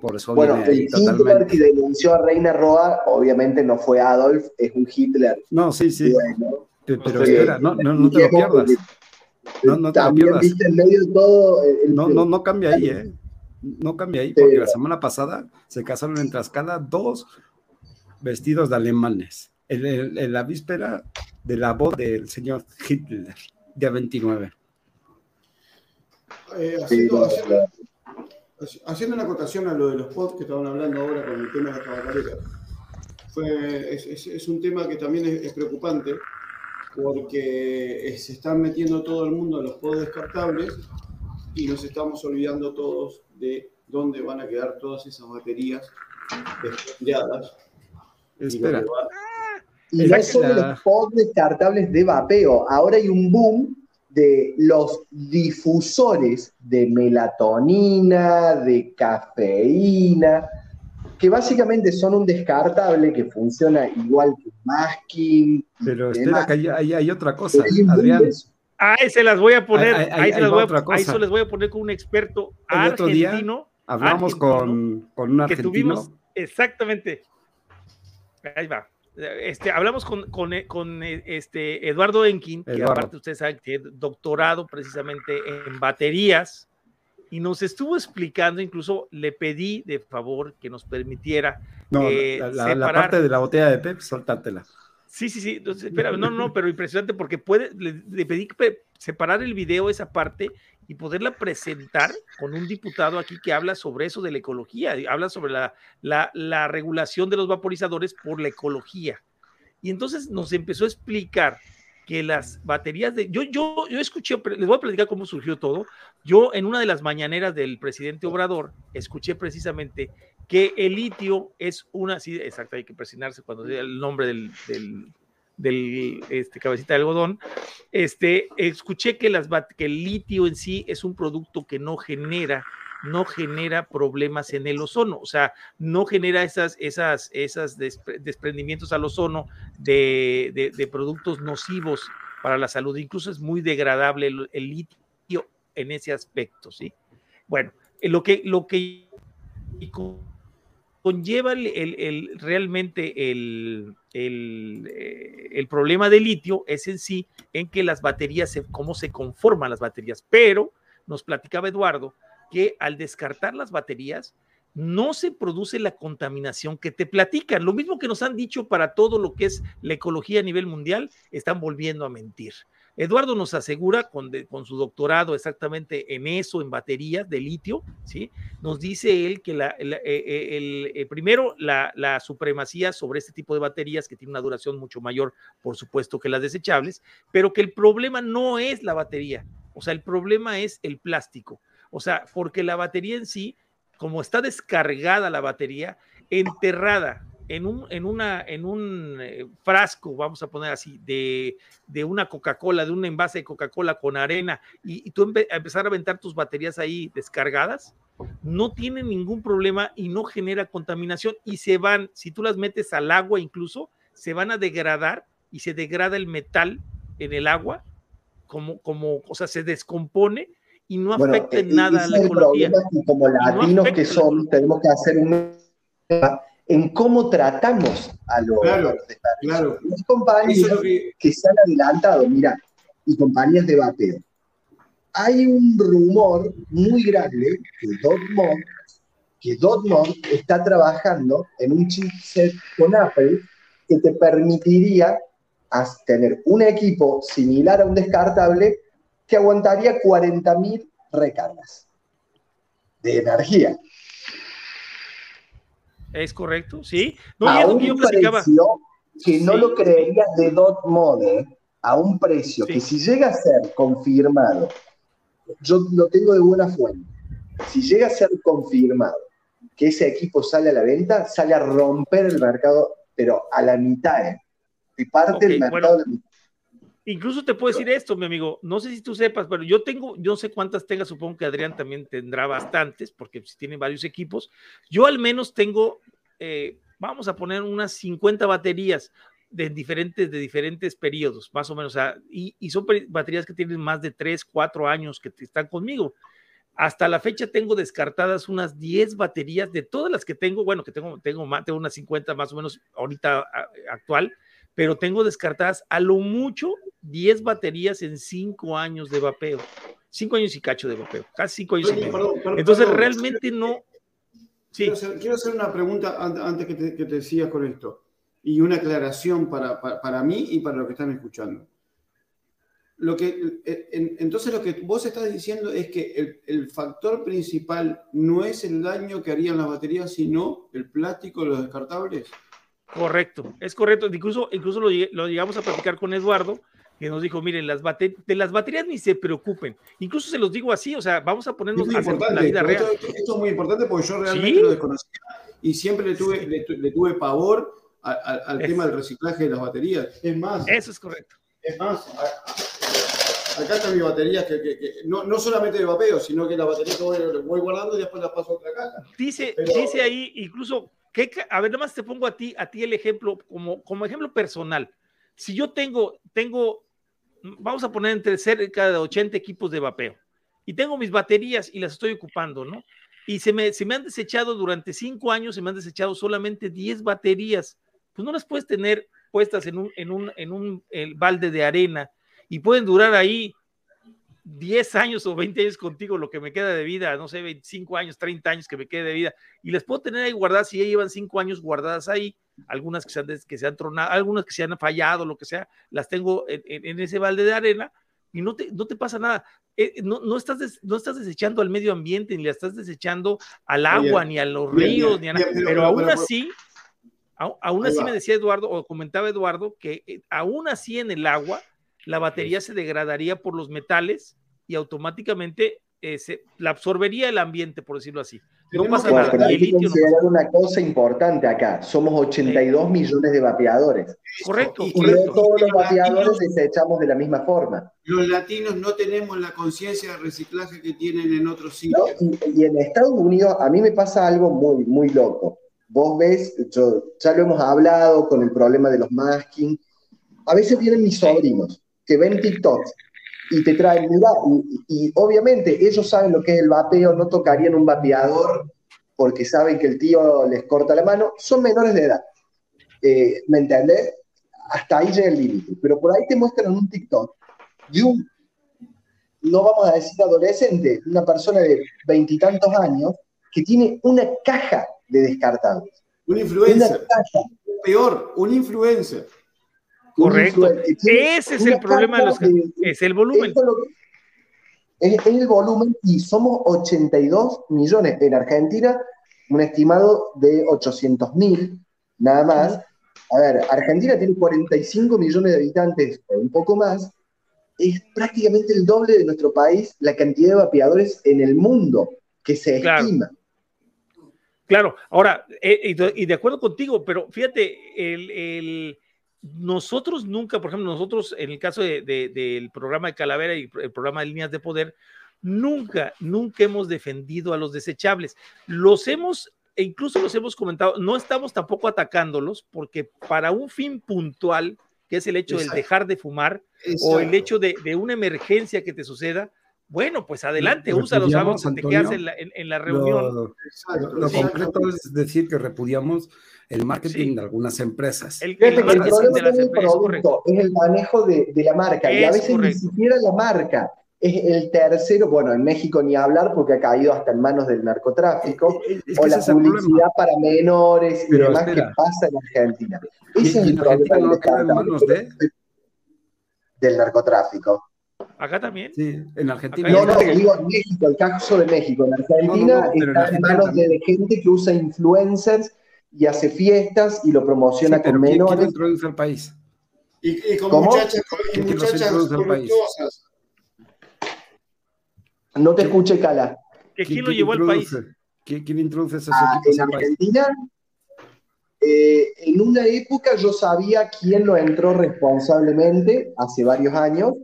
Por eso bueno, el Hitler que denunció a Reina Roa, obviamente no fue Adolf, es un Hitler. No, sí, sí. pero espera, no, no, no te lo pierdas. No, no te lo pierdas. en medio de todo no, no, no cambia ahí, ¿eh? no cambia ahí, porque la semana pasada se casaron en Tlaxcala dos vestidos de alemanes, en, la víspera de la voz del señor Hitler, día 29. Eh, haciendo, una acotación a lo de los pods que estaban hablando ahora con el tema de la tabacalera, es, un tema que también es, preocupante porque se están metiendo todo el mundo en los pods descartables y nos estamos olvidando todos de dónde van a quedar todas esas baterías descartadas. Espera. Y, no solo los pods descartables de vapeo, ahora hay un boom de los difusores de melatonina, de cafeína, que básicamente son un descartable que funciona igual que masking. Pero espera, que hay, hay, otra cosa, Adrián. Ahí se las voy a poner, ahí, se las voy a, ahí se les voy a poner con un experto argentino. hablamos con, con un argentino. Que tuvimos, exactamente. Ahí va. Este, hablamos con, con, con este Eduardo Enkin, que aparte ustedes saben que doctorado precisamente en baterías, y nos estuvo explicando, incluso le pedí de favor que nos permitiera. No, eh, la, la, parte de la botella de Pep, soltártela. Sí, sí, sí. Entonces, espera, no, no, pero impresionante porque puede, le, pedí que separar el video, esa parte, y poderla presentar con un diputado aquí que habla sobre eso de la ecología, habla sobre la, la, la regulación de los vaporizadores por la ecología. Y entonces nos empezó a explicar que las baterías de... Yo, yo, yo escuché, les voy a platicar cómo surgió todo. Yo en una de las mañaneras del presidente Obrador escuché precisamente que el litio es una, sí, exacto, hay que presionarse cuando diga el nombre del, del, este, cabecita de algodón, este, escuché que, las, que el litio en sí es un producto que no genera no genera problemas en el ozono, o sea, no genera esas, esas, esas desprendimientos al ozono de, de, productos nocivos para la salud, incluso es muy degradable el, el litio en ese aspecto, ¿sí? Bueno, lo que, lo que conlleva el, realmente el, eh, el, problema del litio es en sí en que las baterías, cómo se conforman las baterías, pero nos platicaba Eduardo que al descartar las baterías no se produce la contaminación que te platican. Lo mismo que nos han dicho para todo lo que es la ecología a nivel mundial, están volviendo a mentir. Eduardo nos asegura con, su doctorado exactamente en eso, en baterías de litio, ¿sí? Nos dice él que la, eh, eh, el, eh, primero la, supremacía sobre este tipo de baterías que tiene una duración mucho mayor, por supuesto, que las desechables, pero que el problema no es la batería, o sea, el problema es el plástico, o sea, porque la batería en sí, como está descargada la batería, enterrada en un, en una, en un eh, frasco, vamos a poner así, de, de una Coca-Cola, de un envase de Coca-Cola con arena, y, tú empezar a aventar tus baterías ahí descargadas, no tiene ningún problema y no genera contaminación y se van, si tú las metes al agua incluso, se van a degradar y se degrada el metal en el agua, como, como, o sea, se descompone y no afecta en e, nada a la ecología. como latinos que son, tenemos que hacer un en cómo tratamos a los, claro, claro. compañías que... se han adelantado, mira, y compañías de vapeo. Hay un rumor muy grande que Dotmont, que está trabajando en un chipset con Apple que te permitiría tener un equipo similar a un descartable que aguantaría 40.000 recargas de energía. Es correcto, sí. No, a un precio que no lo creerías de Dot Mode, a un precio que si llega a ser confirmado, yo lo tengo de buena fuente, si llega a ser confirmado que ese equipo sale a la venta, sale a romper el mercado, pero a la mitad, ¿eh? Y parte el mercado Incluso te puedo decir esto, mi amigo, no sé si tú sepas, pero yo tengo, yo no sé cuántas tenga, supongo que Adrián también tendrá bastantes, porque si tiene varios equipos. Yo al menos tengo, eh, vamos a poner unas 50 baterías de diferentes, de diferentes periodos, más o menos, y, y, son baterías que tienen más de 3, 4 años que están conmigo. Hasta la fecha tengo descartadas unas 10 baterías de todas las que tengo, bueno, que tengo, tengo, tengo unas 50 más o menos ahorita actual, pero tengo descartadas a lo mucho 10 baterías en 5 años de vapeo. 5 años y cacho de vapeo, casi 5 años y medio. Entonces realmente no... Sí. Quiero, hacer, una pregunta antes que te, que te sigas con esto y una aclaración para, para, para mí y para los que están escuchando lo que, eh, entonces lo que vos estás diciendo es que el, factor principal no es el daño que harían las baterías, sino el plástico de los descartables. Correcto, es correcto. Incluso, incluso lo, llegamos a platicar con Eduardo, que nos dijo, miren, las de las baterías ni se preocupen. Incluso se los digo así, o sea, vamos a ponernos a la vida real. Esto, es muy importante porque yo realmente lo desconocía y siempre le tuve, le, tuve pavor al tema del reciclaje de las baterías. Es más. Eso es correcto. Es más, acá está mi batería, que, no, no, solamente de vapeo, sino que la batería que voy, guardando y después la paso a otra caja. Dice, dice ahí, incluso, que, a ver, nomás te pongo a ti, a ti el ejemplo, como, como ejemplo personal. Si yo tengo, tengo, vamos a poner entre cerca de 80 equipos de vapeo y tengo mis baterías y las estoy ocupando, ¿no? Y se me, se me han desechado durante cinco años, se me han desechado solamente 10 baterías. Pues no las puedes tener puestas en un, en un, en un el balde de arena y pueden durar ahí 10 años o 20 años contigo, lo que me queda de vida, no sé, 25 años, 30 años que me quede de vida, y les puedo tener ahí guardadas, si ya llevan 5 años guardadas ahí, algunas que se han, que se han tronado, algunas que se han fallado, lo que sea, las tengo en, ese balde de arena y no te, no te pasa nada. Eh, no, no, estás no estás desechando al medio ambiente, ni la estás desechando al agua, ni a los ríos, ni a nada, pero, aún así... Aún así me decía Eduardo, o comentaba Eduardo, que eh, aún así en el agua la batería se degradaría por los metales y automáticamente eh, se, la absorbería el ambiente, por decirlo así. No pasa nada. Pero hay que considerar una cosa importante acá. Somos 82 millones de vapeadores. Correcto. Y, no todos los vapeadores desechamos de la misma forma. Los latinos no tenemos la conciencia de reciclaje que tienen en otros sitios. y, en Estados Unidos a mí me pasa algo muy, muy loco. Vos ves, ya lo hemos hablado con el problema de los masking. A veces vienen mis sobrinos que ven TikTok y te traen, mira, y, obviamente ellos saben lo que es el vapeo, no tocarían un vapeador porque saben que el tío les corta la mano, son menores de edad. Eh, ¿Me entiendes? Hasta ahí llega el límite. Pero por ahí te muestran un TikTok de un, no vamos a decir adolescente, una persona de veintitantos años que tiene una caja de descartables. Un influencer. Peor, un influencer. Correcto. Ese es el problema de los es el volumen. Es, el volumen y somos 82 millones. En Argentina, un estimado de 800 mil, nada más. A ver, Argentina tiene 45 millones de habitantes, o un poco más. Es prácticamente el doble de nuestro país la cantidad de vapeadores en el mundo que se estima. Claro, ahora, eh, y, de acuerdo contigo, pero fíjate, el nosotros nunca, por ejemplo, nosotros en el caso del programa de Calavera y el programa de líneas de poder, nunca, nunca hemos defendido a los desechables. Los hemos, e incluso los hemos comentado, no estamos tampoco atacándolos porque para un fin puntual, que es el hecho de dejar de fumar o el hecho de, una emergencia que te suceda, bueno, pues adelante, úsalos, vamos, te quedas en la, en, la reunión. Lo, concreto es decir que repudiamos el marketing de algunas empresas. El, el, problema de es producto, es el manejo de, de la marca, y a veces ni siquiera la marca es el tercero, bueno, en México ni hablar porque ha caído hasta en manos del narcotráfico, o la publicidad para menores y demás que pasa en Argentina. Ese es el problema no en manos de... del narcotráfico. Acá también. Sí, en Argentina. No, no, digo en México, el caso de México. En Argentina está en manos de, gente que usa influencers y hace fiestas y lo promociona con menores. ¿Quién introduce al país? Y, con muchachas, con muchachas voluptuosas. No te escuche, Cala. ¿Quién, lo llevó al país? ¿Quién, introduce esos ah, equipos en Argentina? Eh, en una época yo sabía quién lo entró responsablemente, hace varios años,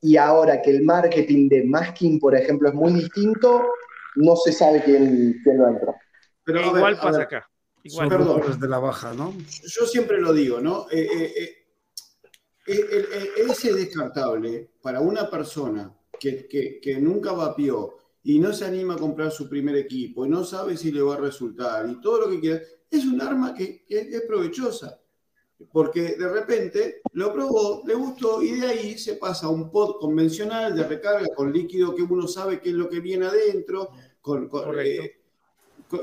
y ahora que el marketing de Masking, por ejemplo, es muy distinto, no se sabe quién, quién lo entró. Pero igual pasa acá. Igual. Perdón. de la baja, ¿no? Yo siempre lo digo, ¿no? Eh, eh, ese descartable para una persona que, que, que nunca vapió y no se anima a comprar su primer equipo y no sabe si le va a resultar y todo lo que quiera, es un arma que, es provechosa. Porque de repente lo probó, le gustó y de ahí se pasa a un pod convencional de recarga con líquido que uno sabe qué es lo que viene adentro. Con, eh,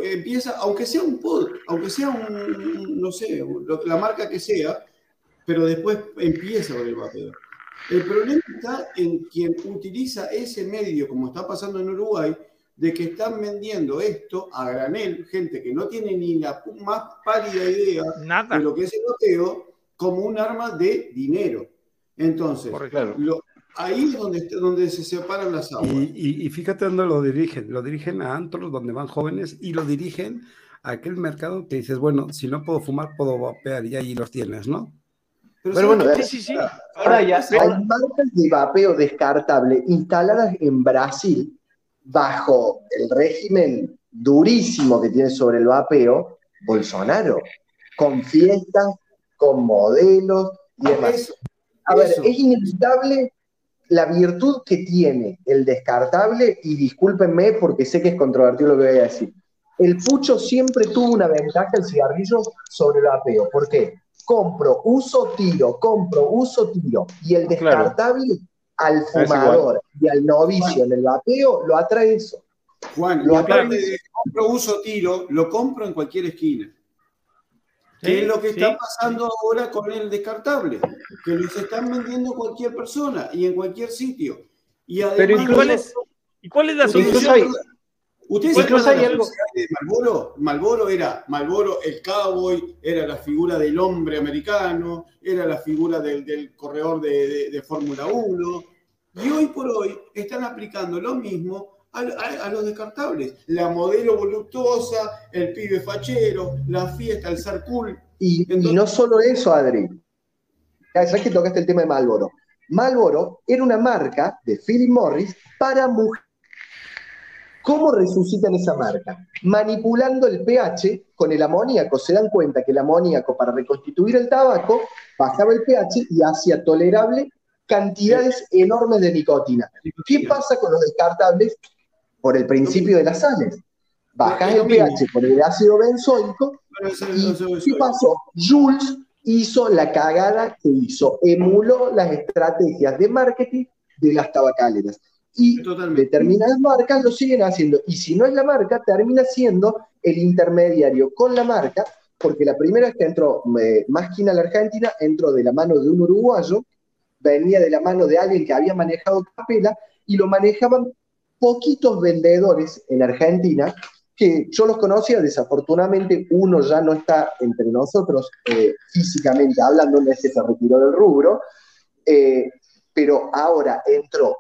empieza, aunque sea un pod, aunque sea un, no sé, la marca que sea, pero después empieza con el vapeo. El problema está en quien utiliza ese medio, como está pasando en Uruguay, de que están vendiendo esto a granel, gente que no tiene ni la más pálida idea de lo que es el bloqueo, como un arma de dinero. Entonces, ahí es donde, donde se separan las aguas. Y, fíjate dónde lo dirigen. Lo dirigen a antros donde van jóvenes y lo dirigen a aquel mercado que dices, bueno, si no puedo fumar, puedo vapear y ahí los tienes, ¿no? Pero, bueno, sí, sí, sí. Ahora ya. Hay marcas de vapeo descartable instaladas en Brasil bajo el régimen durísimo que tiene sobre el vapeo Bolsonaro, con fiestas, con modelos y demás. A ver, es inevitable la virtud que tiene el descartable, y discúlpenme porque sé que es controvertido lo que voy a decir. El pucho siempre tuvo una ventaja, el cigarrillo, sobre el vapeo. ¿Por qué? compro, uso, tiro, compro, uso, tiro. Y el descartable al fumador y al novicio en el vapeo lo atrae eso. Juan, lo aparte de compro, uso, tiro, lo compro en cualquier esquina. ¿Qué es lo que está pasando ahora con el descartable? Que los están vendiendo cualquier persona y en cualquier sitio. Y además, Pero ¿y cuál, es, ¿y cuál es la solución? ¿Ustedes acuerdan de algo? de Malboro? Malboro era, Malboro el cowboy, era la figura del hombre americano, era la figura del, corredor de, Fórmula 1. Y hoy por hoy están aplicando lo mismo a, los descartables. La modelo voluptuosa, el pibe fachero, la fiesta, el ser cool. Y, no solo eso, Adri. Sabes que tocaste el tema de Malboro. Malboro era una marca de Philip Morris para mujeres ¿Cómo resucitan esa marca? Manipulando el pH con el amoníaco. Se dan cuenta que el amoníaco para reconstituir el tabaco bajaba el pH y hacía tolerable cantidades enormes de nicotina. ¿Qué pasa con los descartables? Por el principio de las sales. Bajas el pH por el ácido benzoico. ¿Y qué pasó? Jules hizo la cagada que hizo. Emuló las estrategias de marketing de las tabacaleras y determinadas marcas lo siguen haciendo. Y si no es la marca, termina siendo el intermediario con la marca, porque la primera vez que entró eh, Máquina a la Argentina, entró de la mano de un uruguayo, venía de la mano de alguien que había manejado Capela, y lo manejaban poquitos vendedores en Argentina, que yo los conocía, desafortunadamente uno ya no está entre nosotros eh, físicamente hablando, no es que se retiró del rubro, eh, pero ahora entró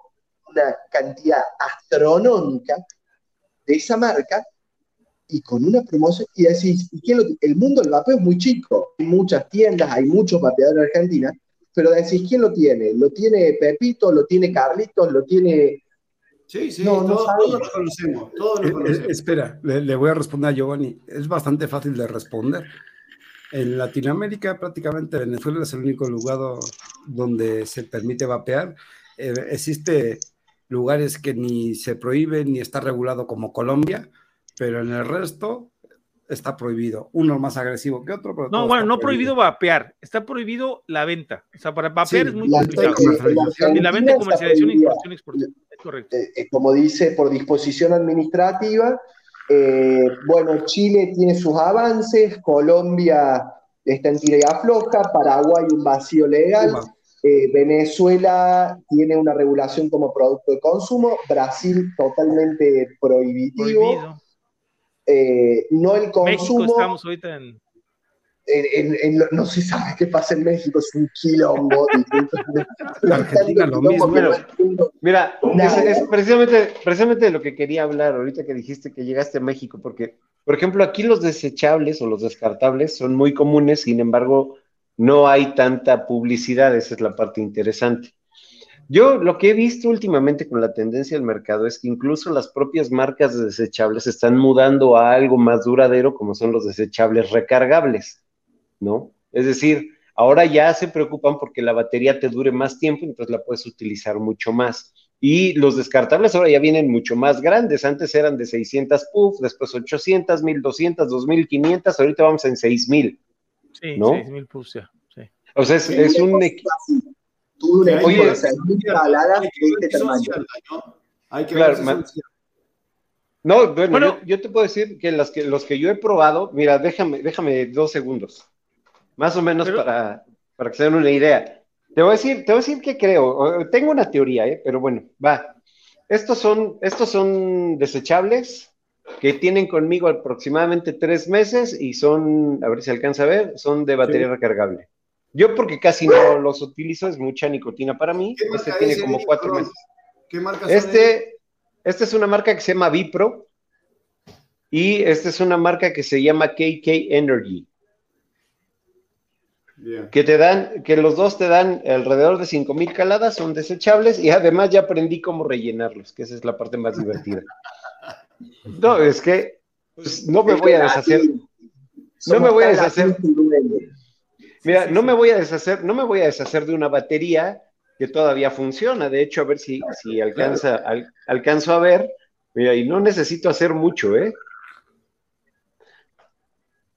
una cantidad astronómica de esa marca y con una promoción, y decís, el mundo del vapeo es muy chico, hay muchas tiendas, hay muchos vapeadores en Argentina, pero decís, ¿quién lo tiene? ¿Lo tiene Pepito? ¿Lo tiene Carlitos? ¿Lo tiene...? Sí, sí, todos, lo conocemos, todos lo eh, eh, conocemos. espera, le, le, voy a responder a Giovanni. Es bastante fácil de responder. En Latinoamérica, prácticamente Venezuela es el único lugar donde se permite vapear. Eh, existe lugares que ni se prohíben ni está regulado como Colombia, pero en el resto está prohibido. Uno más agresivo que otro. no, bueno, no prohibido. vapear, está prohibido la venta. O sea, para vapear es muy complicado. y la venta, comercialización, importación, exportación. Correcto. Eh, eh, como dice, por disposición administrativa. Eh, bueno, Chile tiene sus avances, Colombia está en tira y afloja, Paraguay un vacío legal. Eh, Venezuela tiene una regulación como producto de consumo, Brasil totalmente prohibitivo. eh, no el consumo. México estamos ahorita en no se sabe qué pasa en México, es un quilombo. Argentina lo mismo. mira, es, precisamente, precisamente de lo que quería hablar ahorita que dijiste que llegaste a México, porque, por ejemplo, aquí los desechables o los descartables son muy comunes, sin embargo, no hay tanta publicidad, esa es la parte interesante. Yo lo que he visto últimamente con la tendencia del mercado es que incluso las propias marcas de desechables están mudando a algo más duradero, como son los desechables recargables. ¿No? Es decir, ahora ya se preocupan porque la batería te dure más tiempo, entonces la puedes utilizar mucho más. Y los descartables ahora ya vienen mucho más grandes. Antes eran de 600 puff, después 800, 1200, 2500, ahorita vamos en 6000. Sí, ¿no? 6000 puff, ya. Sí. O sea, es, es un. Tuve una Oye, hay que claro, no, bueno, yo, te puedo decir que, las que los que yo he probado, mira, déjame, déjame dos segundos. Más o menos para, para que se den una idea. Te voy a decir, te voy a decir que creo. Tengo una teoría, ¿eh? pero bueno, va. Estos son, estos son desechables que tienen conmigo aproximadamente tres meses y son, a ver si alcanza a ver, son de batería recargable. Yo porque casi no los utilizo, es mucha nicotina para mí. Este tiene como cuatro meses. ¿Qué marca Este, esta es una marca que se llama Vipro y esta es una marca que se llama KK Energy que te dan, que los dos te dan alrededor de 5000 caladas, son desechables y además ya aprendí cómo rellenarlos, que esa es la parte más divertida. No, es que pues, no me voy a deshacer. No me voy a deshacer. Mira, no me voy a deshacer, no me voy a deshacer de una batería que todavía funciona. De hecho, a ver si, si alcanza, alcanzo a ver. Mira, y no necesito hacer mucho, ¿eh?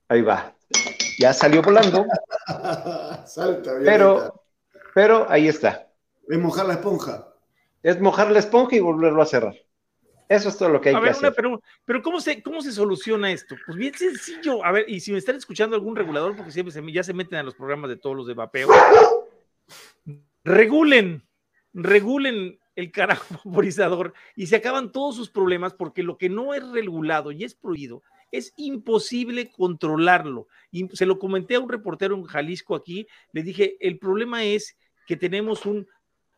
Ahí va ya salió volando. Salta, bien pero, pero ahí está. Es mojar la esponja. Es mojar la esponja y volverlo a cerrar. Eso es todo lo que hay que hacer. pero, pero ¿cómo se, ¿cómo se soluciona esto? Pues bien sencillo. A ver, y si me están escuchando algún regulador, porque siempre ya se meten a los programas de todos los de vapeo, regulen, regulen el carajo vaporizador y se acaban todos sus problemas porque lo que no es regulado y es prohibido es imposible controlarlo. Y se lo comenté a un reportero en Jalisco aquí, le dije, el problema es que tenemos un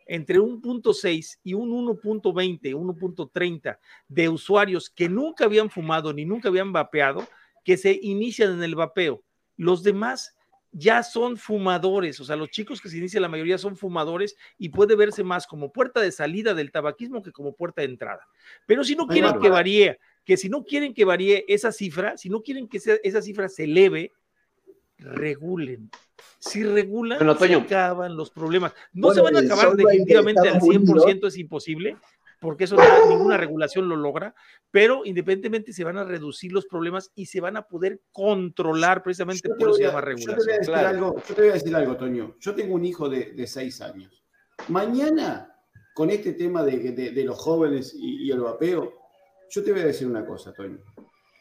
entre un punto .6 y un 1.20, 1.30 de usuarios que nunca habían fumado ni nunca habían vapeado, que se inician en el vapeo. Los demás ya son fumadores, o sea, los chicos que se inician, la mayoría son fumadores y puede verse más como puerta de salida del tabaquismo que como puerta de entrada. Pero si no quieren que varíe, que si no quieren que varíe esa cifra, si no quieren que esa cifra se eleve, regulen. Si regulan, se acaban los problemas. No se van a acabar definitivamente al 100%, es imposible, porque eso ninguna regulación lo logra, pero independientemente se van a reducir los problemas y se van a poder controlar precisamente por eso se llama regulación. Yo te, voy a decir algo, yo te voy a decir algo, Toño. Yo tengo un hijo de, de seis años. Mañana, con este tema de, de, los jóvenes y, y el vapeo, yo te voy a decir una cosa, Toño.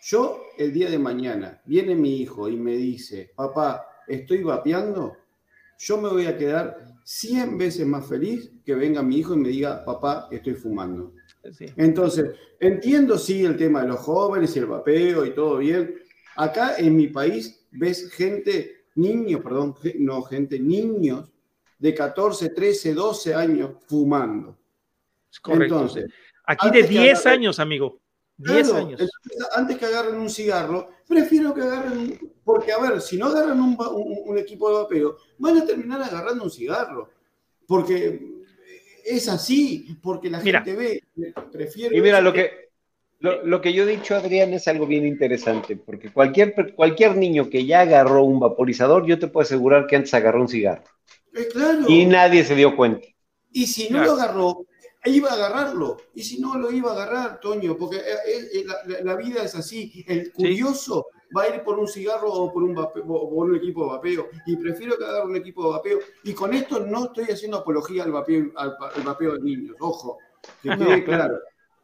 Yo, el día de mañana, viene mi hijo y me dice, papá, estoy vapeando, yo me voy a quedar 100 veces más feliz que venga mi hijo y me diga, papá, estoy fumando. Entonces, entiendo sí el tema de los jóvenes y el vapeo y todo bien. Acá en mi país ves gente, niños, perdón, no gente, niños de 14, 13, 12 años fumando. Es correcto. Entonces, Aquí de 10 años, amigo. 10 años. antes que agarren un cigarro, prefiero que agarren, porque a ver, si no agarran un, equipo de vapeo, van a terminar agarrando un cigarro. Porque es así, porque la gente ve, prefiere... Y mira, lo que, lo, que yo he dicho, Adrián, es algo bien interesante, porque cualquier, cualquier niño que ya agarró un vaporizador, yo te puedo asegurar que antes agarró un cigarro. Eh, claro. Y nadie se dio cuenta. Y si no lo agarró, iba a agarrarlo. Y si no, lo iba a agarrar, Toño, porque eh, eh, la, vida es así. El curioso va a ir por un cigarro o por un, un equipo de vapeo. Y prefiero que agarre un equipo de vapeo. Y con esto no estoy haciendo apología al vapeo, al, vapeo de niños. Ojo, que quede claro.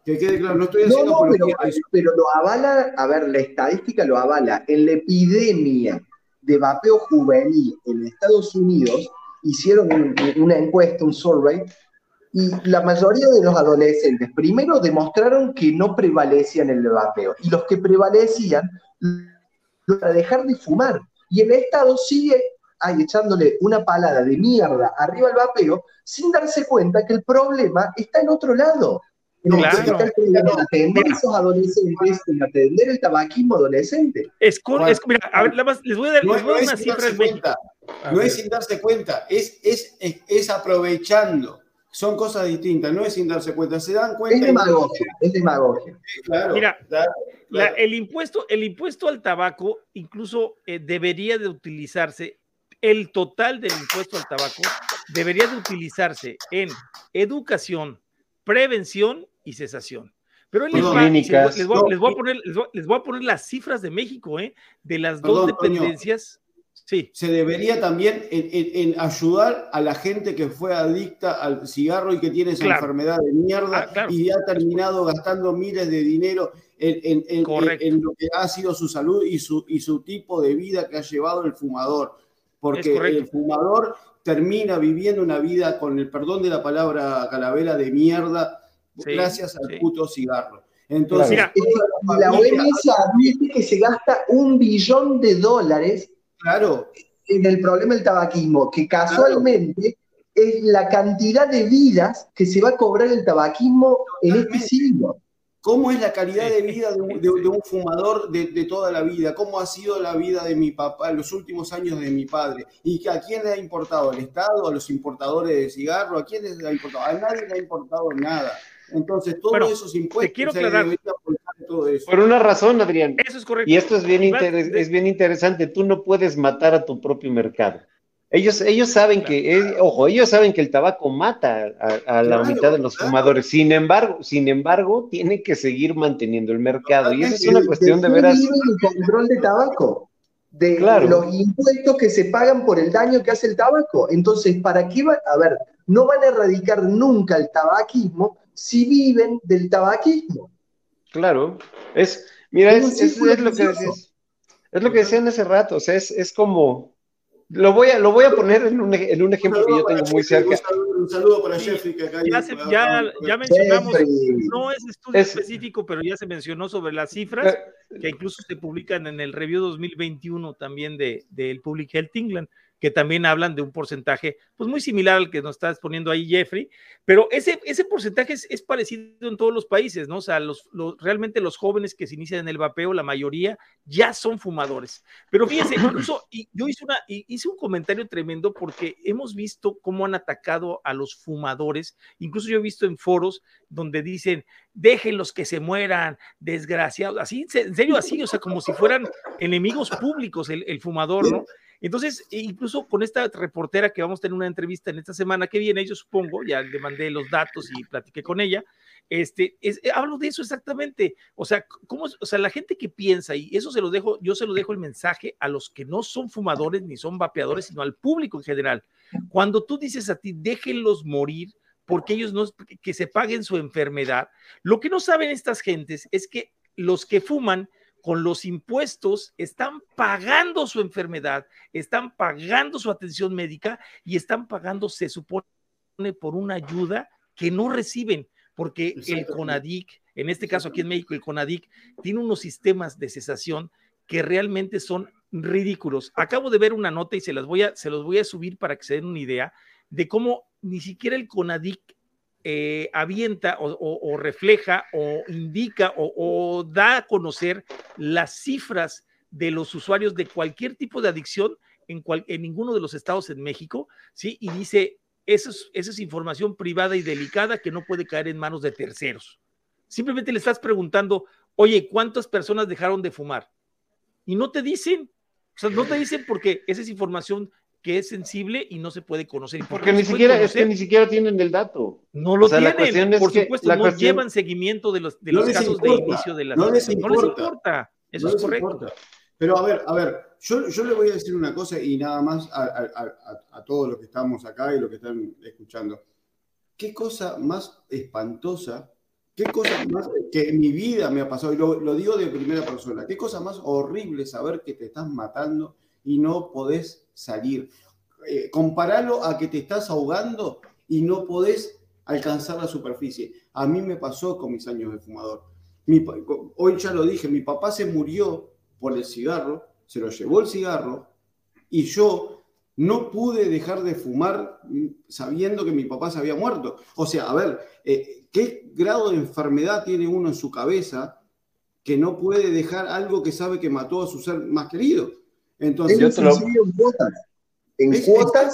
Que quede claro, no estoy haciendo apología pero, pero lo avala, a ver, la estadística lo avala. En la epidemia de vapeo juvenil en Estados Unidos, hicieron una encuesta, un survey, Y la mayoría de los adolescentes, primero, demostraron que no prevalecían el vapeo. Y los que prevalecían, para dejar de fumar. Y el Estado sigue ahí echándole una palada de mierda arriba al vapeo sin darse cuenta que el problema está en otro lado. Claro. en atender a esos adolescentes, en atender el tabaquismo adolescente. Es, es mira, a ver, les voy a dar, les voy a dar una cifra No es sin darse cuenta, es, es, es, aprovechando. Son cosas distintas, no es sin darse cuenta, se dan cuenta. Es demagogia, es demagogia. claro, mira, el, impuesto, el impuesto al tabaco incluso eh, debería de utilizarse el total del impuesto al tabaco debería de utilizarse en educación, prevención y cesación. Pero les, les, voy, a poner, les, voy, a poner, las cifras de México, ¿eh? de las dos dependencias. Sí. Se debería también en, ayudar a la gente que fue adicta al cigarro y que tiene esa enfermedad de mierda ah, y ha terminado gastando miles de dinero en, en, lo que ha sido su salud y su, y su tipo de vida que ha llevado el fumador. Porque el fumador termina viviendo una vida, con el perdón de la palabra calavera, de mierda, gracias al puto cigarro. Entonces, la OMS admite que se gasta un billón de dólares claro. en el problema del tabaquismo, que casualmente es la cantidad de vidas que se va a cobrar el tabaquismo en este siglo. ¿Cómo es la calidad de vida de un, fumador de, toda la vida? ¿Cómo ha sido la vida de mi papá en los últimos años de mi padre? ¿Y a quién le ha importado? ¿Al Estado? ¿A los importadores de cigarro? ¿A quién le ha importado? A nadie le ha importado nada. Entonces, todos esos impuestos quiero aclarar. Todo eso. Por una razón, Adrián. Eso es correcto. Y esto es bien, es bien interesante. Tú no puedes matar a tu propio mercado. Ellos, ellos saben que, ojo, ellos saben que el tabaco mata a, la mitad de los fumadores. Sin embargo, sin embargo, tiene que seguir manteniendo el mercado. Y esa es una cuestión de, veras. El control de tabaco, de los impuestos que se pagan por el daño que hace el tabaco. Entonces, ¿para qué va? A ver, no van a erradicar nunca el tabaquismo si viven del tabaquismo. Claro, es, mira, es, lo que decías, es lo que decían hace rato, o sea, es, es como lo voy a, lo voy a poner en un, en un ejemplo que yo tengo muy cerca. Un saludo para Jeffrey, que acá ya, ya, ya, mencionamos, no es estudio específico, pero ya se mencionó sobre las cifras que incluso se publican en el review 2021 también del de, Public Health England que también hablan de un porcentaje pues muy similar al que nos está exponiendo ahí Jeffrey, pero ese, ese porcentaje es, parecido en todos los países, ¿no? O sea, los, realmente los jóvenes que se inician en el vapeo, la mayoría ya son fumadores. Pero fíjense, incluso yo hice, una, hice un comentario tremendo porque hemos visto cómo han atacado a los fumadores, incluso yo he visto en foros donde dicen, déjenlos que se mueran, desgraciados, así, en serio, así, o sea, como si fueran enemigos públicos el, el fumador, ¿no? Entonces, e incluso con esta reportera que vamos a tener una entrevista en esta semana que viene, yo supongo, ya le mandé los datos y platiqué con ella, este, es, eh, hablo de eso exactamente. O sea, ¿cómo, o sea, la gente que piensa, y eso se lo dejo, yo se lo dejo el mensaje a los que no son fumadores ni son vapeadores, sino al público en general. Cuando tú dices a ti, déjenlos morir, porque ellos no, que se paguen su enfermedad, lo que no saben estas gentes es que los que fuman con los impuestos están pagando su enfermedad, están pagando su atención médica y están pagando, se supone, por una ayuda que no reciben, porque el CONADIC, en este caso aquí en México, el CONADIC tiene unos sistemas de cesación que realmente son ridículos. Acabo de ver una nota y se las voy a, se los voy a subir para que se den una idea de cómo ni siquiera el CONADIC eh, avienta o, refleja o indica o, da a conocer las cifras de los usuarios de cualquier tipo de adicción en, ninguno de los estados en México, ¿sí? Y dice, esa es información privada y delicada que no puede caer en manos de terceros. Simplemente le estás preguntando, oye, ¿cuántas personas dejaron de fumar? Y no te dicen, o sea, no te dicen porque esa es información que es sensible y no se puede conocer. Porque ni siquiera, es que ni siquiera tienen el dato. No lo tienen, por supuesto, no llevan seguimiento de los, de los casos de inicio de la no les, no les importa. Eso es correcto. Pero a ver, a ver, yo, yo, le voy a decir una cosa y nada más a, a, a, todos los que estamos acá y los que están escuchando. ¿Qué cosa más espantosa, qué cosa más que en mi vida me ha pasado, y lo, lo digo de primera persona, qué cosa más horrible saber que te estás matando y no podés salir. Eh, comparalo a que te estás ahogando y no podés alcanzar la superficie. A mí me pasó con mis años de fumador. hoy ya lo dije, mi papá se murió por el cigarro, se lo llevó el cigarro y yo no pude dejar de fumar sabiendo que mi papá se había muerto. O sea, a ver, eh, ¿qué grado de enfermedad tiene uno en su cabeza que no puede dejar algo que sabe que mató a su ser más querido? Entonces, yo te lo... en cuotas, en cuotas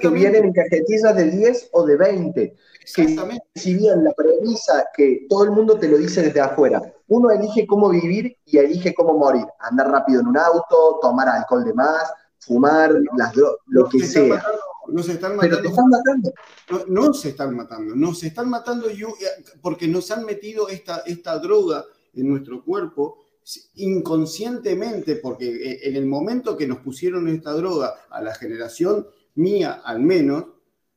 que vienen en cajetillas de 10 o de 20. Exactamente. si bien la premisa que todo el mundo te lo dice desde afuera, uno elige cómo vivir y elige cómo morir. Andar rápido en un auto, tomar alcohol de más, fumar, las lo que sea. no se están matando. Pero están matando. No, se están matando, no se están matando porque nos han metido esta, esta droga en nuestro cuerpo inconscientemente, porque eh, en el momento que nos pusieron esta droga a la generación mía al menos,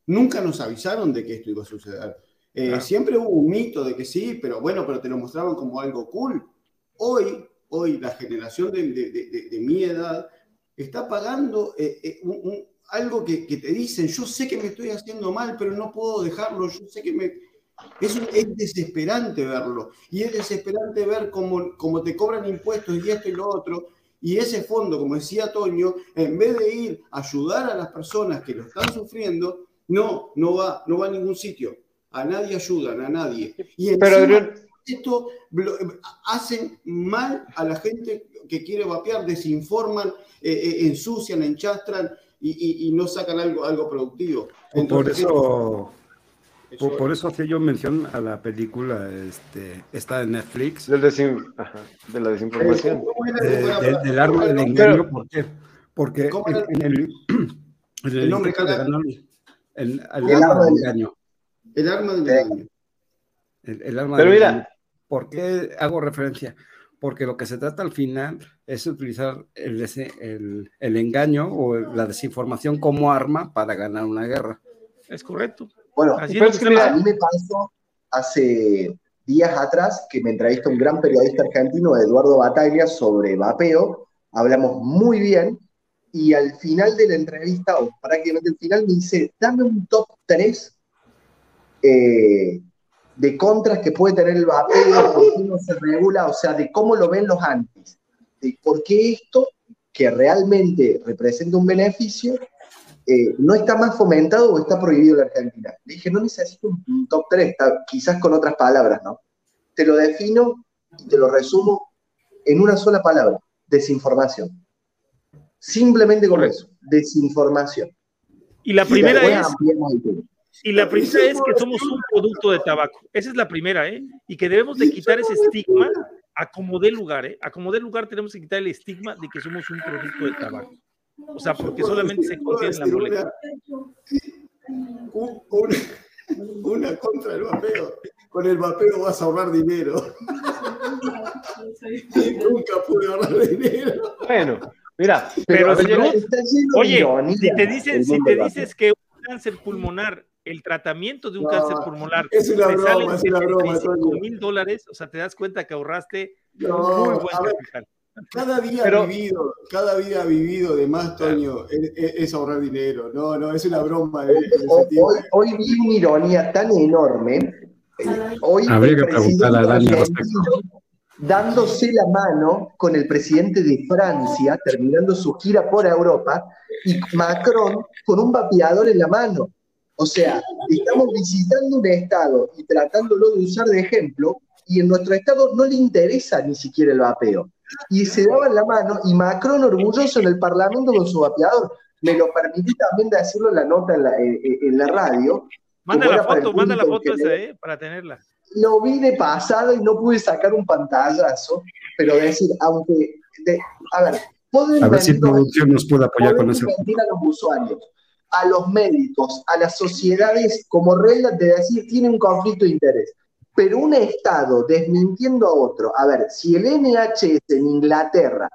nunca nos avisaron de que esto iba a suceder. Eh, siempre hubo un mito de que sí, pero bueno, pero te lo mostraban como algo cool. Hoy, hoy la generación de, mi edad está pagando eh, algo que, te dicen, yo sé que me estoy haciendo mal, pero no puedo dejarlo, yo sé que me, es, es, desesperante verlo. Y es desesperante ver cómo, cómo, te cobran impuestos y esto y lo otro. Y ese fondo, como decía Toño, en vez de ir a ayudar a las personas que lo están sufriendo, no, no va, no va a ningún sitio. A nadie ayudan, a nadie. Y Pero, esto hacen mal a la gente que quiere vapear, desinforman, eh, eh, ensucian, enchastran y, y, no sacan algo, algo productivo. por eso por, eso hacía yo mención a la película, este, está en Netflix. de la desinformación. del arma del engaño, ¿por qué? Porque en, el, el, nombre el, arma del engaño. El arma del engaño. El, arma Pero mira. ¿Por qué hago referencia? Porque lo que se trata al final es utilizar el, el, el engaño o la desinformación como arma para ganar una guerra. Es correcto. Bueno, a mí me pasó hace días atrás que me entrevistó un gran periodista argentino, Eduardo Bataglia, sobre vapeo. Hablamos muy bien y al final de la entrevista, o prácticamente al final, me dice, dame un top 3 eh, de contras que puede tener el vapeo, por qué no se regula, o sea, de cómo lo ven los antis, de por qué esto, que realmente representa un beneficio, eh, no está más fomentado o está prohibido en la Argentina. Le dije, no necesito un, top 3, quizás con otras palabras, ¿no? Te lo defino y te lo resumo en una sola palabra, desinformación. Simplemente con eso, desinformación. Y la primera es... Y la primera es que somos un producto de tabaco. Esa es la primera, ¿eh? Y que debemos de quitar ese estigma a como dé lugar, ¿eh? A como dé lugar tenemos que quitar el estigma de que somos un producto de tabaco. O sea, porque solamente se contiene la molécula. Una, contra el vapeo. Con el vapeo vas a ahorrar dinero. nunca pude ahorrar dinero. Bueno, mira, pero, oye, si te dices, si te dices que un cáncer pulmonar el tratamiento de un cáncer pulmonar es una broma, es una broma, mil dólares, o sea, te das cuenta que ahorraste muy buen capital. Cada día Pero, vivido, cada día vivido de más, Toño, es, ahorrar dinero. No, no, es una broma. hoy, vi una ironía tan enorme. Hoy Habría que preguntarle a Dani dándose la mano con el presidente de Francia, terminando su gira por Europa, y Macron con un vapeador en la mano. O sea, estamos visitando un estado y tratándolo de usar de ejemplo, y en nuestro estado no le interesa ni siquiera el vapeo y se daban la mano y Macron orgulloso en el Parlamento con su vapeador. Me lo permití también decirlo en la nota en la, en, la radio. Manda la foto, manda la foto esa, eh, para tenerla. Lo vi de pasada y no pude sacar un pantallazo, pero decir, aunque, a ver, a ver si producción nos puede apoyar con eso. a los usuarios, a los médicos, a las sociedades como regla de decir, tiene un conflicto de interés pero un Estado desmintiendo a otro, a ver, si el NHS en Inglaterra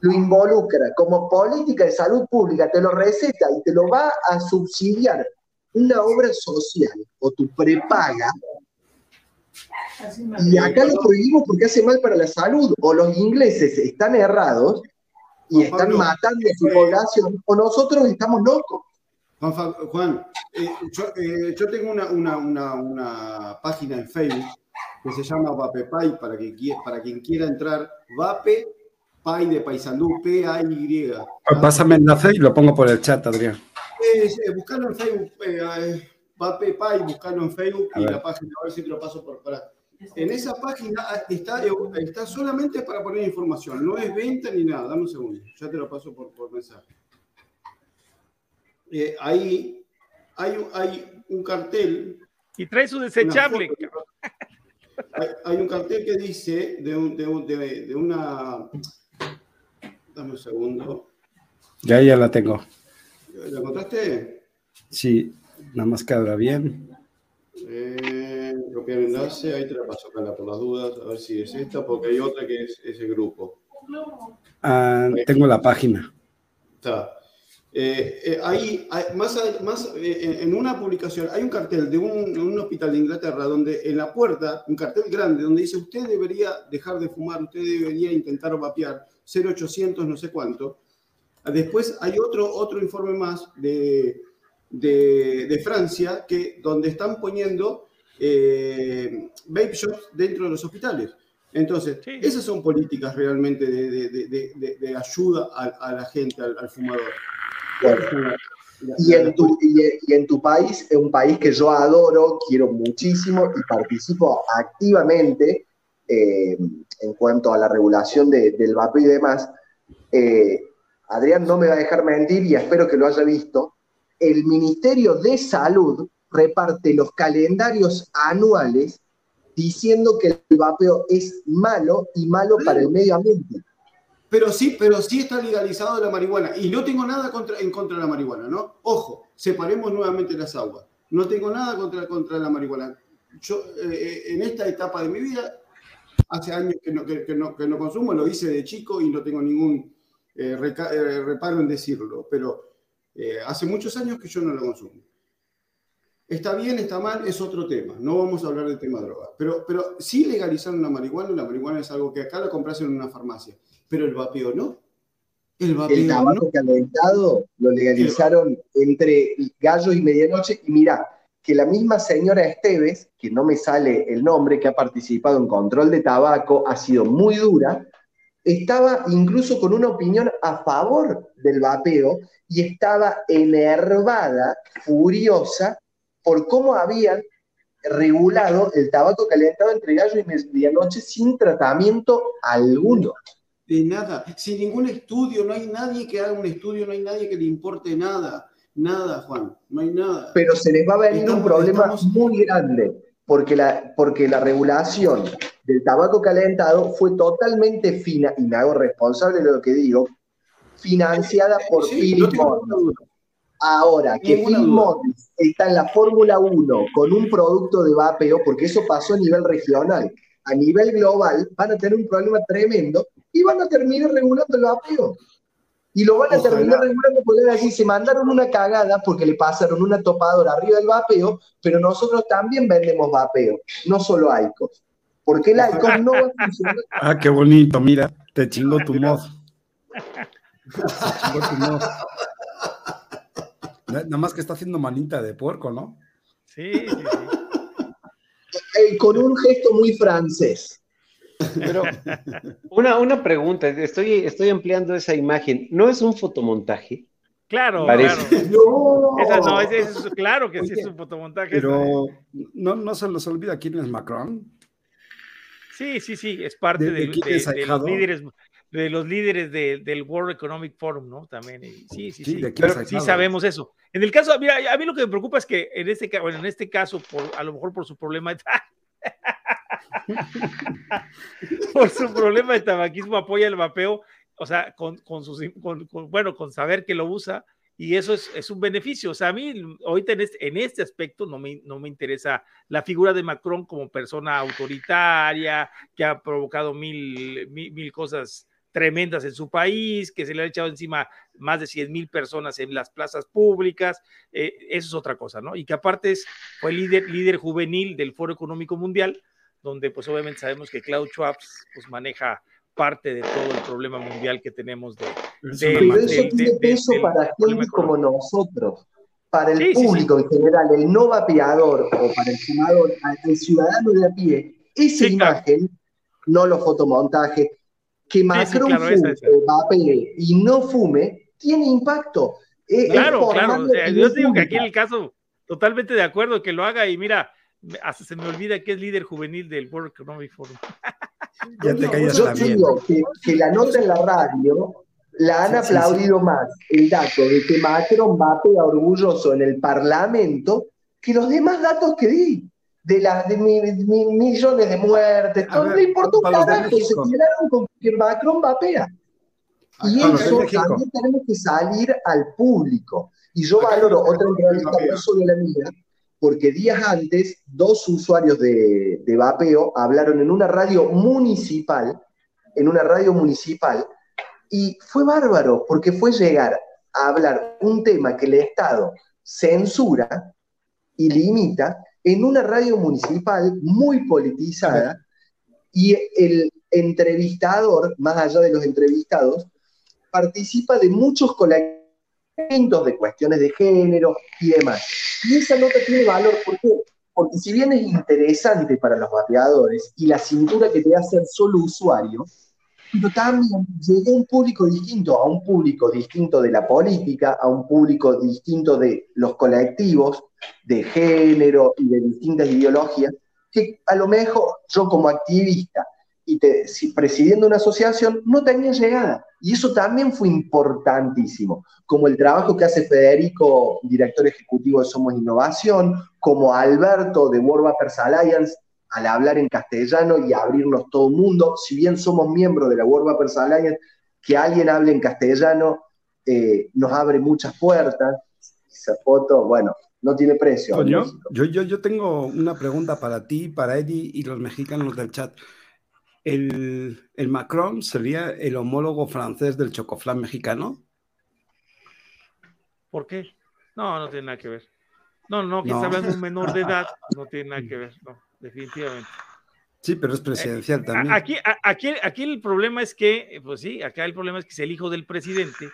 lo involucra como política de salud pública, te lo receta y te lo va a subsidiar una obra social o tu prepaga, y acá lo prohibimos porque hace mal para la salud, o los ingleses están errados y están matando a su población, o nosotros estamos locos. Juan, eh, eh, yo, tengo una, una, página en Facebook que se llama VapePay para, que, para quien quiera entrar. Vape Pay de Paisandú, P-A-Y. Pásame el enlace y lo pongo por el chat, Adrián. buscarlo en Facebook, Vape Pay, buscarlo en Facebook y la página, a ver si te lo paso por para. En esa página está, está solamente para poner información, no es venta ni nada. Dame un segundo, ya te lo paso por, por mensaje. Eh, ahí hay, hay, un cartel. Y trae su desechable. hay, un cartel que dice de, de, de, una. Dame un segundo. Ya, ya la tengo. ¿La encontraste? Sí, nada más que abra bien. Eh, copiar enlace, ahí te la paso, acá por las dudas, a ver si es esta, porque hay otra que es ese grupo. Ah, tengo la página. Está. Eh, eh, más, más eh, en una publicación, hay un cartel de un, hospital de Inglaterra donde en la puerta, un cartel grande, donde dice usted debería dejar de fumar, usted debería intentar vapear, 0800 no sé cuánto. Después hay otro, otro informe más de, de, Francia que, donde están poniendo vape shops dentro de los hospitales. Entonces, esas son políticas realmente de, ayuda a, la gente, al fumador. Y en, tu, y, en tu país, es un país que yo adoro, quiero muchísimo y participo activamente eh, en cuanto a la regulación del vapeo y demás. Eh, Adrián no me va a dejar mentir y espero que lo haya visto. El Ministerio de Salud reparte los calendarios anuales diciendo que el vapeo es malo y malo para el medio ambiente. Pero sí, pero sí está legalizado la marihuana. Y no tengo nada contra, en contra de la marihuana, ¿no? Ojo, separemos nuevamente las aguas. No tengo nada contra, contra la marihuana. Yo, eh, eh, en esta etapa de mi vida, hace años que no, que, no, que no, consumo, lo hice de chico y no tengo ningún eh, reparo en decirlo, pero hace muchos años que yo no lo consumo. Está bien, está mal, es otro tema. No vamos a hablar del tema droga. Pero, pero sí legalizaron la marihuana. La marihuana es algo que acá la compras en una farmacia pero el vapeo no. El, vapeo el tabaco calentado lo legalizaron entre gallo y medianoche. Y mira, que la misma señora Esteves, que no me sale el nombre, que ha participado en control de tabaco, ha sido muy dura, estaba incluso con una opinión a favor del vapeo y estaba enervada, furiosa, por cómo habían regulado el tabaco calentado entre gallo y medianoche sin tratamiento alguno de nada, sin ningún estudio, no hay nadie que haga un estudio, no hay nadie que le importe nada, nada, Juan, no hay nada. Pero se les va a venir un problema muy grande, porque la, porque la regulación del tabaco calentado fue totalmente fina, y me hago responsable de lo que digo, financiada por Philip Morris. Ahora que Philip Morris está en la Fórmula 1 con un producto de vapeo, porque eso pasó a nivel regional, a nivel global van a tener un problema tremendo y van a terminar regulando el vapeo. Y lo van a terminar regulando porque así se mandaron una cagada porque le pasaron una topadora arriba del vapeo, pero nosotros también vendemos vapeo, no solo Aicos. Porque el Aicos no va a funcionar. Ah, qué bonito, mira, te chingo tu moz. Te tu moz. Nada más que está haciendo manita de puerco, ¿no? Sí, sí, sí. con un gesto muy francés. Pero una, una pregunta, estoy, estoy ampliando esa imagen. ¿No es un fotomontaje? Claro, claro. No. es, claro que sí es un fotomontaje. Pero no, no se les olvida quién es Macron. Sí, sí, sí, es parte de, los líderes, de los líderes del World Economic Forum, ¿no? También. Sí, sí, sí. sí sabemos eso. En el caso, mira, a mí lo que me preocupa es que en este, bueno, en este caso, por, a lo mejor por su problema, por su problema de tabaquismo apoya el vapeo, o sea, con, sus, bueno, con saber que lo usa, y eso es, es, un beneficio. O sea, a mí ahorita en este, en este aspecto no me, no me interesa la figura de Macron como persona autoritaria, que ha provocado mil, mil, cosas tremendas en su país, que se le ha echado encima más de 100 mil personas en las plazas públicas, eh, eso es otra cosa, ¿no? Y que aparte es, fue líder, líder juvenil del Foro Económico Mundial, donde pues obviamente sabemos que Cloud Schwab pues maneja parte de todo el problema mundial que tenemos de... Pero eso tiene peso para gente como nosotros. para el público en general, el no vapeador o para el fumador, el ciudadano de a pie, esa imagen, no los fotomontajes, que Macron fume, y no fume, tiene impacto. Claro, claro. yo digo que aquí en el caso, totalmente de acuerdo, que lo haga y mira, hasta se me olvida que es líder juvenil del World Economic Forum. ya te callas yo digo que, que, la nota en la radio la han aplaudido más el dato de que Macron va a orgulloso en el Parlamento que los demás datos que di. De las de millones de muertes, todo no importa un carajo, se quedaron con que Macron vapea. Y eso también tenemos que salir al público. Y yo valoro otra entrevista, no de la mía, porque días antes dos usuarios de, de vapeo hablaron en una radio municipal, en una radio municipal, y fue bárbaro, porque fue llegar a hablar un tema que el Estado censura y limita en una radio municipal muy politizada, y el entrevistador, más allá de los entrevistados, participa de muchos colectivos de cuestiones de género y demás. Y esa nota tiene valor, ¿por Porque si bien es interesante para los vapeadores y la cintura que te hace el solo usuario, pero también llega a un público distinto, a un público distinto de la política, a un público distinto de los colectivos, de género y de distintas ideologías, que a lo mejor yo como activista y si, presidiendo una asociación no tenía llegada. Y eso también fue importantísimo, como el trabajo que hace Federico, director ejecutivo de Somos Innovación, como Alberto de World Vapers Alliance, al hablar en castellano y abrirnos todo el mundo, si bien somos miembros de la World Vapers Alliance, que alguien hable en castellano eh, nos abre muchas puertas. Esa foto, bueno, no tiene precio. Yo, yo, yo tengo una pregunta para ti, para Eddie y los mexicanos del chat el, Macron sería el homólogo francés del chocoflán mexicano. ¿Por qué? No, no tiene nada que ver. No, no, que está un menor de edad, no tiene nada que ver, no, definitivamente. Sí, pero es presidencial eh, también. Aquí, aquí, aquí el problema es que, pues sí, acá el problema es que es el hijo del presidente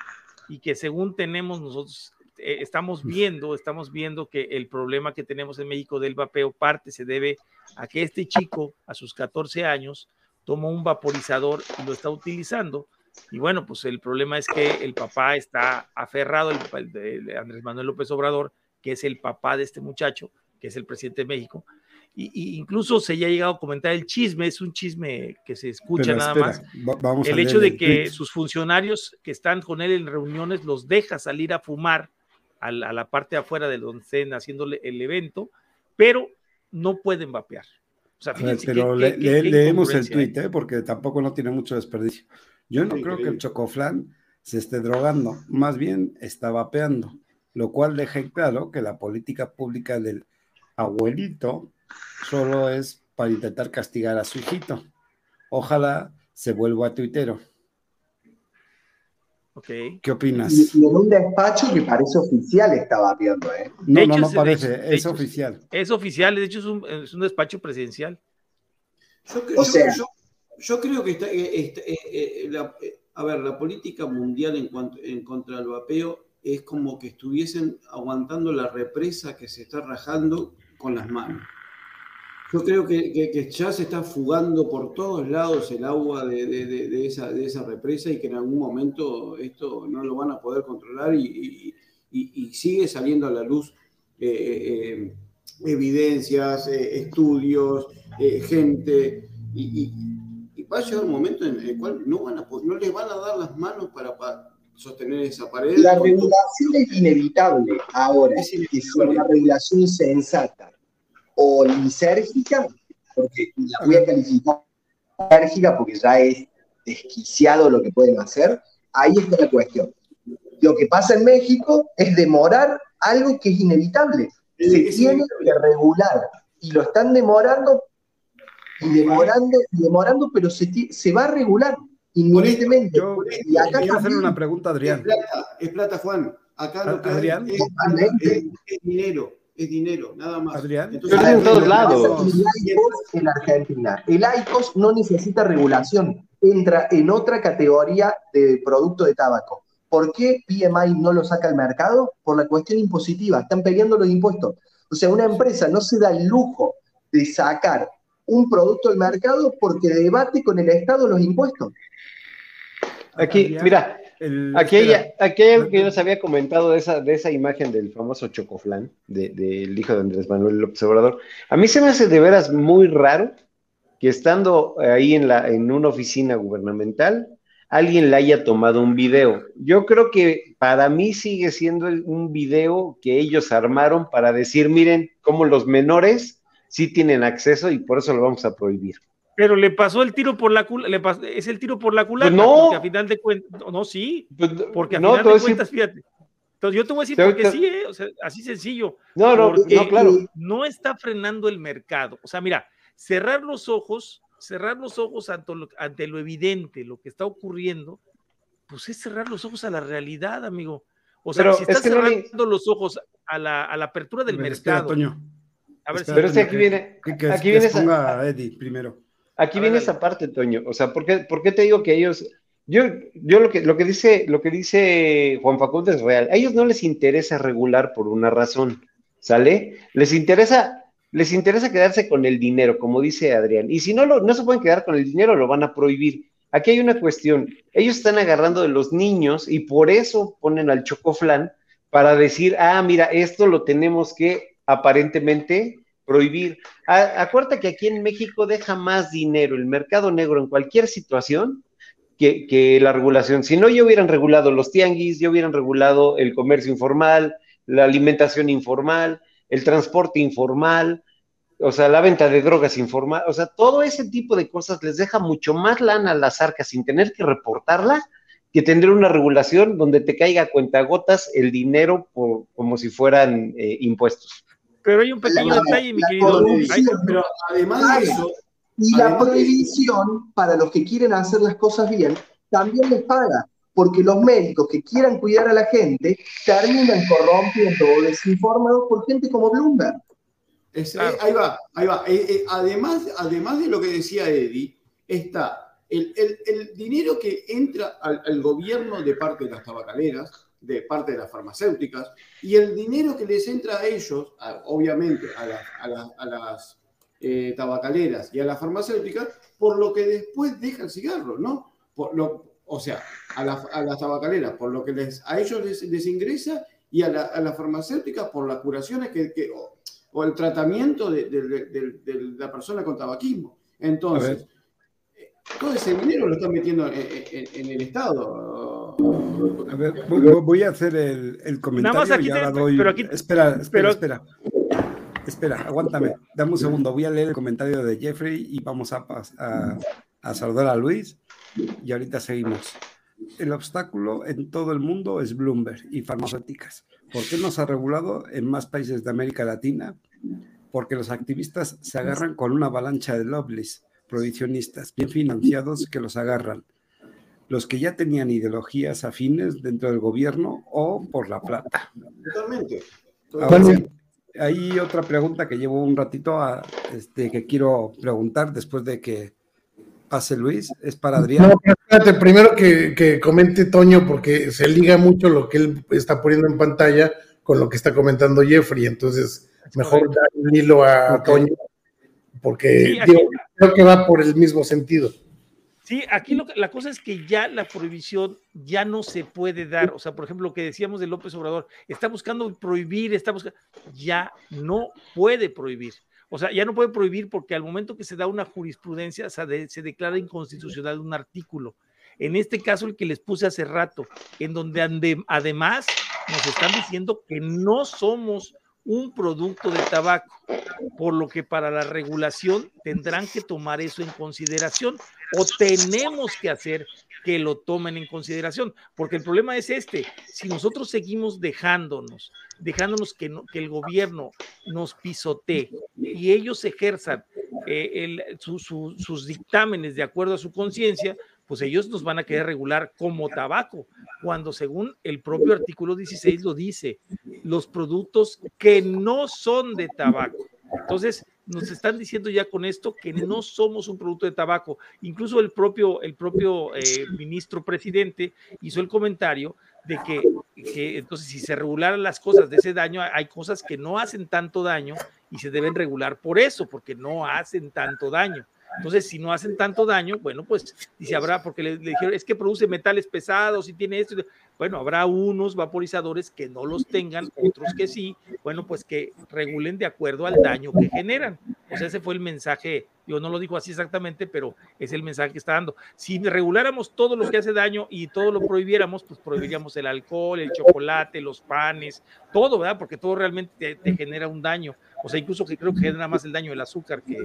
y que según tenemos nosotros, eh, estamos viendo, estamos viendo que el problema que tenemos en México del vapeo parte se debe a que este chico a sus 14 años tomó un vaporizador y lo está utilizando. Y bueno, pues el problema es que el papá está aferrado, el, de Andrés Manuel López Obrador, que es el papá de este muchacho, que es el presidente de México. Y, incluso se ya ha llegado a comentar el chisme, es un chisme que se escucha nada más. el hecho de que sus funcionarios que están con él en reuniones los deja salir a fumar a la, a la parte de afuera de donde estén haciéndole el evento, pero no pueden vapear pero leemos el tweet, ¿eh? porque tampoco no tiene mucho desperdicio. Yo no creo que el chocoflán se esté drogando, más bien está vapeando, lo cual deja claro que la política pública del abuelito solo es para intentar castigar a su hijito. Ojalá se vuelva a tuitero. ¿Qué opinas? Y, en un despacho que parece oficial estaba viendo, ¿eh? No, no, no parece, es, oficial. Es oficial, de hecho es un, es un despacho presidencial. Yo, o sea, yo, creo que está, eh, eh, eh, a ver, la política mundial en, cuanto, en contra del vapeo es como que estuviesen aguantando la represa que se está rajando con las manos. Yo creo que, ya se está fugando por todos lados el agua de, esa, de esa represa y que en algún momento esto no lo van a poder controlar y, sigue saliendo a la luz eh, eh, evidencias, eh, estudios, gente. Y, va a llegar un momento en el cual no, van a, no les van a dar las manos para, sostener esa pared. La regulación es inevitable ahora, es, es una regulación sensata o lisérgica, porque la voy a calificar lisérgica porque ya es desquiciado lo que pueden hacer, ahí está la cuestión. Lo que pasa en México es demorar algo que es inevitable. Se tiene que regular y lo están demorando y demorando y demorando, pero se, se va a regular inmediatamente. y acá quiero hacer una pregunta, Adrián. Es plata, es plata Juan. Acá lo que Adrián, es dinero es dinero, nada más. Adrián. Entonces, en todos lados. En Argentina, el ICOS no necesita regulación, entra en otra categoría de producto de tabaco. ¿Por qué PMI no lo saca al mercado? Por la cuestión impositiva, están peleando los impuestos. O sea, una empresa no se da el lujo de sacar un producto al mercado porque debate con el Estado los impuestos. Aquí, mira, aquí, hay, aquí que nos había comentado de esa, de esa imagen del famoso chocoflán, del hijo de Andrés Manuel López Obrador. A mí se me hace de veras muy raro que estando ahí en, la, en una oficina gubernamental, alguien le haya tomado un video. Yo creo que para mí sigue siendo un video que ellos armaron para decir, miren, cómo los menores sí tienen acceso y por eso lo vamos a prohibir. Pero le pasó el tiro por la culata, es el tiro por la culata, pues no. porque a final de cuentas, no, sí, pues porque a final de cuentas, fíjate, entonces yo te voy a decir porque sí, eh, o sea, así sencillo. No, no, no, claro. No está frenando el mercado. O sea, mira, cerrar los ojos cerrar los ojos ante lo, ante lo evidente, lo que está ocurriendo, pues es cerrar los ojos a la realidad, amigo. O sea, si estás cerrando los ojos a la, a la apertura del mercado. A ver pero si aquí viene. aquí viene esa, Eddie primero. Aquí viene esa parte, Toño. O sea, ¿por qué, ¿por qué te digo que ellos yo, yo lo que lo que dice lo que dice Juan Facundo es real. A ellos no les interesa regular por una razón, ¿sale? Les interesa les interesa quedarse con el dinero, como dice Adrián. Y si no, lo, no se pueden quedar con el dinero, lo van a prohibir. Aquí hay una cuestión. Ellos están agarrando de los niños y por eso ponen al chocoflán para decir, ah, mira, esto lo tenemos que aparentemente prohibir. acuérdate que aquí en México deja más dinero el mercado negro en cualquier situación que, la regulación. Si no, ya hubieran regulado los tianguis, ya hubieran regulado el comercio informal, la alimentación informal, el transporte informal, o sea, la venta de drogas informal, o sea, todo ese tipo de cosas les deja mucho más lana a las arcas sin tener que reportarla que tener una regulación donde te caiga a cuentagotas el dinero como si fueran eh, impuestos. Pero hay un pequeño detalle, mi querido. pero además de eso. Y la prohibición, para los que quieren hacer las cosas bien, también les paga porque los médicos que quieran cuidar a la gente terminan corrompiendo o desinformados por gente como Bloomberg. Eh, ahí va, ahí va. Eh, eh, además, además de lo que decía Eddie, está el, dinero que entra al, gobierno de parte de las tabacaleras, de parte de las farmacéuticas, y el dinero que les entra a ellos, obviamente a, las tabacaleras y a las farmacéuticas, por lo que después deja el cigarro, ¿no? Por lo, o sea, a, las tabacaleras por lo que les, a ellos les, ingresa y a, las farmacéuticas por las curaciones que, o, el tratamiento de, la persona con tabaquismo. Entonces, todo ese dinero lo están metiendo en, el Estado. A ver, voy, a hacer el, comentario y ahora doy... Pero aquí, espera, espera, espera. Espera, aguántame. Dame un segundo. Voy a leer el comentario de Jeffrey y vamos a, a, a saludar a Luis y ahorita seguimos. El obstáculo en todo el mundo es Bloomberg y farmacéuticas. ¿Por qué no se ha regulado en más países de América Latina? Porque los activistas se agarran con una avalancha de lobbies prohibicionistas bien financiados que los agarran. Los que ya tenían ideologías afines dentro del gobierno o por la plata. Totalmente. hay otra pregunta que llevo un ratito a, este, que quiero preguntar después de que pase Luis, es para Adrián. No, espérate, primero que, comente Toño, porque se liga mucho lo que él está poniendo en pantalla con lo que está comentando Jeffrey, entonces mejor dar un hilo a Toño, porque creo que va por el mismo sentido. Sí, aquí lo, la cosa es que ya la prohibición ya no se puede dar. O sea, por ejemplo, lo que decíamos de López Obrador, está buscando prohibir, está buscando, ya no puede prohibir. O sea, ya no puede prohibir porque al momento que se da una jurisprudencia se, declara inconstitucional un artículo. En este caso, el que les puse hace rato, en donde además nos están diciendo que no somos un producto de tabaco, por lo que para la regulación tendrán que tomar eso en consideración o tenemos que hacer que lo tomen en consideración, porque el problema es este, si nosotros seguimos dejándonos, dejándonos que, que el gobierno nos pisotee y ellos ejerzan eh, sus dictámenes de acuerdo a su conciencia, pues ellos nos van a querer regular como tabaco, cuando según el propio artículo 16 lo dice, los productos que no son de tabaco. Entonces, nos están diciendo ya con esto que no somos un producto de tabaco. Incluso el propio, el propio eh, ministro presidente hizo el comentario de que, que entonces si se regularan las cosas de ese daño, hay cosas que no hacen tanto daño y se deben regular por eso, porque no hacen tanto daño. Entonces, si no hacen tanto daño, bueno, pues dice habrá, porque le, dijeron, es que produce metales pesados y tiene esto. Bueno, habrá unos vaporizadores que no los tengan, otros que sí. Bueno, pues que regulen de acuerdo al daño que generan. O sea, ese fue el mensaje. Yo no lo digo así exactamente, pero es el mensaje que está dando. Si reguláramos todo lo que hace daño y todo lo prohibiéramos, pues prohibiríamos el alcohol, el chocolate, los panes, todo, ¿verdad? Porque todo realmente te, genera un daño. O sea, incluso que creo que genera más el daño el azúcar que,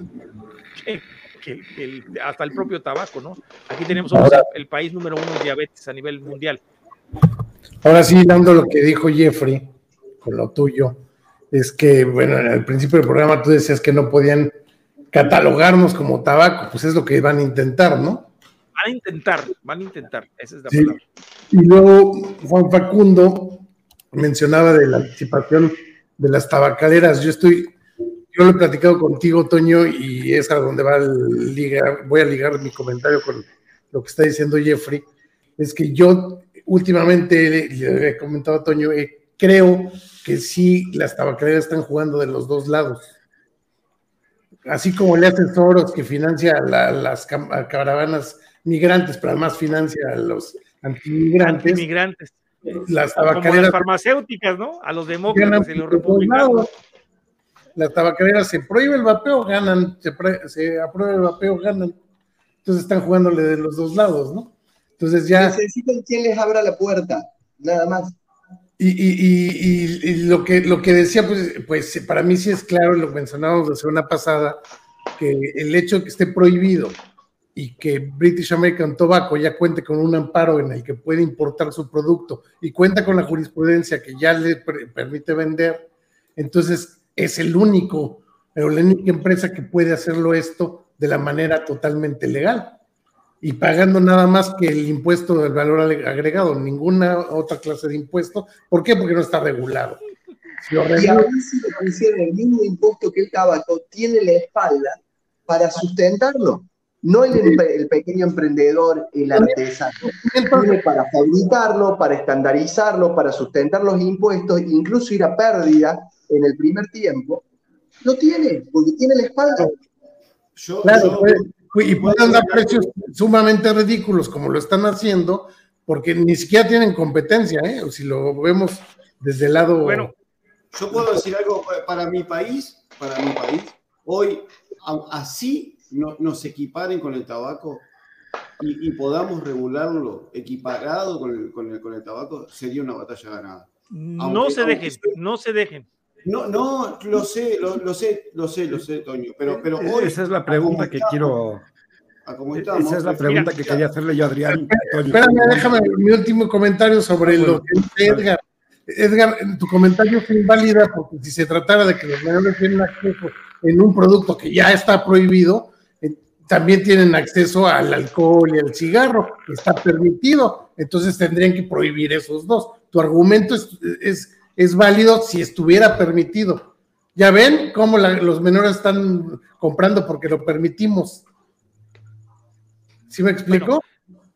hasta el propio tabaco, ¿no? Aquí tenemos el país número uno de diabetes a nivel mundial. Ahora sí, dando lo que dijo Jeffrey, con lo tuyo, es que, bueno, al principio del programa tú decías que no podían catalogarnos como tabaco, pues es lo que van a intentar, ¿no? Van a intentar, van a intentar, esa es la palabra. Y luego Juan Facundo mencionaba de la anticipación de las tabacaleras. Yo estoy, yo lo he platicado contigo, Toño, y es a donde va a ligar, voy a ligar mi comentario con lo que está diciendo Jeffrey. Es que yo últimamente le, he comentado a Toño, eh, creo que sí las tabacaleras están jugando de los dos lados. Así como le hacen Soros que financia las caravanas migrantes, pero además financia a los antimigrantes. Antimigrantes. Las tabacaleras. farmacéuticas, ¿no? A los demócratas y los republicanos. Las tabacaleras se prohíbe el vapeo, ganan, se, se aprueba el vapeo, ganan. Entonces están jugándole de los dos lados, ¿no? Entonces ya... Necesitan quien les abra la puerta, nada más. Y, lo, que, lo que decía, pues, pues para mí sí es claro, lo mencionábamos la semana pasada, que el hecho de que esté prohibido y que British American Tobacco ya cuente con un amparo en el que puede importar su producto y cuenta con la jurisprudencia que ya le permite vender, entonces es el único, pero la única empresa que puede hacerlo esto de la manera totalmente legal y pagando nada más que el impuesto del valor agregado, ninguna otra clase de impuesto. ¿Por qué? Porque no está regulado. Si lo y le pusieron el mismo impuesto que el tabaco, tiene la espalda para sustentarlo. No el, el pequeño emprendedor, el artesano. Tiene para fabricarlo, para estandarizarlo, para sustentar los impuestos, incluso ir a pérdida en el primer tiempo. No tiene, porque tiene la espalda. Yo, claro, pues, y pueden dar precios sumamente ridículos como lo están haciendo, porque ni siquiera tienen competencia, ¿eh? Si lo vemos desde el lado... Bueno, yo puedo decir algo para mi país, para mi país, hoy así no, nos equiparen con el tabaco y, podamos regularlo equiparado con el, con, el, con el tabaco, sería una batalla ganada. no se dejen, no se dejen. No, no, lo sé, lo, sé, lo sé, lo sé, Toño, pero, pero hoy... Esa es la pregunta que quiero... esa es la pregunta que quería hacerle yo a Adrián. Espérame, déjame mi último comentario sobre lo que dice Edgar. Edgar, tu comentario fue inválida porque si se tratara de que los menores tienen acceso en un producto que ya está prohibido, eh, también tienen acceso al alcohol y al cigarro, que está permitido. Entonces tendrían que prohibir esos dos. Tu argumento es es válido si estuviera permitido. Ya ven cómo los menores están comprando porque lo permitimos. ¿Sí me explico?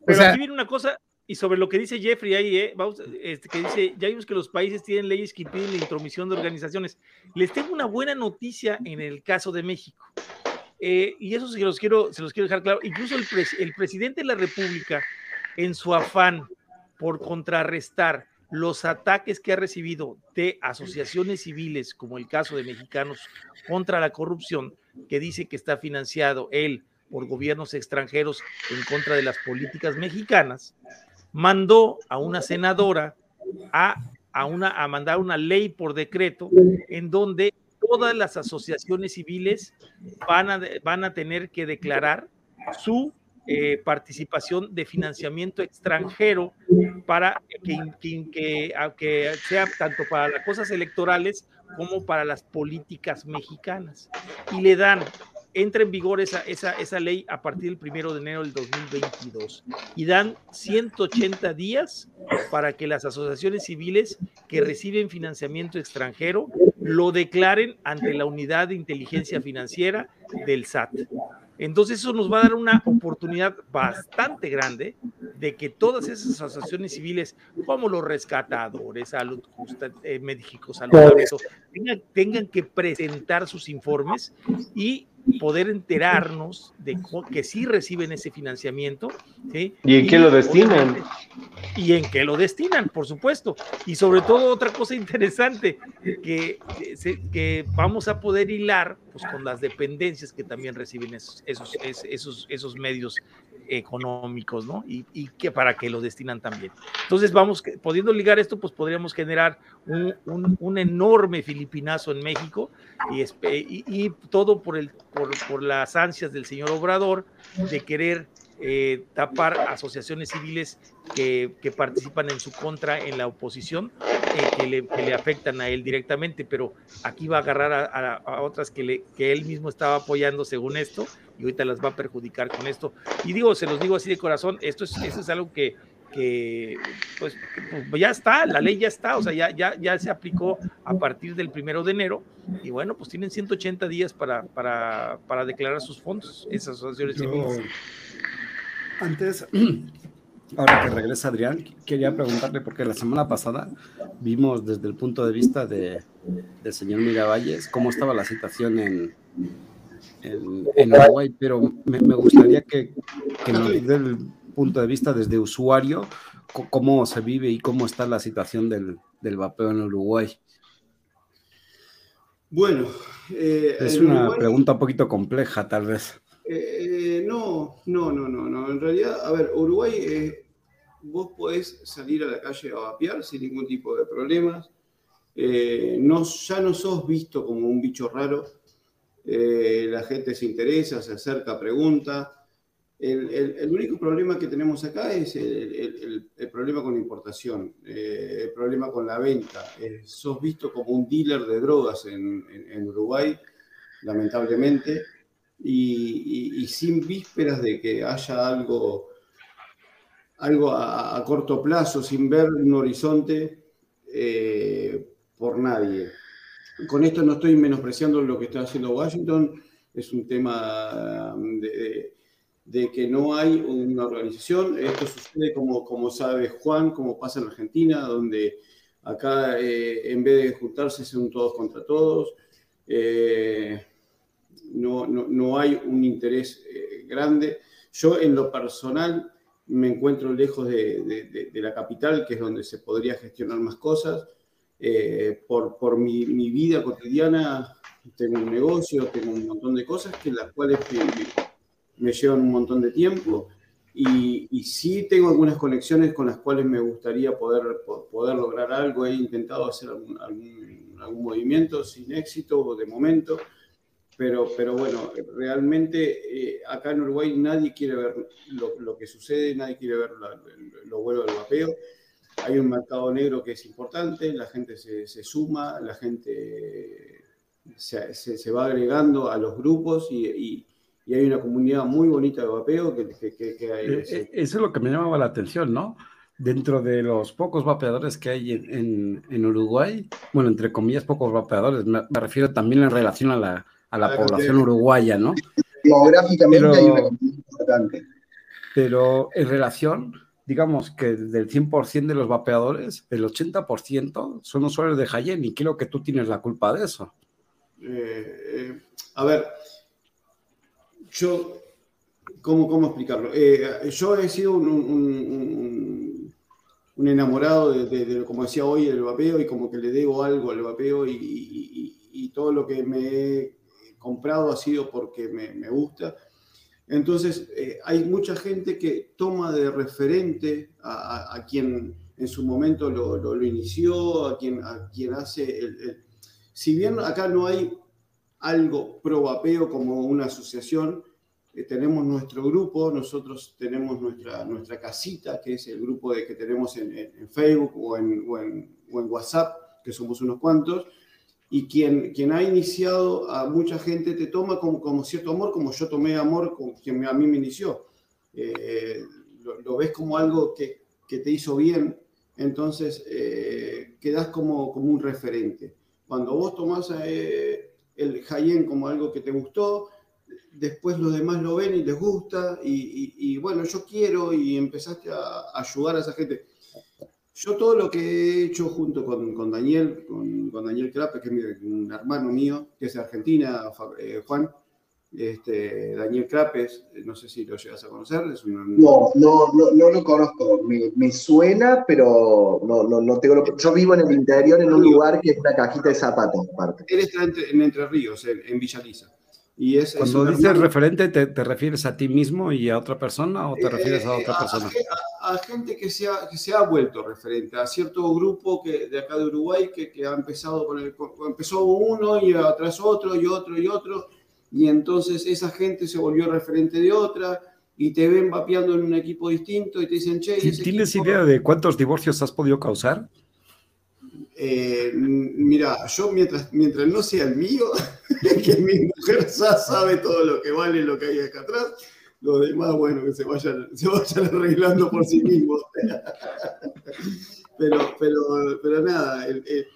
pero aquí viene una cosa, y sobre lo que dice Jeffrey ahí, eh, este, que dice, ya vimos que los países tienen leyes que impiden la intromisión de organizaciones. Les tengo una buena noticia en el caso de México. Eh, y eso se los, quiero, se los quiero dejar claro. Incluso el, el presidente de la República, en su afán por contrarrestar los ataques que ha recibido de asociaciones civiles, como el caso de Mexicanos contra la Corrupción, que dice que está financiado él por gobiernos extranjeros en contra de las políticas mexicanas, mandó a una senadora a, a, una, a mandar una ley por decreto en donde todas las asociaciones civiles van a, van a tener que declarar su eh, participación de financiamiento extranjero para que, que, sea tanto para las cosas electorales como para las políticas mexicanas. Y le dan, entra en vigor esa, esa, esa ley a partir del primero de enero del 2022 y dan 180 días para que las asociaciones civiles que reciben financiamiento extranjero lo declaren ante la unidad de inteligencia financiera del SAT. Entonces eso nos va a dar una oportunidad bastante grande de que todas esas asociaciones civiles, como los rescatadores, Salud Justa, eh, México Saludable, tengan, tengan que presentar sus informes y poder enterarnos de que sí reciben ese financiamiento. ¿sí? ¿Y en qué lo destinan? Y en qué lo destinan, por supuesto. Y sobre todo otra cosa interesante, que, que vamos a poder hilar pues, con las dependencias que también reciben esos, esos, esos, esos medios económicos, ¿no? Y, y, que para que lo destinan también. Entonces, vamos, pudiendo ligar esto, pues podríamos generar un, enorme filipinazo en México y, y, todo por, el, por, las ansias del señor Obrador de querer eh, tapar asociaciones civiles que, participan en su contra en la oposición, eh, que, le, afectan a él directamente, pero aquí va a agarrar a otras que, le, que él mismo estaba apoyando según esto y ahorita las va a perjudicar con esto. Y digo, se los digo así de corazón, esto es, esto es algo que, que pues, pues, ya está, la ley ya está, o sea, ya, ya, ya se aplicó a partir del primero de enero y bueno, pues tienen 180 días para, para, para declarar sus fondos, esas asociaciones civiles. Antes, ahora que regresa Adrián, quería preguntarle, porque la semana pasada vimos desde el punto de vista de, del señor Miravalles cómo estaba la situación en, en, en Uruguay, pero me, me gustaría que, que nos dé el punto de vista desde usuario, cómo se vive y cómo está la situación del, del vapeo en Uruguay. Bueno, eh, es una Uruguay, pregunta un poquito compleja, tal vez. Eh, no, no, no, no, no. En realidad, a ver, Uruguay, eh, vos podés salir a la calle a vapear sin ningún tipo de problemas. Eh, no, ya no sos visto como un bicho raro. Eh, la gente se interesa, se acerca, pregunta. El, el, el, único problema que tenemos acá es el, el problema con la importación, eh, el problema con la venta. Eh, sos visto como un dealer de drogas en, en Uruguay, lamentablemente, y, y, y, sin vísperas de que haya algo, algo a, a corto plazo, sin ver un horizonte eh, por nadie. Con esto no estoy menospreciando lo que está haciendo Washington, es un tema de, de que no hay una organización. Esto sucede, como, como sabe Juan, como pasa en Argentina, donde acá eh, en vez de juntarse son todos contra todos. Eh, no, no, no, hay un interés eh, grande. Yo en lo personal me encuentro lejos de, de, la capital, que es donde se podría gestionar más cosas. Eh, por, por mi, mi, vida cotidiana tengo un negocio, tengo un montón de cosas que las cuales me, me llevan un montón de tiempo y, y, sí tengo algunas conexiones con las cuales me gustaría poder, poder lograr algo. He intentado hacer algún, algún, algún movimiento sin éxito de momento, pero, pero bueno, realmente eh, acá en Uruguay nadie quiere ver lo, lo que sucede, nadie quiere ver la, lo bueno del vapeo hay un mercado negro que es importante, la gente se, se suma, la gente se, se, se, va agregando a los grupos y, y, y, hay una comunidad muy bonita de vapeo que, que, que hay. Eso es lo que me llamaba la atención, ¿no? Dentro de los pocos vapeadores que hay en, en, en Uruguay, bueno, entre comillas, pocos vapeadores, me, me refiero también en relación a la, a la población uruguaya, ¿no? Demográficamente pero, hay una importante. Pero en relación digamos que del 100% de los vapeadores, el 80% son usuarios de Hayen y creo que tú tienes la culpa de eso. Eh, eh, a ver, yo, ¿cómo, cómo explicarlo? Eh, yo he sido un, un, un, un enamorado de, de, de, como decía hoy, del vapeo y como que le debo algo al vapeo y, y todo lo que me he comprado ha sido porque me, gusta. Entonces, eh, hay mucha gente que toma de referente a, quien en su momento lo, inició, a quien, a quien hace Si bien acá no hay algo pro vapeo como una asociación, eh, tenemos nuestro grupo, nosotros tenemos nuestra, nuestra casita, que es el grupo de, que tenemos en, Facebook o, en, o en WhatsApp, que somos unos cuantos, y quien, quien ha iniciado a mucha gente te toma como, como cierto amor, como yo tomé amor con quien a mí me inició. Eh, lo, lo, ves como algo que, que, te hizo bien, entonces eh, quedas como, como un referente. Cuando vos tomás eh, el Hayen como algo que te gustó, después los demás lo ven y les gusta, y, bueno, yo quiero, y empezaste a ayudar a esa gente. Yo todo lo que he hecho junto con, Daniel, con, Daniel Crape, que es un hermano mío, que es de Argentina, eh, Juan, este, Daniel Crapes, no sé si lo llegas a conocer. No, no, no, lo conozco. Me, suena, pero no, no, no tengo lo... Yo vivo en el interior, en un lugar que es una cajita de zapatos. Aparte. Él está en Entre Ríos, en, en Villa y es, Cuando dices referente, te, refieres a ti mismo y a otra persona o te refieres a otra eh, persona? A, gente que se, ha, que se ha vuelto referente, a cierto grupo que, de acá de Uruguay que, que ha empezado con el, empezó uno y atrás otro y otro y otro, y entonces esa gente se volvió referente de otra y te ven vapeando en un equipo distinto y te dicen, che, ¿tienes idea de cuántos divorcios has podido causar? Eh, mira, yo mientras, mientras no sea el mío, que mi mujer ya sabe todo lo que vale, lo que hay acá atrás, lo demás, bueno, que se vayan, se vayan arreglando por sí mismos. pero, pero, pero nada, eh,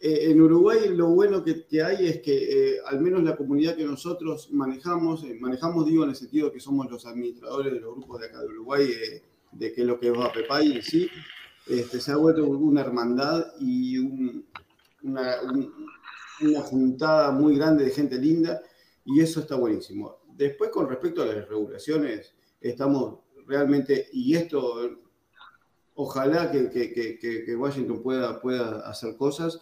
en Uruguay lo bueno que, que hay es que eh, al menos la comunidad que nosotros manejamos, manejamos digo en el sentido que somos los administradores de los grupos de acá de Uruguay, de que es lo que va a Pepay en sí, este, se ha vuelto una hermandad y una, juntada muy grande de gente linda y eso está buenísimo. Después, con respecto a las regulaciones, estamos realmente, y esto, ojalá que, Washington pueda, pueda hacer cosas,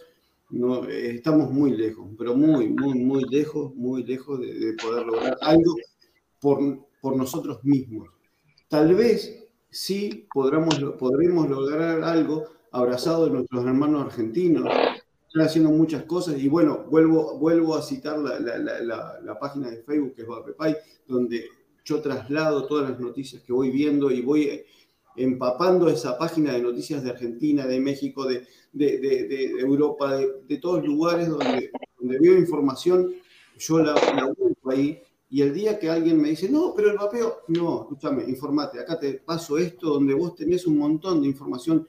no, estamos muy lejos, pero muy, muy, muy lejos, muy lejos de, poder lograr algo por, por nosotros mismos. Tal vez sí podremos, podremos lograr algo abrazado de nuestros hermanos argentinos. Están haciendo muchas cosas y bueno, vuelvo, vuelvo a citar la, página de Facebook que es Vapepay, donde yo traslado todas las noticias que voy viendo y voy empapando esa página de noticias de Argentina, de México, de, de, Europa, de, todos lugares donde, donde veo información, yo la, la ahí y el día que alguien me dice, no, pero el vapeo, no, escúchame, informate, acá te paso esto donde vos tenés un montón de información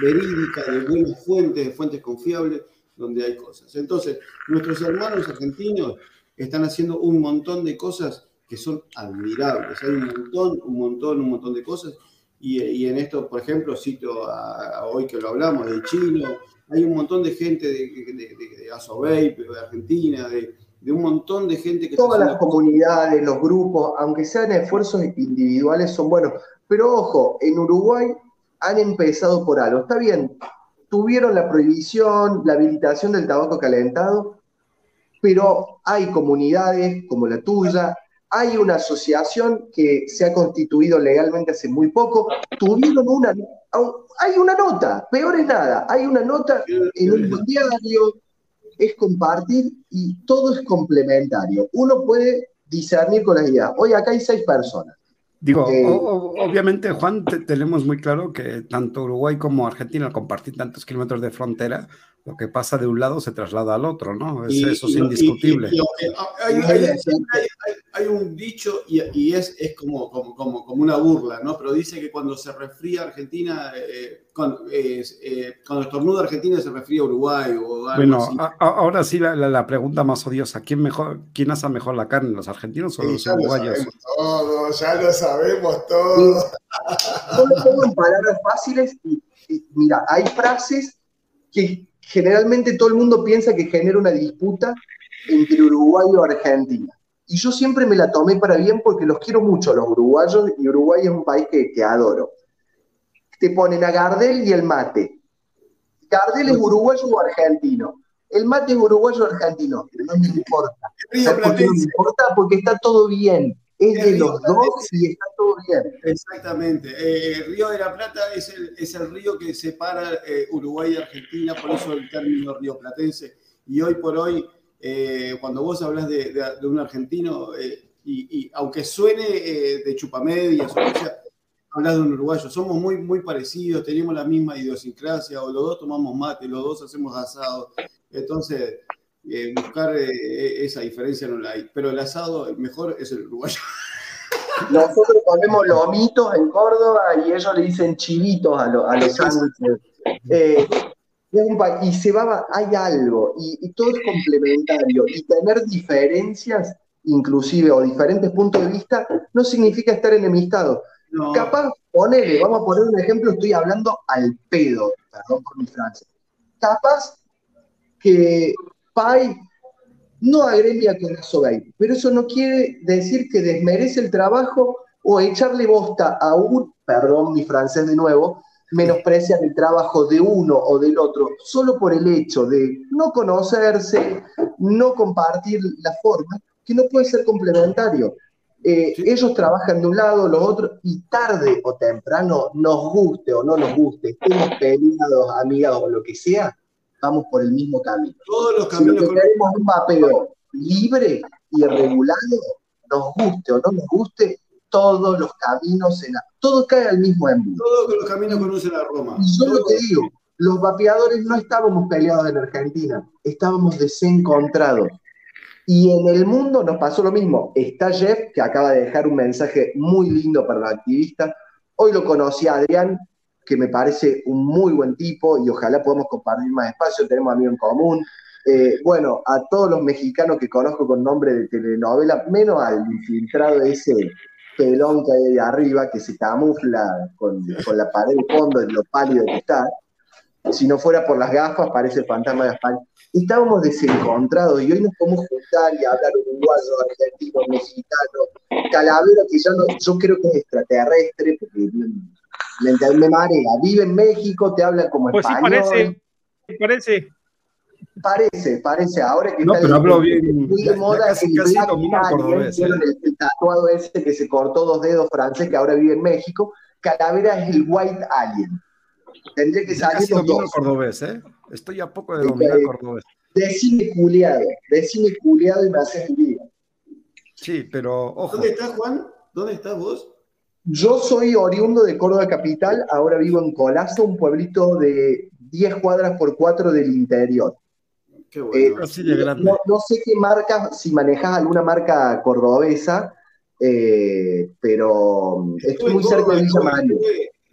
verídica, de buenas fuentes, de fuentes confiables, donde hay cosas. Entonces, nuestros hermanos argentinos están haciendo un montón de cosas que son admirables. Hay un montón, un montón, un montón de cosas. Y, en esto, por ejemplo, cito a, hoy que lo hablamos, de Chino, hay un montón de gente de, de, de, de de Argentina, de, de un montón de gente que... Todas las comunidades, los grupos, aunque sean esfuerzos individuales, son buenos. Pero ojo, en Uruguay han empezado por algo. Está bien, tuvieron la prohibición, la habilitación del tabaco calentado, pero hay comunidades como la tuya, hay una asociación que se ha constituido legalmente hace muy poco, tuvieron una, hay una nota, peor es nada, hay una nota en un diario es compartir y todo es complementario. Uno puede discernir con las ideas. Hoy acá hay seis personas. Digo, eh, obviamente, Juan, tenemos muy claro que tanto Uruguay como Argentina, al compartir tantos kilómetros de frontera, lo que pasa de un lado se traslada al otro, ¿no? eso es indiscutible. hay, un dicho y, es, es como, como, como, una burla, ¿no? Pero dice que cuando se refría Argentina, eh, cuando, eh, cuando estornuda Argentina se refría Uruguay o algo bueno, ahora sí la, pregunta más odiosa, ¿quién, mejor, ¿quién asa mejor la carne, los argentinos o los uruguayos? ya lo sabemos todo. Yo lo pongo en palabras fáciles y mira, hay frases que generalmente todo el mundo piensa que genera una disputa entre Uruguay o Argentina. Y yo siempre me la tomé para bien porque los quiero mucho los uruguayos y Uruguay es un país que, adoro. Te ponen a Gardel y el mate. Gardel es uruguayo o argentino. El mate es uruguayo o argentino. no me importa. no me importa? Porque está todo bien es de los dos y está todo bien. Exactamente. Eh, el Río de la Plata es el, es el río que separa eh, Uruguay y Argentina, por eso el término río platense. Y hoy por hoy, eh, cuando vos hablas de, de, un argentino, y, y, aunque suene de chupamedias, o sea, hablas de un uruguayo, somos muy, muy parecidos, tenemos la misma idiosincrasia, o los dos tomamos mate, los dos hacemos asado. Entonces, eh, buscar eh, esa diferencia no la hay. Pero el asado mejor es el uruguayo. Nosotros comemos lomitos en Córdoba y ellos le dicen chivitos a, a los sándwiches. Eh, y se va, hay algo, y, todo es complementario, y tener diferencias, inclusive, o diferentes puntos de vista, no significa estar enemistado. Capaz, ponele, vamos a poner un ejemplo, estoy hablando al pedo, perdón por mi frase. Capaz que Pai no agremia con eso pero eso no quiere decir que desmerece el trabajo o echarle bosta a un, perdón mi francés de nuevo, menosprecian el trabajo de uno o del otro solo por el hecho de no conocerse, no compartir la forma, que no puede ser complementario. Eh, ellos trabajan de un lado, los otros, y tarde o temprano, nos guste o no nos guste, estemos peleados, amigados o lo que sea, vamos por el mismo camino. Todos los caminos. Si un mapeo libre y regulado, nos guste o no nos guste, todos los caminos en la, todo cae al mismo embudo. Todos los caminos conducen a Roma. Y yo lo que digo, los vapeadores no estábamos peleados en Argentina, estábamos desencontrados. Y en el mundo nos pasó lo mismo. Está Jeff, que acaba de dejar un mensaje muy lindo para la activista. Hoy lo conocí a Adrián, que me parece un muy buen tipo y ojalá podamos compartir más espacio, tenemos amigos en común. Eh, bueno, a todos los mexicanos que conozco con nombre de telenovela, menos al infiltrado ese pelón que hay ahí arriba, que se camufla con, la pared de fondo de lo pálido que está. Si no fuera por las gafas, parece el fantasma de España. Estábamos desencontrados y hoy nos podemos juntar y hablar uruguayo, argentino, mexicano, calavera, que yo, yo creo que es extraterrestre, porque me, me marea. Vive en México, te habla como pues español. Sí, parece, parece. Parece, parece, ahora que no, está pero hablo bien, muy de moda casi, el casi cordobés, ¿eh? el, tatuado ese que se cortó dos dedos francés que ahora vive en México, Calavera es el White Alien. Tendría que salir el cordobés, ¿eh? Estoy a poco de dominar el cordobés. Decime culiado, decime culiado y me haces vida. Sí, pero ojo. ¿Dónde estás, Juan? ¿Dónde estás vos? Yo soy oriundo de Córdoba Capital, ahora vivo en Colazo, un pueblito de 10 cuadras por 4 del interior. Qué bueno. Eh, no, sé qué marca, si manejas alguna marca cordobesa, eh, pero estoy muy cerca de Villa Mario.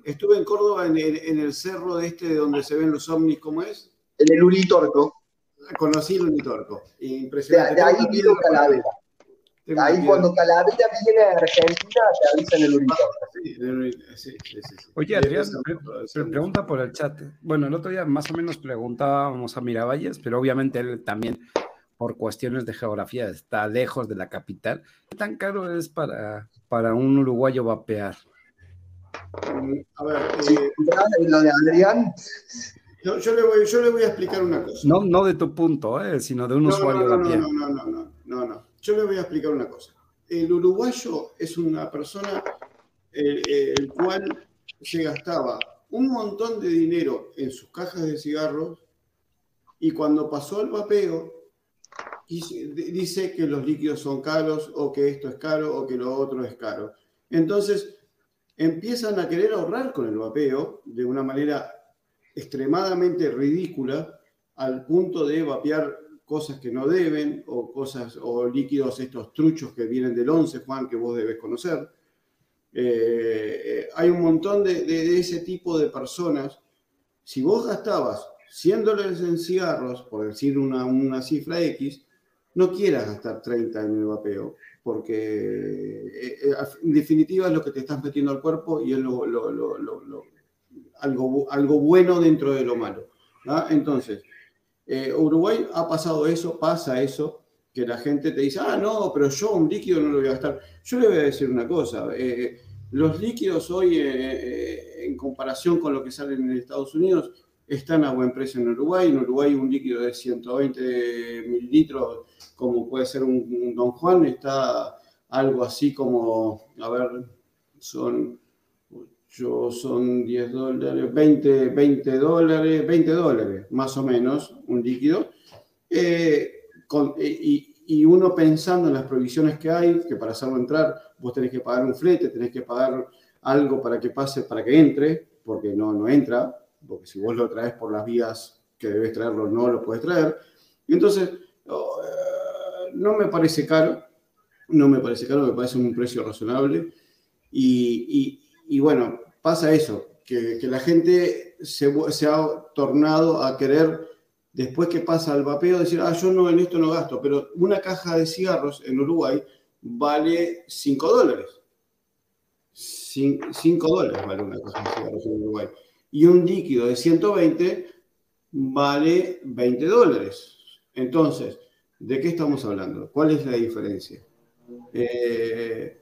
Estuve, en Córdoba en el, cerro de este donde se ven los ovnis, ¿cómo es? En el Uritorco. Conocí el Uritorco. Impresionante. De, ahí vino Calavera. Ahí cuando Calavera viene a Argentina, te avisan el Uritorco. Sí, sí, sí, Oye, Adrián, pregunta por el chat. Bueno, el otro día más o menos preguntábamos a Miravalles, pero obviamente él también, por cuestiones de geografía, está lejos de la capital. ¿Qué tan caro es para, para un uruguayo vapear? A ver, eh, lo de Adrián. yo, le voy, yo, le voy, a explicar una cosa. No, no de tu punto, eh, sino de un usuario no, no, No, no, no, no, no, no. Yo le voy a explicar una cosa. El uruguayo es una persona el, cual se gastaba un montón de dinero en sus cajas de cigarros y cuando pasó el vapeo dice que los líquidos son caros o que esto es caro o que lo otro es caro. Entonces empiezan a querer ahorrar con el vapeo de una manera extremadamente ridícula al punto de vapear cosas que no deben o cosas o líquidos estos truchos que vienen del 11, Juan, que vos debes conocer. Eh, eh, hay un montón de, ese tipo de personas. Si vos gastabas 100 dólares en cigarros, por decir una, una cifra X, no quieras gastar 30 en el vapeo, porque eh, en definitiva es lo que te estás metiendo al cuerpo y es lo, algo, algo bueno dentro de lo malo. Entonces, eh, Uruguay ha pasado eso, pasa eso, que la gente te dice, ah, no, pero yo un líquido no lo voy a gastar. Yo le voy a decir una cosa, eh, los líquidos hoy, eh, en comparación con lo que salen en Estados Unidos, están a buen precio en Uruguay. En Uruguay un líquido de 120 mililitros, como puede ser un Don Juan, está algo así como, a ver, son yo son 10 dólares, 20, 20 dólares, 20 dólares más o menos, un líquido. Eh, y, uno pensando en las provisiones que hay, que para hacerlo entrar vos tenés que pagar un flete, tenés que pagar algo para que pase, para que entre, porque no, no entra, porque si vos lo traes por las vías que debes traerlo, no lo puedes traer. Entonces, oh, eh, no me parece caro, no me parece caro, me parece un precio razonable. y bueno, pasa eso, que, la gente se, ha tornado a querer después que pasa al vapeo, decir, ah, yo no en esto no gasto, pero una caja de cigarros en Uruguay vale 5 dólares. 5 dólares vale una caja de cigarros en Uruguay. Y un líquido de 120 vale 20 dólares. Entonces, ¿de qué estamos hablando? ¿Cuál es la diferencia? Eh,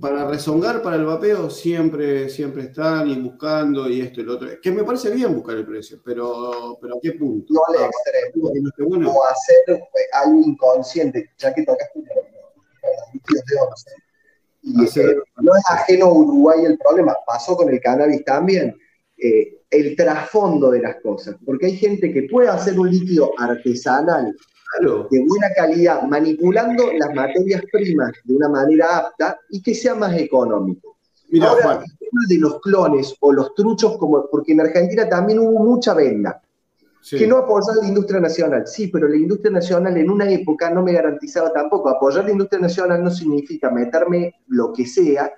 para rezongar para el vapeo siempre, siempre están y buscando y esto y lo otro. Que me parece bien buscar el precio, pero, pero ¿a qué punto? No al extremo. O hacer algo inconsciente, ya que tocaste y no es ajeno a Uruguay el problema, pasó con el cannabis también. Eh, el trasfondo de las cosas, porque hay gente que puede hacer un líquido artesanal de buena calidad, manipulando las materias primas de una manera apta y que sea más económico. Mira, Ahora, el tema de los clones o los truchos, como, porque en Argentina también hubo mucha venda, que no apoyaba la industria nacional. Sí, pero la industria nacional en una época no me garantizaba tampoco. Apoyar la industria nacional no significa meterme lo que sea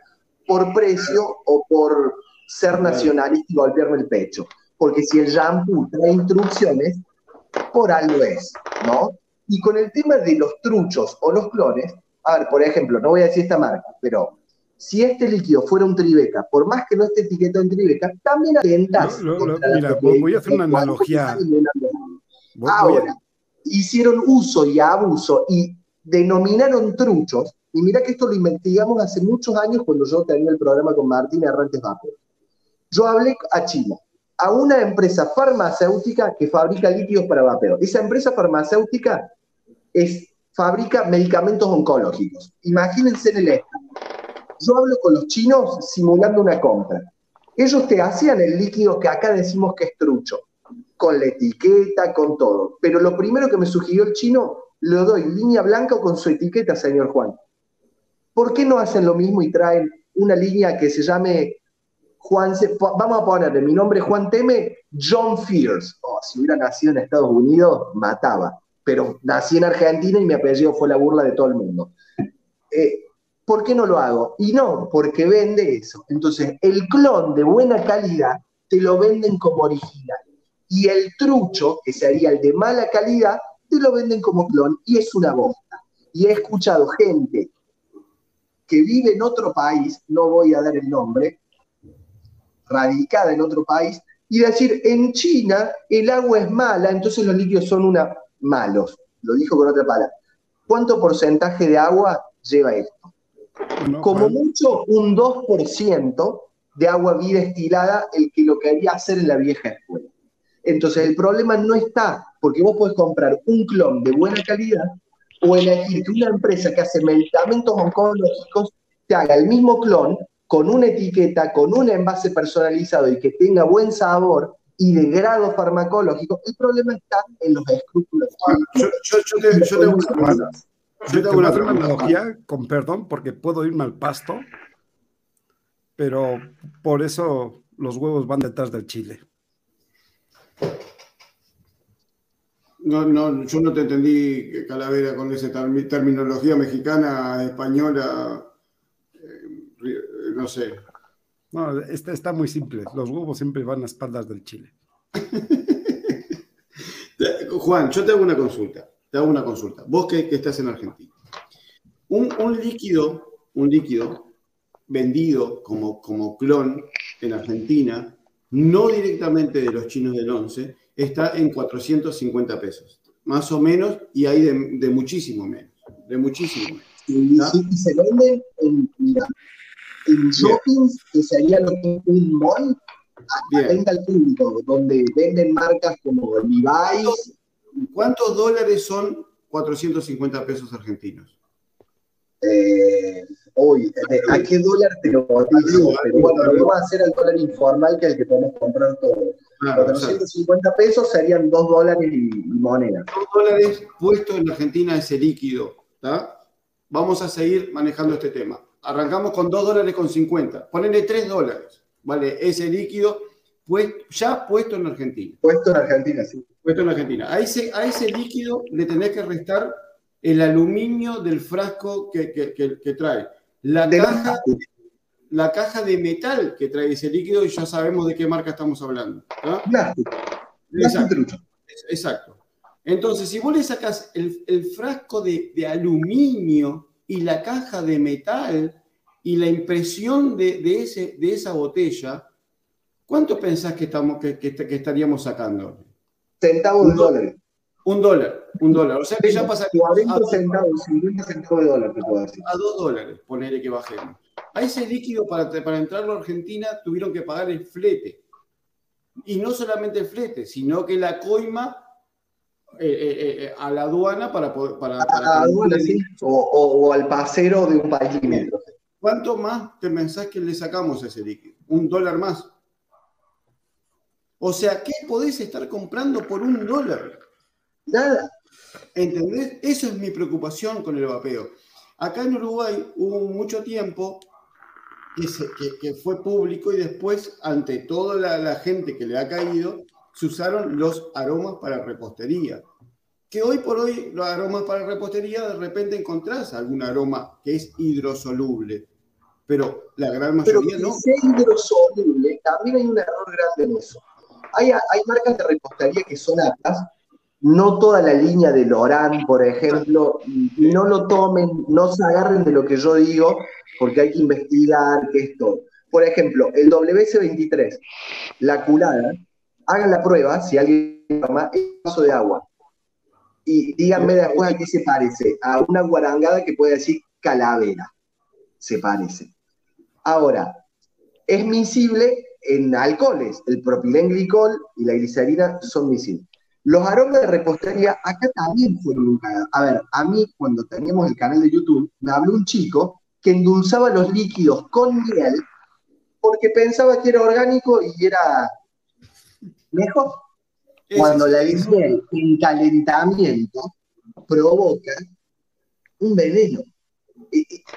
por precio o por ser nacionalista y golpearme el pecho. Porque si el shampoo trae instrucciones, por algo es, ¿no? Y con el tema de los truchos o los clones, a ver, por ejemplo, no voy a decir esta marca, pero si este líquido fuera un Tribeca, por más que no esté etiquetado en Tribeca, también atentas. mira, voy a hacer una analogía. Ahora, hicieron uso y abuso y denominaron truchos, y mira que esto lo investigamos hace muchos años cuando yo tenía el programa con Martín Arrantes Vapor. Yo hablé a China, a una empresa farmacéutica que fabrica líquidos para vapeo. Esa empresa farmacéutica es, fabrica medicamentos oncológicos. Imagínense en el estado. Yo hablo con los chinos simulando una compra. Ellos te hacían el líquido que acá decimos que es trucho, con la etiqueta, con todo. Pero lo primero que me sugirió el chino, lo doy línea blanca o con su etiqueta, señor Juan. ¿Por qué no hacen lo mismo y traen una línea que se llame Juan, vamos a ponerle mi nombre Juan Teme, John Fears. Oh, si hubiera nacido en Estados Unidos, mataba. Pero nací en Argentina y mi apellido fue la burla de todo el mundo. Eh, ¿Por qué no lo hago? Y no, porque vende eso. Entonces, el clon de buena calidad te lo venden como original. Y el trucho, que sería el de mala calidad, te lo venden como clon y es una bosta. Y he escuchado gente que vive en otro país, no voy a dar el nombre, radicada en otro país, y decir, en China el agua es mala, entonces los líquidos son una, malos. Lo dijo con otra palabra. ¿Cuánto porcentaje de agua lleva esto? Como mucho, un 2% de agua destilada el que lo quería hacer en la vieja escuela. Entonces, el problema no está, porque vos podés comprar un clon de buena calidad o elegir que una empresa que hace medicamentos oncológicos te haga el mismo clon con una etiqueta, con un envase personalizado y que tenga buen sabor y de grado farmacológico, el problema está en los escrúpulos. Yo, yo, tengo una, yo tengo una analogía, con perdón, porque puedo irme al pasto, pero por eso los huevos van detrás del chile. No, no, yo no te entendí, Calavera, con esa terminología mexicana, española no sé. No, está, está muy simple. Los huevos siempre van a espaldas del chile. Juan, yo te hago una consulta. Te hago una consulta. Vos que, estás en Argentina. Un, líquido, un líquido vendido como, como clon en Argentina, no directamente de los chinos del 11, está en 450 pesos. Más o menos, y hay de, muchísimo menos. De muchísimo menos. Y, se venden en, en shoppings, que sería lo que es un mall, a venta al público, donde venden marcas como Levi's. ¿Cuántos dólares son 450 pesos argentinos? Eh, hoy, ¿a qué dólar te lo digo? Pero bueno, lo vamos a hacer al dólar informal, que es el que podemos comprar todo. 450 pesos serían 2 dólares y, moneda. 2 dólares puesto en Argentina ese líquido. Vamos a seguir manejando este tema arrancamos con 2 dólares con 50, ponele 3 dólares, ¿vale? Ese líquido pues, ya puesto en Argentina. Puesto en Argentina, sí. Puesto en Argentina. A ese, a ese líquido le tenés que restar el aluminio del frasco que, trae. La caja, la caja de metal que trae ese líquido y ya sabemos de qué marca estamos hablando. Exacto. Exacto. Entonces, si vos le sacás el, frasco de, aluminio y la caja de metal y la impresión de, ese, de esa botella, ¿cuánto pensás que, estamos, que, estaríamos sacando? Centavos de dólar. Un dólar, un dólar. O sea que ya pasa 40 centavos, 50 centavos de dólar, te puedo decir. A dos dólares, ponerle que bajemos. A ese líquido para, para entrarlo a Argentina tuvieron que pagar el flete. Y no solamente el flete, sino que la coima eh, eh, eh, a la aduana para poder. Para, a la aduana, sí. O, al pasero de un país ¿Cuánto más te pensás que le sacamos a ese líquido? ¿Un dólar más? O sea, ¿qué podés estar comprando por un dólar? Nada. ¿Entendés? Eso es mi preocupación con el vapeo. Acá en Uruguay hubo mucho tiempo que, fue público y después, ante toda la, gente que le ha caído, se usaron los aromas para repostería. Que hoy por hoy los aromas para repostería de repente encontrás algún aroma que es hidrosoluble, pero la gran mayoría pero no. Hidrosoluble, también hay un error grande en eso. Hay, hay marcas de repostería que son aptas no toda la línea de Lorán, por ejemplo, no lo tomen, no se agarren de lo que yo digo, porque hay que investigar qué es todo. Por ejemplo, el WC23, la culada, hagan la prueba si alguien toma un vaso de agua. Y díganme después a qué se parece. A una guarangada que puede decir calavera. Se parece. Ahora, es miscible en alcoholes. El propilenglicol y la glicerina son miscibles. Los aromas de repostería acá también fueron un A ver, a mí cuando teníamos el canal de YouTube, me habló un chico que endulzaba los líquidos con miel porque pensaba que era orgánico y era mejor. Cuando la miel en calentamiento provoca un veneno.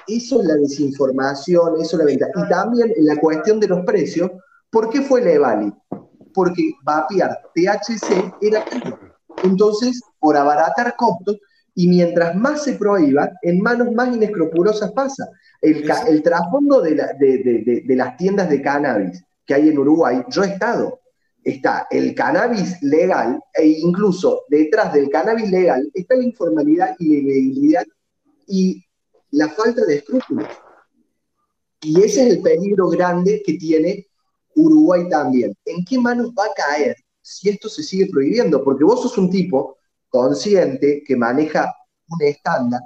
Eso es la desinformación, eso es la venta. Y también en la cuestión de los precios, ¿por qué fue Levali? porque vapear THC era caro. Entonces, por abaratar costos, y mientras más se prohíba, en manos más inescrupulosas pasa. El, el trasfondo de, de, las tiendas de cannabis que hay en Uruguay, yo he estado. Está el cannabis legal e incluso detrás del cannabis legal está la informalidad y la ilegalidad y la falta de escrúpulos. Y ese es el peligro grande que tiene Uruguay también. ¿En qué manos va a caer si esto se sigue prohibiendo? Porque vos sos un tipo consciente que maneja un estándar.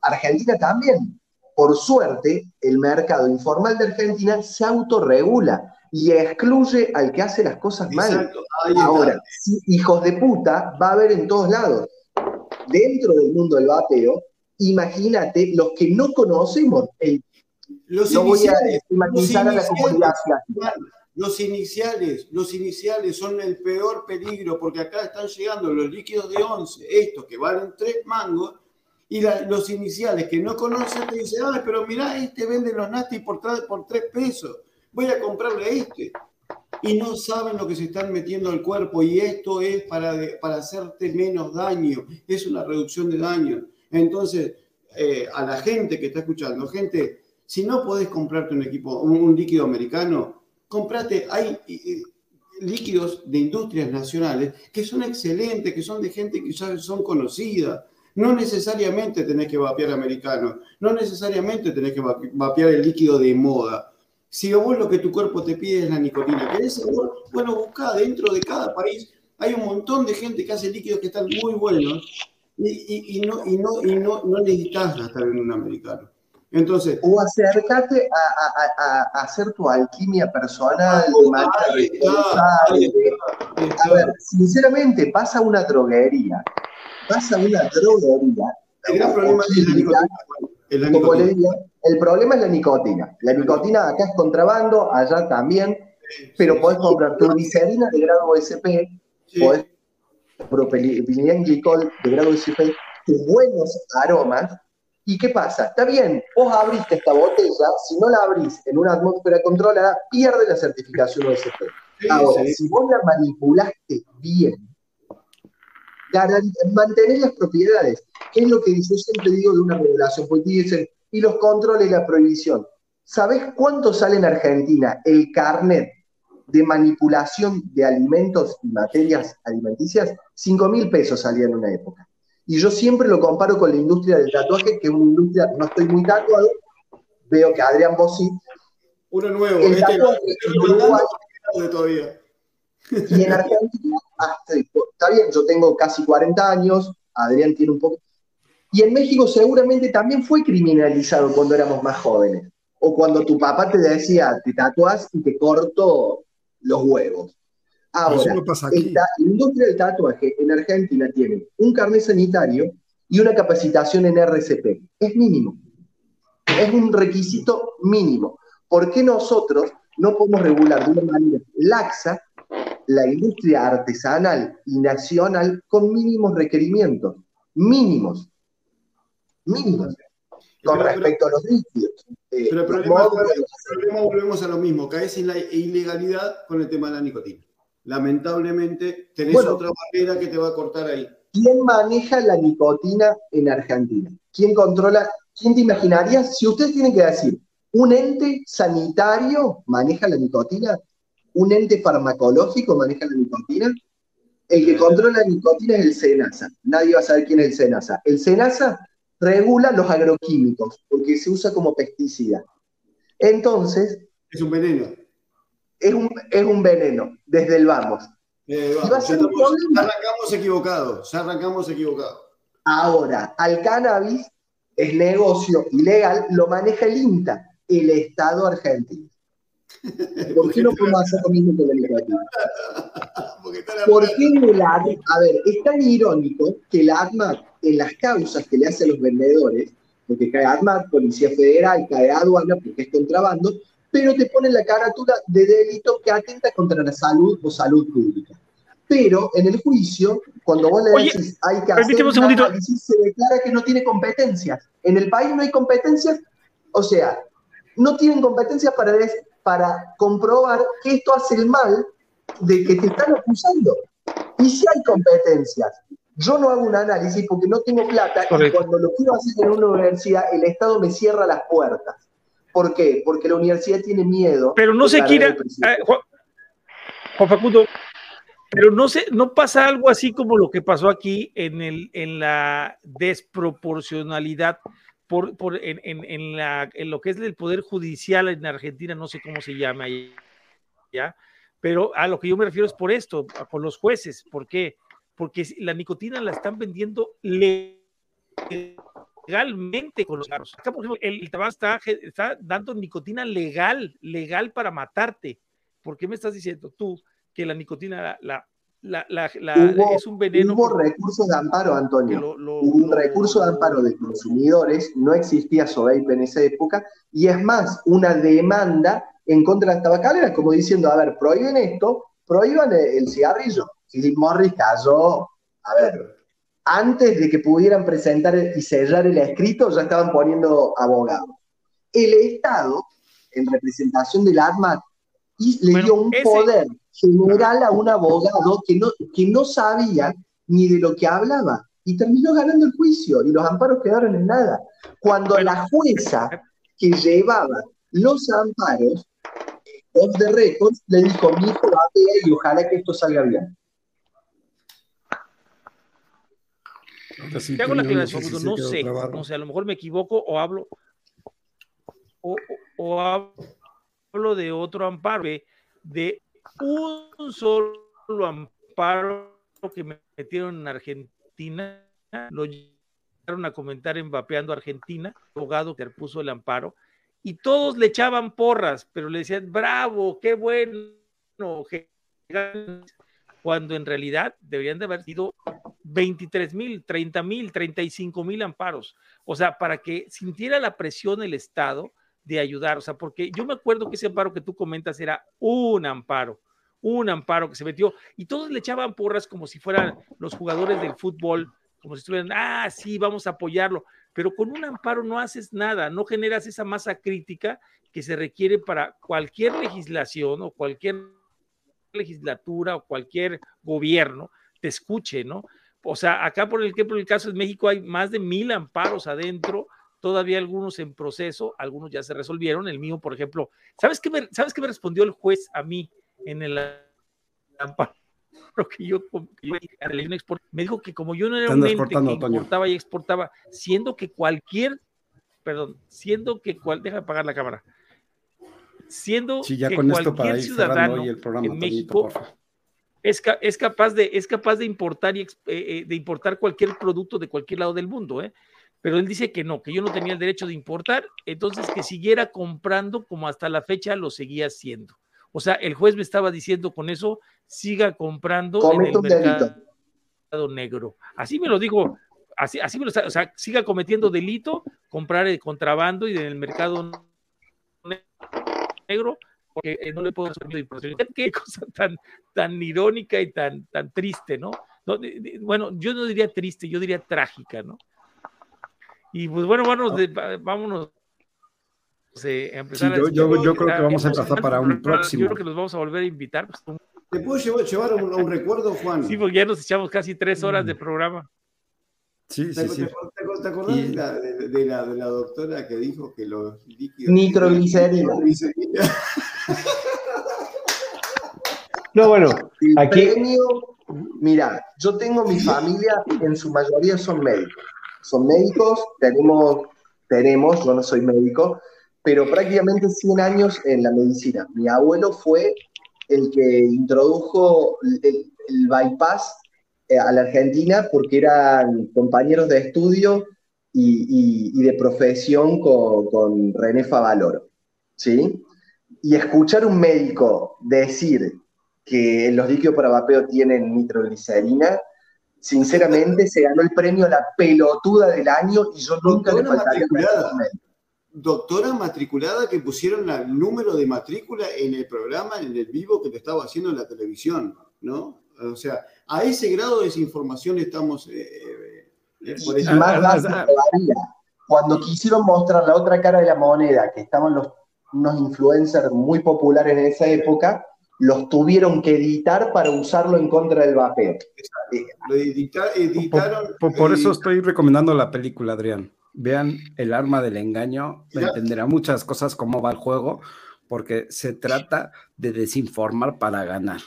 Argentina también. Por suerte, el mercado informal de Argentina se autorregula y excluye al que hace las cosas mal. Ahora, hijos de puta va a haber en todos lados. Dentro del mundo del bateo, imagínate los que no conocemos el los iniciales, los iniciales, los iniciales son el peor peligro porque acá están llegando los líquidos de 11, estos que valen 3 mangos, y los iniciales que no conocen te dicen, ah, pero mirá, este vende los nasty por, por 3 pesos, voy a comprarle este. Y no saben lo que se están metiendo al cuerpo y esto es para, para hacerte menos daño, es una reducción de daño. Entonces, eh, a la gente que está escuchando, gente si no podés comprarte un equipo, un, líquido americano, comprate, hay líquidos de industrias nacionales que son excelentes, que son de gente que ya son conocida. No necesariamente tenés que vapear americano, no necesariamente tenés que vapear el líquido de moda. Si vos lo que tu cuerpo te pide es la nicotina, ¿querés Bueno, buscá dentro de cada país. Hay un montón de gente que hace líquidos que están muy buenos y, no, y, no, y no, no necesitas gastar en un americano. Entonces, o acercarte a, hacer tu alquimia personal, A ver, sinceramente, pasa una droguería, pasa una droguería. El gran problema es la nicotina. El problema es la nicotina. La nicotina acá es contrabando, allá también, pero podés comprar tu glicerina de grado SP, podés propilenglicol de grado SP, tus buenos aromas, ¿Y qué pasa? Está bien, vos abriste esta botella, si no la abrís en una atmósfera controlada, pierde la certificación OSP. Ahora, si vos la manipulaste bien, mantener las propiedades, ¿qué es lo que yo siempre digo de una regulación? Porque dicen, y los controles y la prohibición. ¿Sabés cuánto sale en Argentina el carnet de manipulación de alimentos y materias alimenticias, 5 mil pesos salía en una época. Y yo siempre lo comparo con la industria del tatuaje, que es una industria, no estoy muy tatuado, veo que Adrián Bossi. Uno nuevo, el este de todavía. Y en Argentina, está bien, yo tengo casi 40 años, Adrián tiene un poco. Y en México seguramente también fue criminalizado cuando éramos más jóvenes. O cuando tu papá te decía, te tatuas y te corto los huevos. Ahora, la industria del tatuaje en Argentina tiene un carnet sanitario y una capacitación en RCP. Es mínimo. Es un requisito mínimo. ¿Por qué nosotros no podemos regular de una manera laxa la industria artesanal y nacional con mínimos requerimientos? Mínimos. Mínimos. Con respecto a los líquidos. Eh, pero el problema, volvemos a lo mismo, caes en la ilegalidad con el tema de la nicotina. Lamentablemente, tenés otra barrera que te va a cortar ahí. ¿Quién maneja la nicotina en Argentina? ¿Quién controla? ¿Quién te imaginaría? Si ustedes tienen que decir, ¿un ente sanitario maneja la nicotina? ¿Un ente farmacológico maneja la nicotina? El que controla la nicotina es el SENASA. Nadie va a saber quién es el SENASA. El SENASA regula los agroquímicos porque se usa como pesticida. Entonces... Es un veneno es un, es un veneno, desde el vamos. Eh, ya, arrancamos equivocados, ya arrancamos equivocados. Ahora, al cannabis es negocio ilegal, lo maneja el INTA, el Estado argentino. ¿Por qué no podemos hacer lo mismo con el ¿Por qué el ADMA? A ver, es tan irónico que el ADMA, en las causas que le hace a los vendedores, porque cae ADMA, Policía Federal, cae aduana, porque es contrabando, pero te ponen la carátula de delito que atenta contra la salud o salud pública. Pero en el juicio, cuando vos le decís hay que hacer un análisis, se declara que no tiene competencias. En el país no hay competencias, o sea, no tienen competencias para, para comprobar que esto hace el mal de que te están acusando. Y si hay competencias, yo no hago un análisis porque no tengo plata y cuando lo quiero hacer en una universidad, el Estado me cierra las puertas. ¿Por qué? Porque la universidad tiene miedo. Pero no se quiere. Eh, Juan, Facundo, pero no, se, no pasa algo así como lo que pasó aquí en, el, en la desproporcionalidad por, por en, en, en lo que es el poder judicial en Argentina, no sé cómo se llama ¿ya? Pero a lo que yo me refiero es por esto, con los jueces. ¿Por qué? Porque la nicotina la están vendiendo legalmente con los carros. Acá, por ejemplo, el tabaco está, dando nicotina legal, legal para matarte. ¿Por qué me estás diciendo tú que la nicotina la, la, es un veneno? Hubo recursos de amparo, Antonio. hubo un recurso de amparo de consumidores, no existía SOVEIP en esa época, y es más, una demanda en contra de las tabacaleras, como diciendo, a ver, prohíben esto, prohíban el, cigarrillo. Philip Morris cayó, a ver, antes de que pudieran presentar y sellar el escrito, ya estaban poniendo abogados. El Estado, en representación del arma, le dio un poder general a un abogado que no, que no sabía ni de lo que hablaba y terminó ganando el juicio y los amparos quedaron en nada. Cuando la jueza que llevaba los amparos, off the records, le dijo, mi hijo va a y ojalá que esto salga bien. Te hago la aclaración, no, sé, no sé, a lo mejor me equivoco o hablo o, hablo de otro amparo, de un solo amparo que me metieron en Argentina, lo llegaron a comentar en Vapeando Argentina, abogado que puso el amparo, y todos le echaban porras, pero le decían, bravo, qué bueno, cuando en realidad deberían de haber sido 23 mil, 30 mil, 35 mil amparos. O sea, para que sintiera la presión el Estado de ayudar. O sea, porque yo me acuerdo que ese amparo que tú comentas era un amparo, un amparo que se metió y todos le echaban porras como si fueran los jugadores del fútbol, como si estuvieran, ah, sí, vamos a apoyarlo. Pero con un amparo no haces nada, no generas esa masa crítica que se requiere para cualquier legislación o cualquier legislatura o cualquier gobierno te escuche, ¿no? O sea, acá por el, por el caso de México hay más de mil amparos adentro, todavía algunos en proceso, algunos ya se resolvieron. El mío, por ejemplo, ¿sabes qué me, ¿sabes qué me respondió el juez a mí en el que yo, me dijo que como yo no era un ente que importaba y exportaba, siendo que cualquier, perdón, siendo que cual, deja de apagar la cámara, siendo que cualquier ciudadano en México es, es, capaz de, es capaz de importar y eh, eh, de importar cualquier producto de cualquier lado del mundo, ¿eh? Pero él dice que no, que yo no tenía el derecho de importar, entonces que siguiera comprando como hasta la fecha lo seguía haciendo. O sea, el juez me estaba diciendo con eso, siga comprando en el mercado negro. Así me lo dijo, así, así me lo o sea, siga cometiendo delito, comprar el contrabando y en el mercado negro, porque eh, no le puedo hacer imposición. Qué cosa tan, tan irónica y tan, tan triste, ¿no? Bueno, yo no diría triste, yo diría trágica, ¿no? Y pues bueno, bueno, vámonos. empezar yo, yo, creo que vamos a empezar para un próximo. Yo creo que los vamos a volver a invitar. Pues, ¿Te puedo llevar, un, recuerdo, Juan? Sí, porque ya nos echamos casi tres horas de programa. Sí, sí, sí. ¿Te, acordás de, la, de, la, de, la, doctora que dijo que los líquidos... Nitroglicerina. no, bueno, aquí... mira, yo tengo mi familia, en su mayoría son médicos son médicos, tenemos, tenemos, yo no soy médico, pero prácticamente 100 años en la medicina. Mi abuelo fue el que introdujo el, bypass eh, a la Argentina porque eran compañeros de estudio y, de profesión con, con, René Favaloro. ¿sí? Y escuchar un médico decir que los líquidos para vapeo tienen nitroglicerina sinceramente se ganó el premio a la pelotuda del año y yo nunca le faltaría Doctora matriculada que pusieron el número de matrícula en el programa, en el vivo que te estaba haciendo en la televisión, ¿no? O sea, a ese grado de desinformación estamos... Eh, eh, por más Cuando quisieron mostrar la otra cara de la moneda, que estaban los, unos influencers muy populares en esa época, los tuvieron que editar para usarlo en contra del vapeo. Lo editaron. Por, eso estoy recomendando la película, Adrián. Vean El arma del engaño, entenderá muchas cosas cómo va el juego, porque se trata de desinformar para ganar.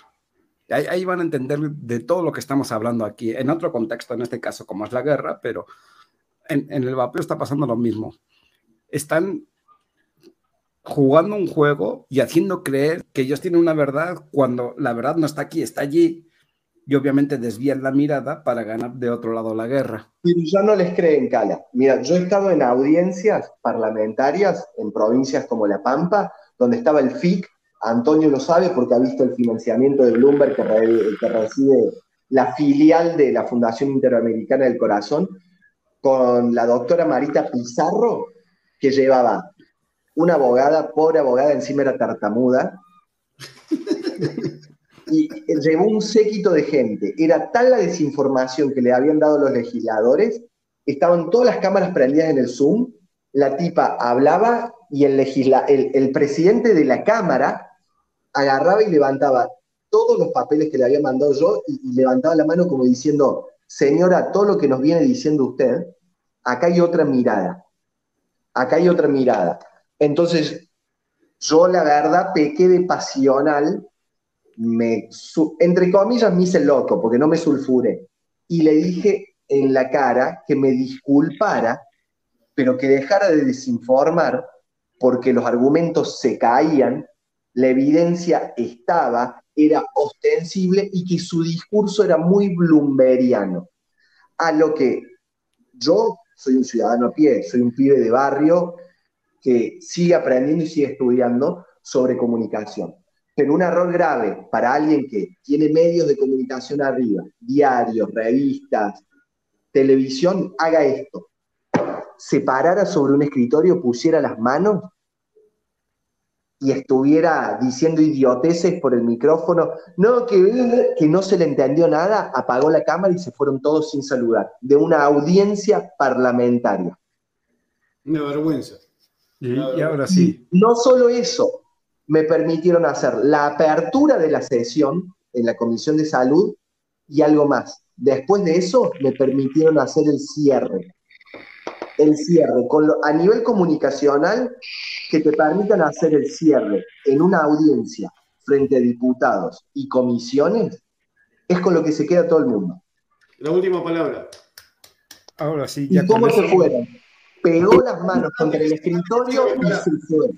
Ahí, van a entender de todo lo que estamos hablando aquí, en otro contexto, en este caso, como es la guerra, pero en, en el vapeo está pasando lo mismo. Están jugando un juego y haciendo creer que ellos tienen una verdad cuando la verdad no está aquí, está allí. Y obviamente desvían la mirada para ganar de otro lado la guerra. Pero ya no les creen, Cala. Mira, yo he estado en audiencias parlamentarias en provincias como La Pampa, donde estaba el FIC, Antonio lo sabe porque ha visto el financiamiento de Bloomberg que, que recibe la filial de la Fundación Interamericana del Corazón, con la doctora Marita Pizarro, que llevaba una abogada, pobre abogada, encima era tartamuda, y llevó un séquito de gente. Era tal la desinformación que le habían dado los legisladores, estaban todas las cámaras prendidas en el Zoom, la tipa hablaba y el, el, presidente de la Cámara agarraba y levantaba todos los papeles que le había mandado yo y, y levantaba la mano como diciendo, señora, todo lo que nos viene diciendo usted, acá hay otra mirada, acá hay otra mirada. Entonces, yo la verdad pequé de pasional, me, entre comillas me hice loco porque no me sulfure y le dije en la cara que me disculpara, pero que dejara de desinformar porque los argumentos se caían, la evidencia estaba, era ostensible y que su discurso era muy blumberiano. A lo que yo soy un ciudadano a pie, soy un pibe de barrio, que sigue aprendiendo y sigue estudiando sobre comunicación. Pero un error grave para alguien que tiene medios de comunicación arriba, diarios, revistas, televisión, haga esto. Se parara sobre un escritorio, pusiera las manos y estuviera diciendo idioteces por el micrófono, no, que, que no se le entendió nada, apagó la cámara y se fueron todos sin saludar, de una audiencia parlamentaria. Una vergüenza. Y, ahora sí. No solo eso, me permitieron hacer la apertura de la sesión en la Comisión de Salud y algo más. Después de eso, me permitieron hacer el cierre. El cierre, con a nivel comunicacional, que te permitan hacer el cierre en una audiencia frente a diputados y comisiones, es con lo que se queda todo el mundo. La última palabra. Ahora sí, ya ¿Y cómo se fueron? Pegó las manos contra el escritorio y se fue.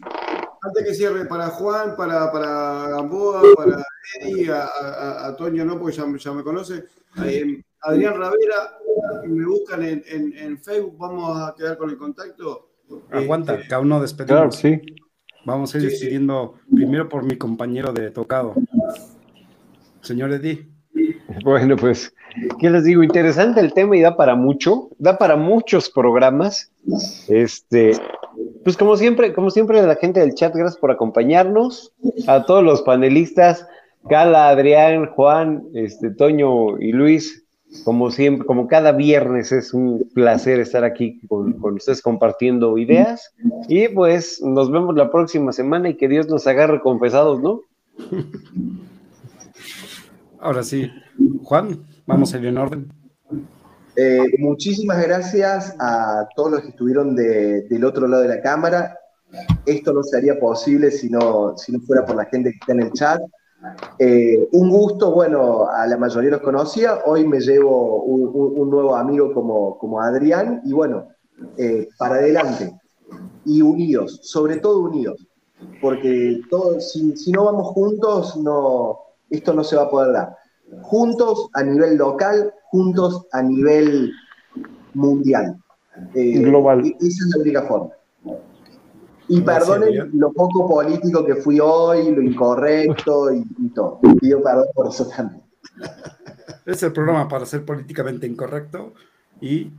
Antes que cierre, para Juan, para, para Gamboa, para Eddie, a, a, Toño, no, porque ya, me conoce. Eh, Adrián Ravera, me buscan en, en, Facebook, vamos a quedar con el contacto. Aguanta, este, cada uno despedimos. sí. Vamos a ir despidiendo primero por mi compañero de tocado. Señor Eddie. Bueno, pues, ¿qué les digo? Interesante el tema y da para mucho, da para muchos programas. Este, pues como siempre, como siempre, la gente del chat, gracias por acompañarnos. A todos los panelistas, Cala, Adrián, Juan, este, Toño y Luis, como siempre, como cada viernes es un placer estar aquí con, con, ustedes compartiendo ideas. Y pues nos vemos la próxima semana y que Dios nos agarre confesados, ¿no? Ahora sí, Juan, vamos a ir en orden. Eh, muchísimas gracias a todos los que estuvieron del otro lado de la cámara. Esto no sería posible si no, si no fuera por la gente que está en el chat. Eh, un gusto, bueno, a la mayoría los conocía. Hoy me llevo un, nuevo amigo como, como Adrián y bueno, eh, para adelante. Y unidos, sobre todo unidos. Porque si, si no vamos juntos, no, esto no se va a poder dar. Juntos a nivel local, juntos a nivel mundial. Eh, Global. Esa es la única forma. Y perdonen lo poco político que fui hoy, lo incorrecto y, todo. Pido perdón por eso también. Es el programa para ser políticamente incorrecto y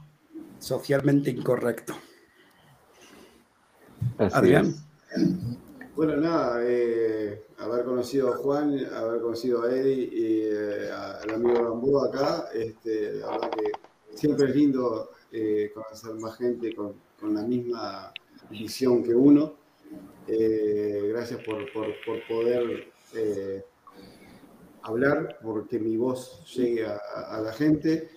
socialmente incorrecto. Adrián. Bueno, nada, eh, haber conocido a Juan, haber conocido a Eddie y eh, al amigo Bambú acá, este, la verdad que siempre es lindo eh, conocer más gente con, la misma visión que uno. gracias por, poder hablar, porque mi voz llegue a la gente.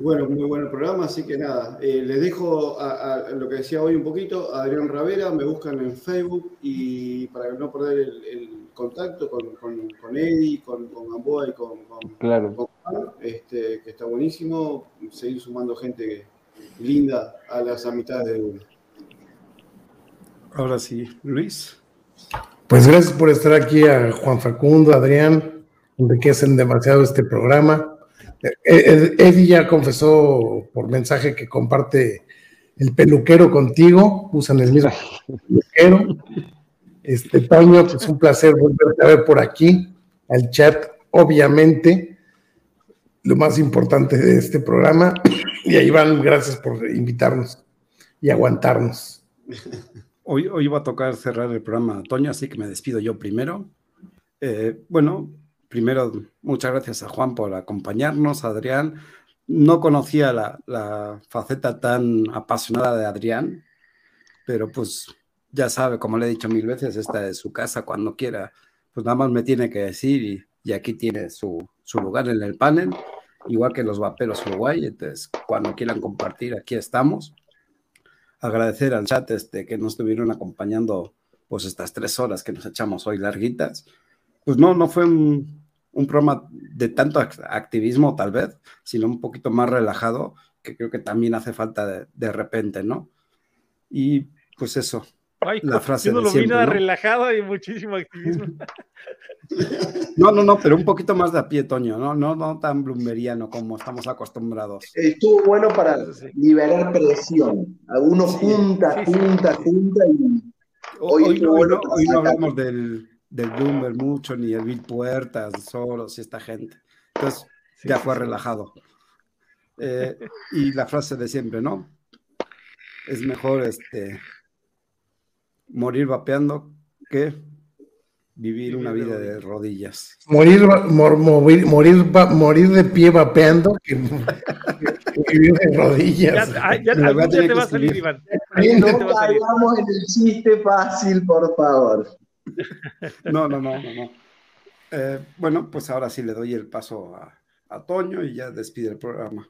Bueno, muy bueno el programa, así que nada, eh, les dejo a, lo que decía hoy un poquito, a Adrián Ravera, me buscan en Facebook y para no perder el, contacto con, con, con, Eddie, con, con Gamboa y con, claro. este, que está buenísimo, seguir sumando gente linda a las amistades de uno. Ahora sí, Luis. Pues gracias por estar aquí a Juan Facundo, Adrián, enriquecen demasiado este programa. Eddie ya confesó por mensaje que comparte el peluquero contigo, usan el mismo peluquero. Este, Toño, pues un placer volverte a ver por aquí, al chat, obviamente, lo más importante de este programa. Y a Iván, gracias por invitarnos y aguantarnos. Hoy, hoy va a tocar cerrar el programa Toño, así que me despido yo primero. Eh, bueno, primero, muchas gracias a Juan por acompañarnos, Adrián. No conocía la, faceta tan apasionada de Adrián, pero pues ya sabe, como le he dicho mil veces, esta es su casa cuando quiera, pues nada más me tiene que decir y, aquí tiene su, lugar en el panel, igual que los vaperos Uruguay, entonces cuando quieran compartir, aquí estamos. Agradecer al chat este, que nos estuvieron acompañando pues estas tres horas que nos echamos hoy larguitas pues no, no fue un, programa de tanto activismo tal vez, sino un poquito más relajado, que creo que también hace falta de, repente, ¿no? Y pues eso, la frase de siempre, ¿no? relajado y muchísimo activismo. No, no, no, pero un poquito más de a pie, Toño, no, no, no tan bloomeriano como estamos acostumbrados. Estuvo bueno para liberar presión. Algunos junta, junta, junta y hoy, hoy no hablamos del del Bloomberg mucho, ni el Bill Puertas, Soros y esta gente. Entonces, ya fue relajado. Eh, y la frase de siempre, ¿no? Es mejor este, morir vapeando que vivir una vida de rodillas. Morir, morir, morir, de pie vapeando que, vivir de rodillas. Ya, ya, ya te va a salir, Iván. No caigamos en el chiste fácil, por favor. No, no, no, no. Eh, bueno, pues ahora sí le doy el paso a, Toño y ya despide el programa.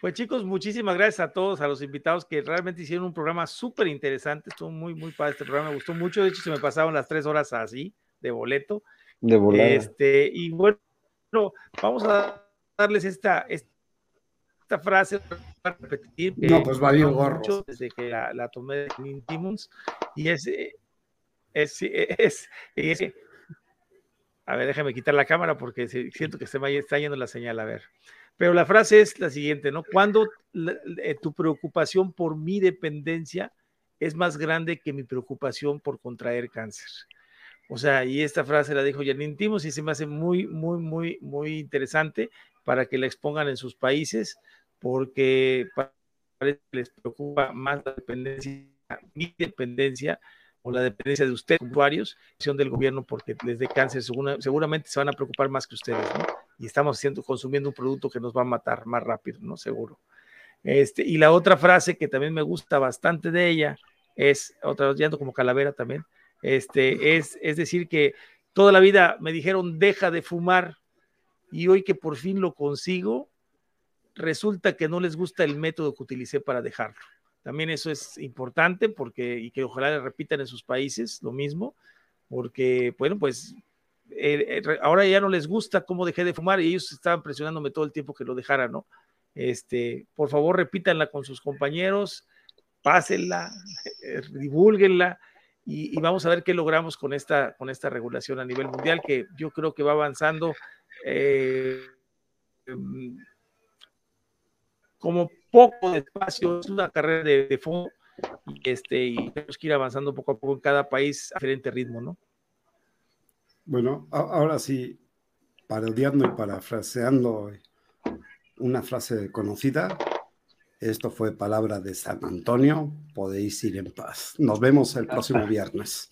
Pues chicos, muchísimas gracias a todos, a los invitados que realmente hicieron un programa súper interesante. Estuvo muy, muy padre este programa, me gustó mucho. De hecho, se me pasaron las tres horas así, de boleto. De volada. Este, y bueno, vamos a darles esta, esta frase para repetir. que No, pues valió mucho Desde que la, la tomé de Timmons, y es, eh, es, es, a ver, déjame quitar la cámara porque siento que se me está yendo la señal, a ver. Pero la frase es la siguiente, ¿no? Cuando eh, tu preocupación por mi dependencia es más grande que mi preocupación por contraer cáncer. O sea, y esta frase la dijo Janine Timos y se me hace muy, muy, muy, muy interesante para que la expongan en sus países, porque pa- parece que les preocupa más la dependencia, mi dependencia o la dependencia de ustedes, usuarios, del gobierno, porque les dé cáncer, segura- seguramente se van a preocupar más que ustedes, ¿no? Y estamos haciendo, consumiendo un producto que nos va a matar más rápido, ¿no? Seguro. Este, y la otra frase que también me gusta bastante de ella es, otra vez como calavera también, este, es, es decir que toda la vida me dijeron deja de fumar y hoy que por fin lo consigo, resulta que no les gusta el método que utilicé para dejarlo. También eso es importante porque, y que ojalá le repitan en sus países lo mismo, porque, bueno, pues eh, eh, ahora ya no les gusta cómo dejé de fumar y ellos estaban presionándome todo el tiempo que lo dejara, ¿no? Este, por favor, repítanla con sus compañeros, pásenla, eh, divulguenla y, y vamos a ver qué logramos con esta, con esta regulación a nivel mundial, que yo creo que va avanzando eh, em, como poco despacio, es una carrera de, de fondo y, este, y tenemos que ir avanzando poco a poco en cada país a diferente ritmo, ¿no? Bueno, ahora sí, parodiando y parafraseando una frase conocida, esto fue palabra de San Antonio, podéis ir en paz. Nos vemos el próximo viernes.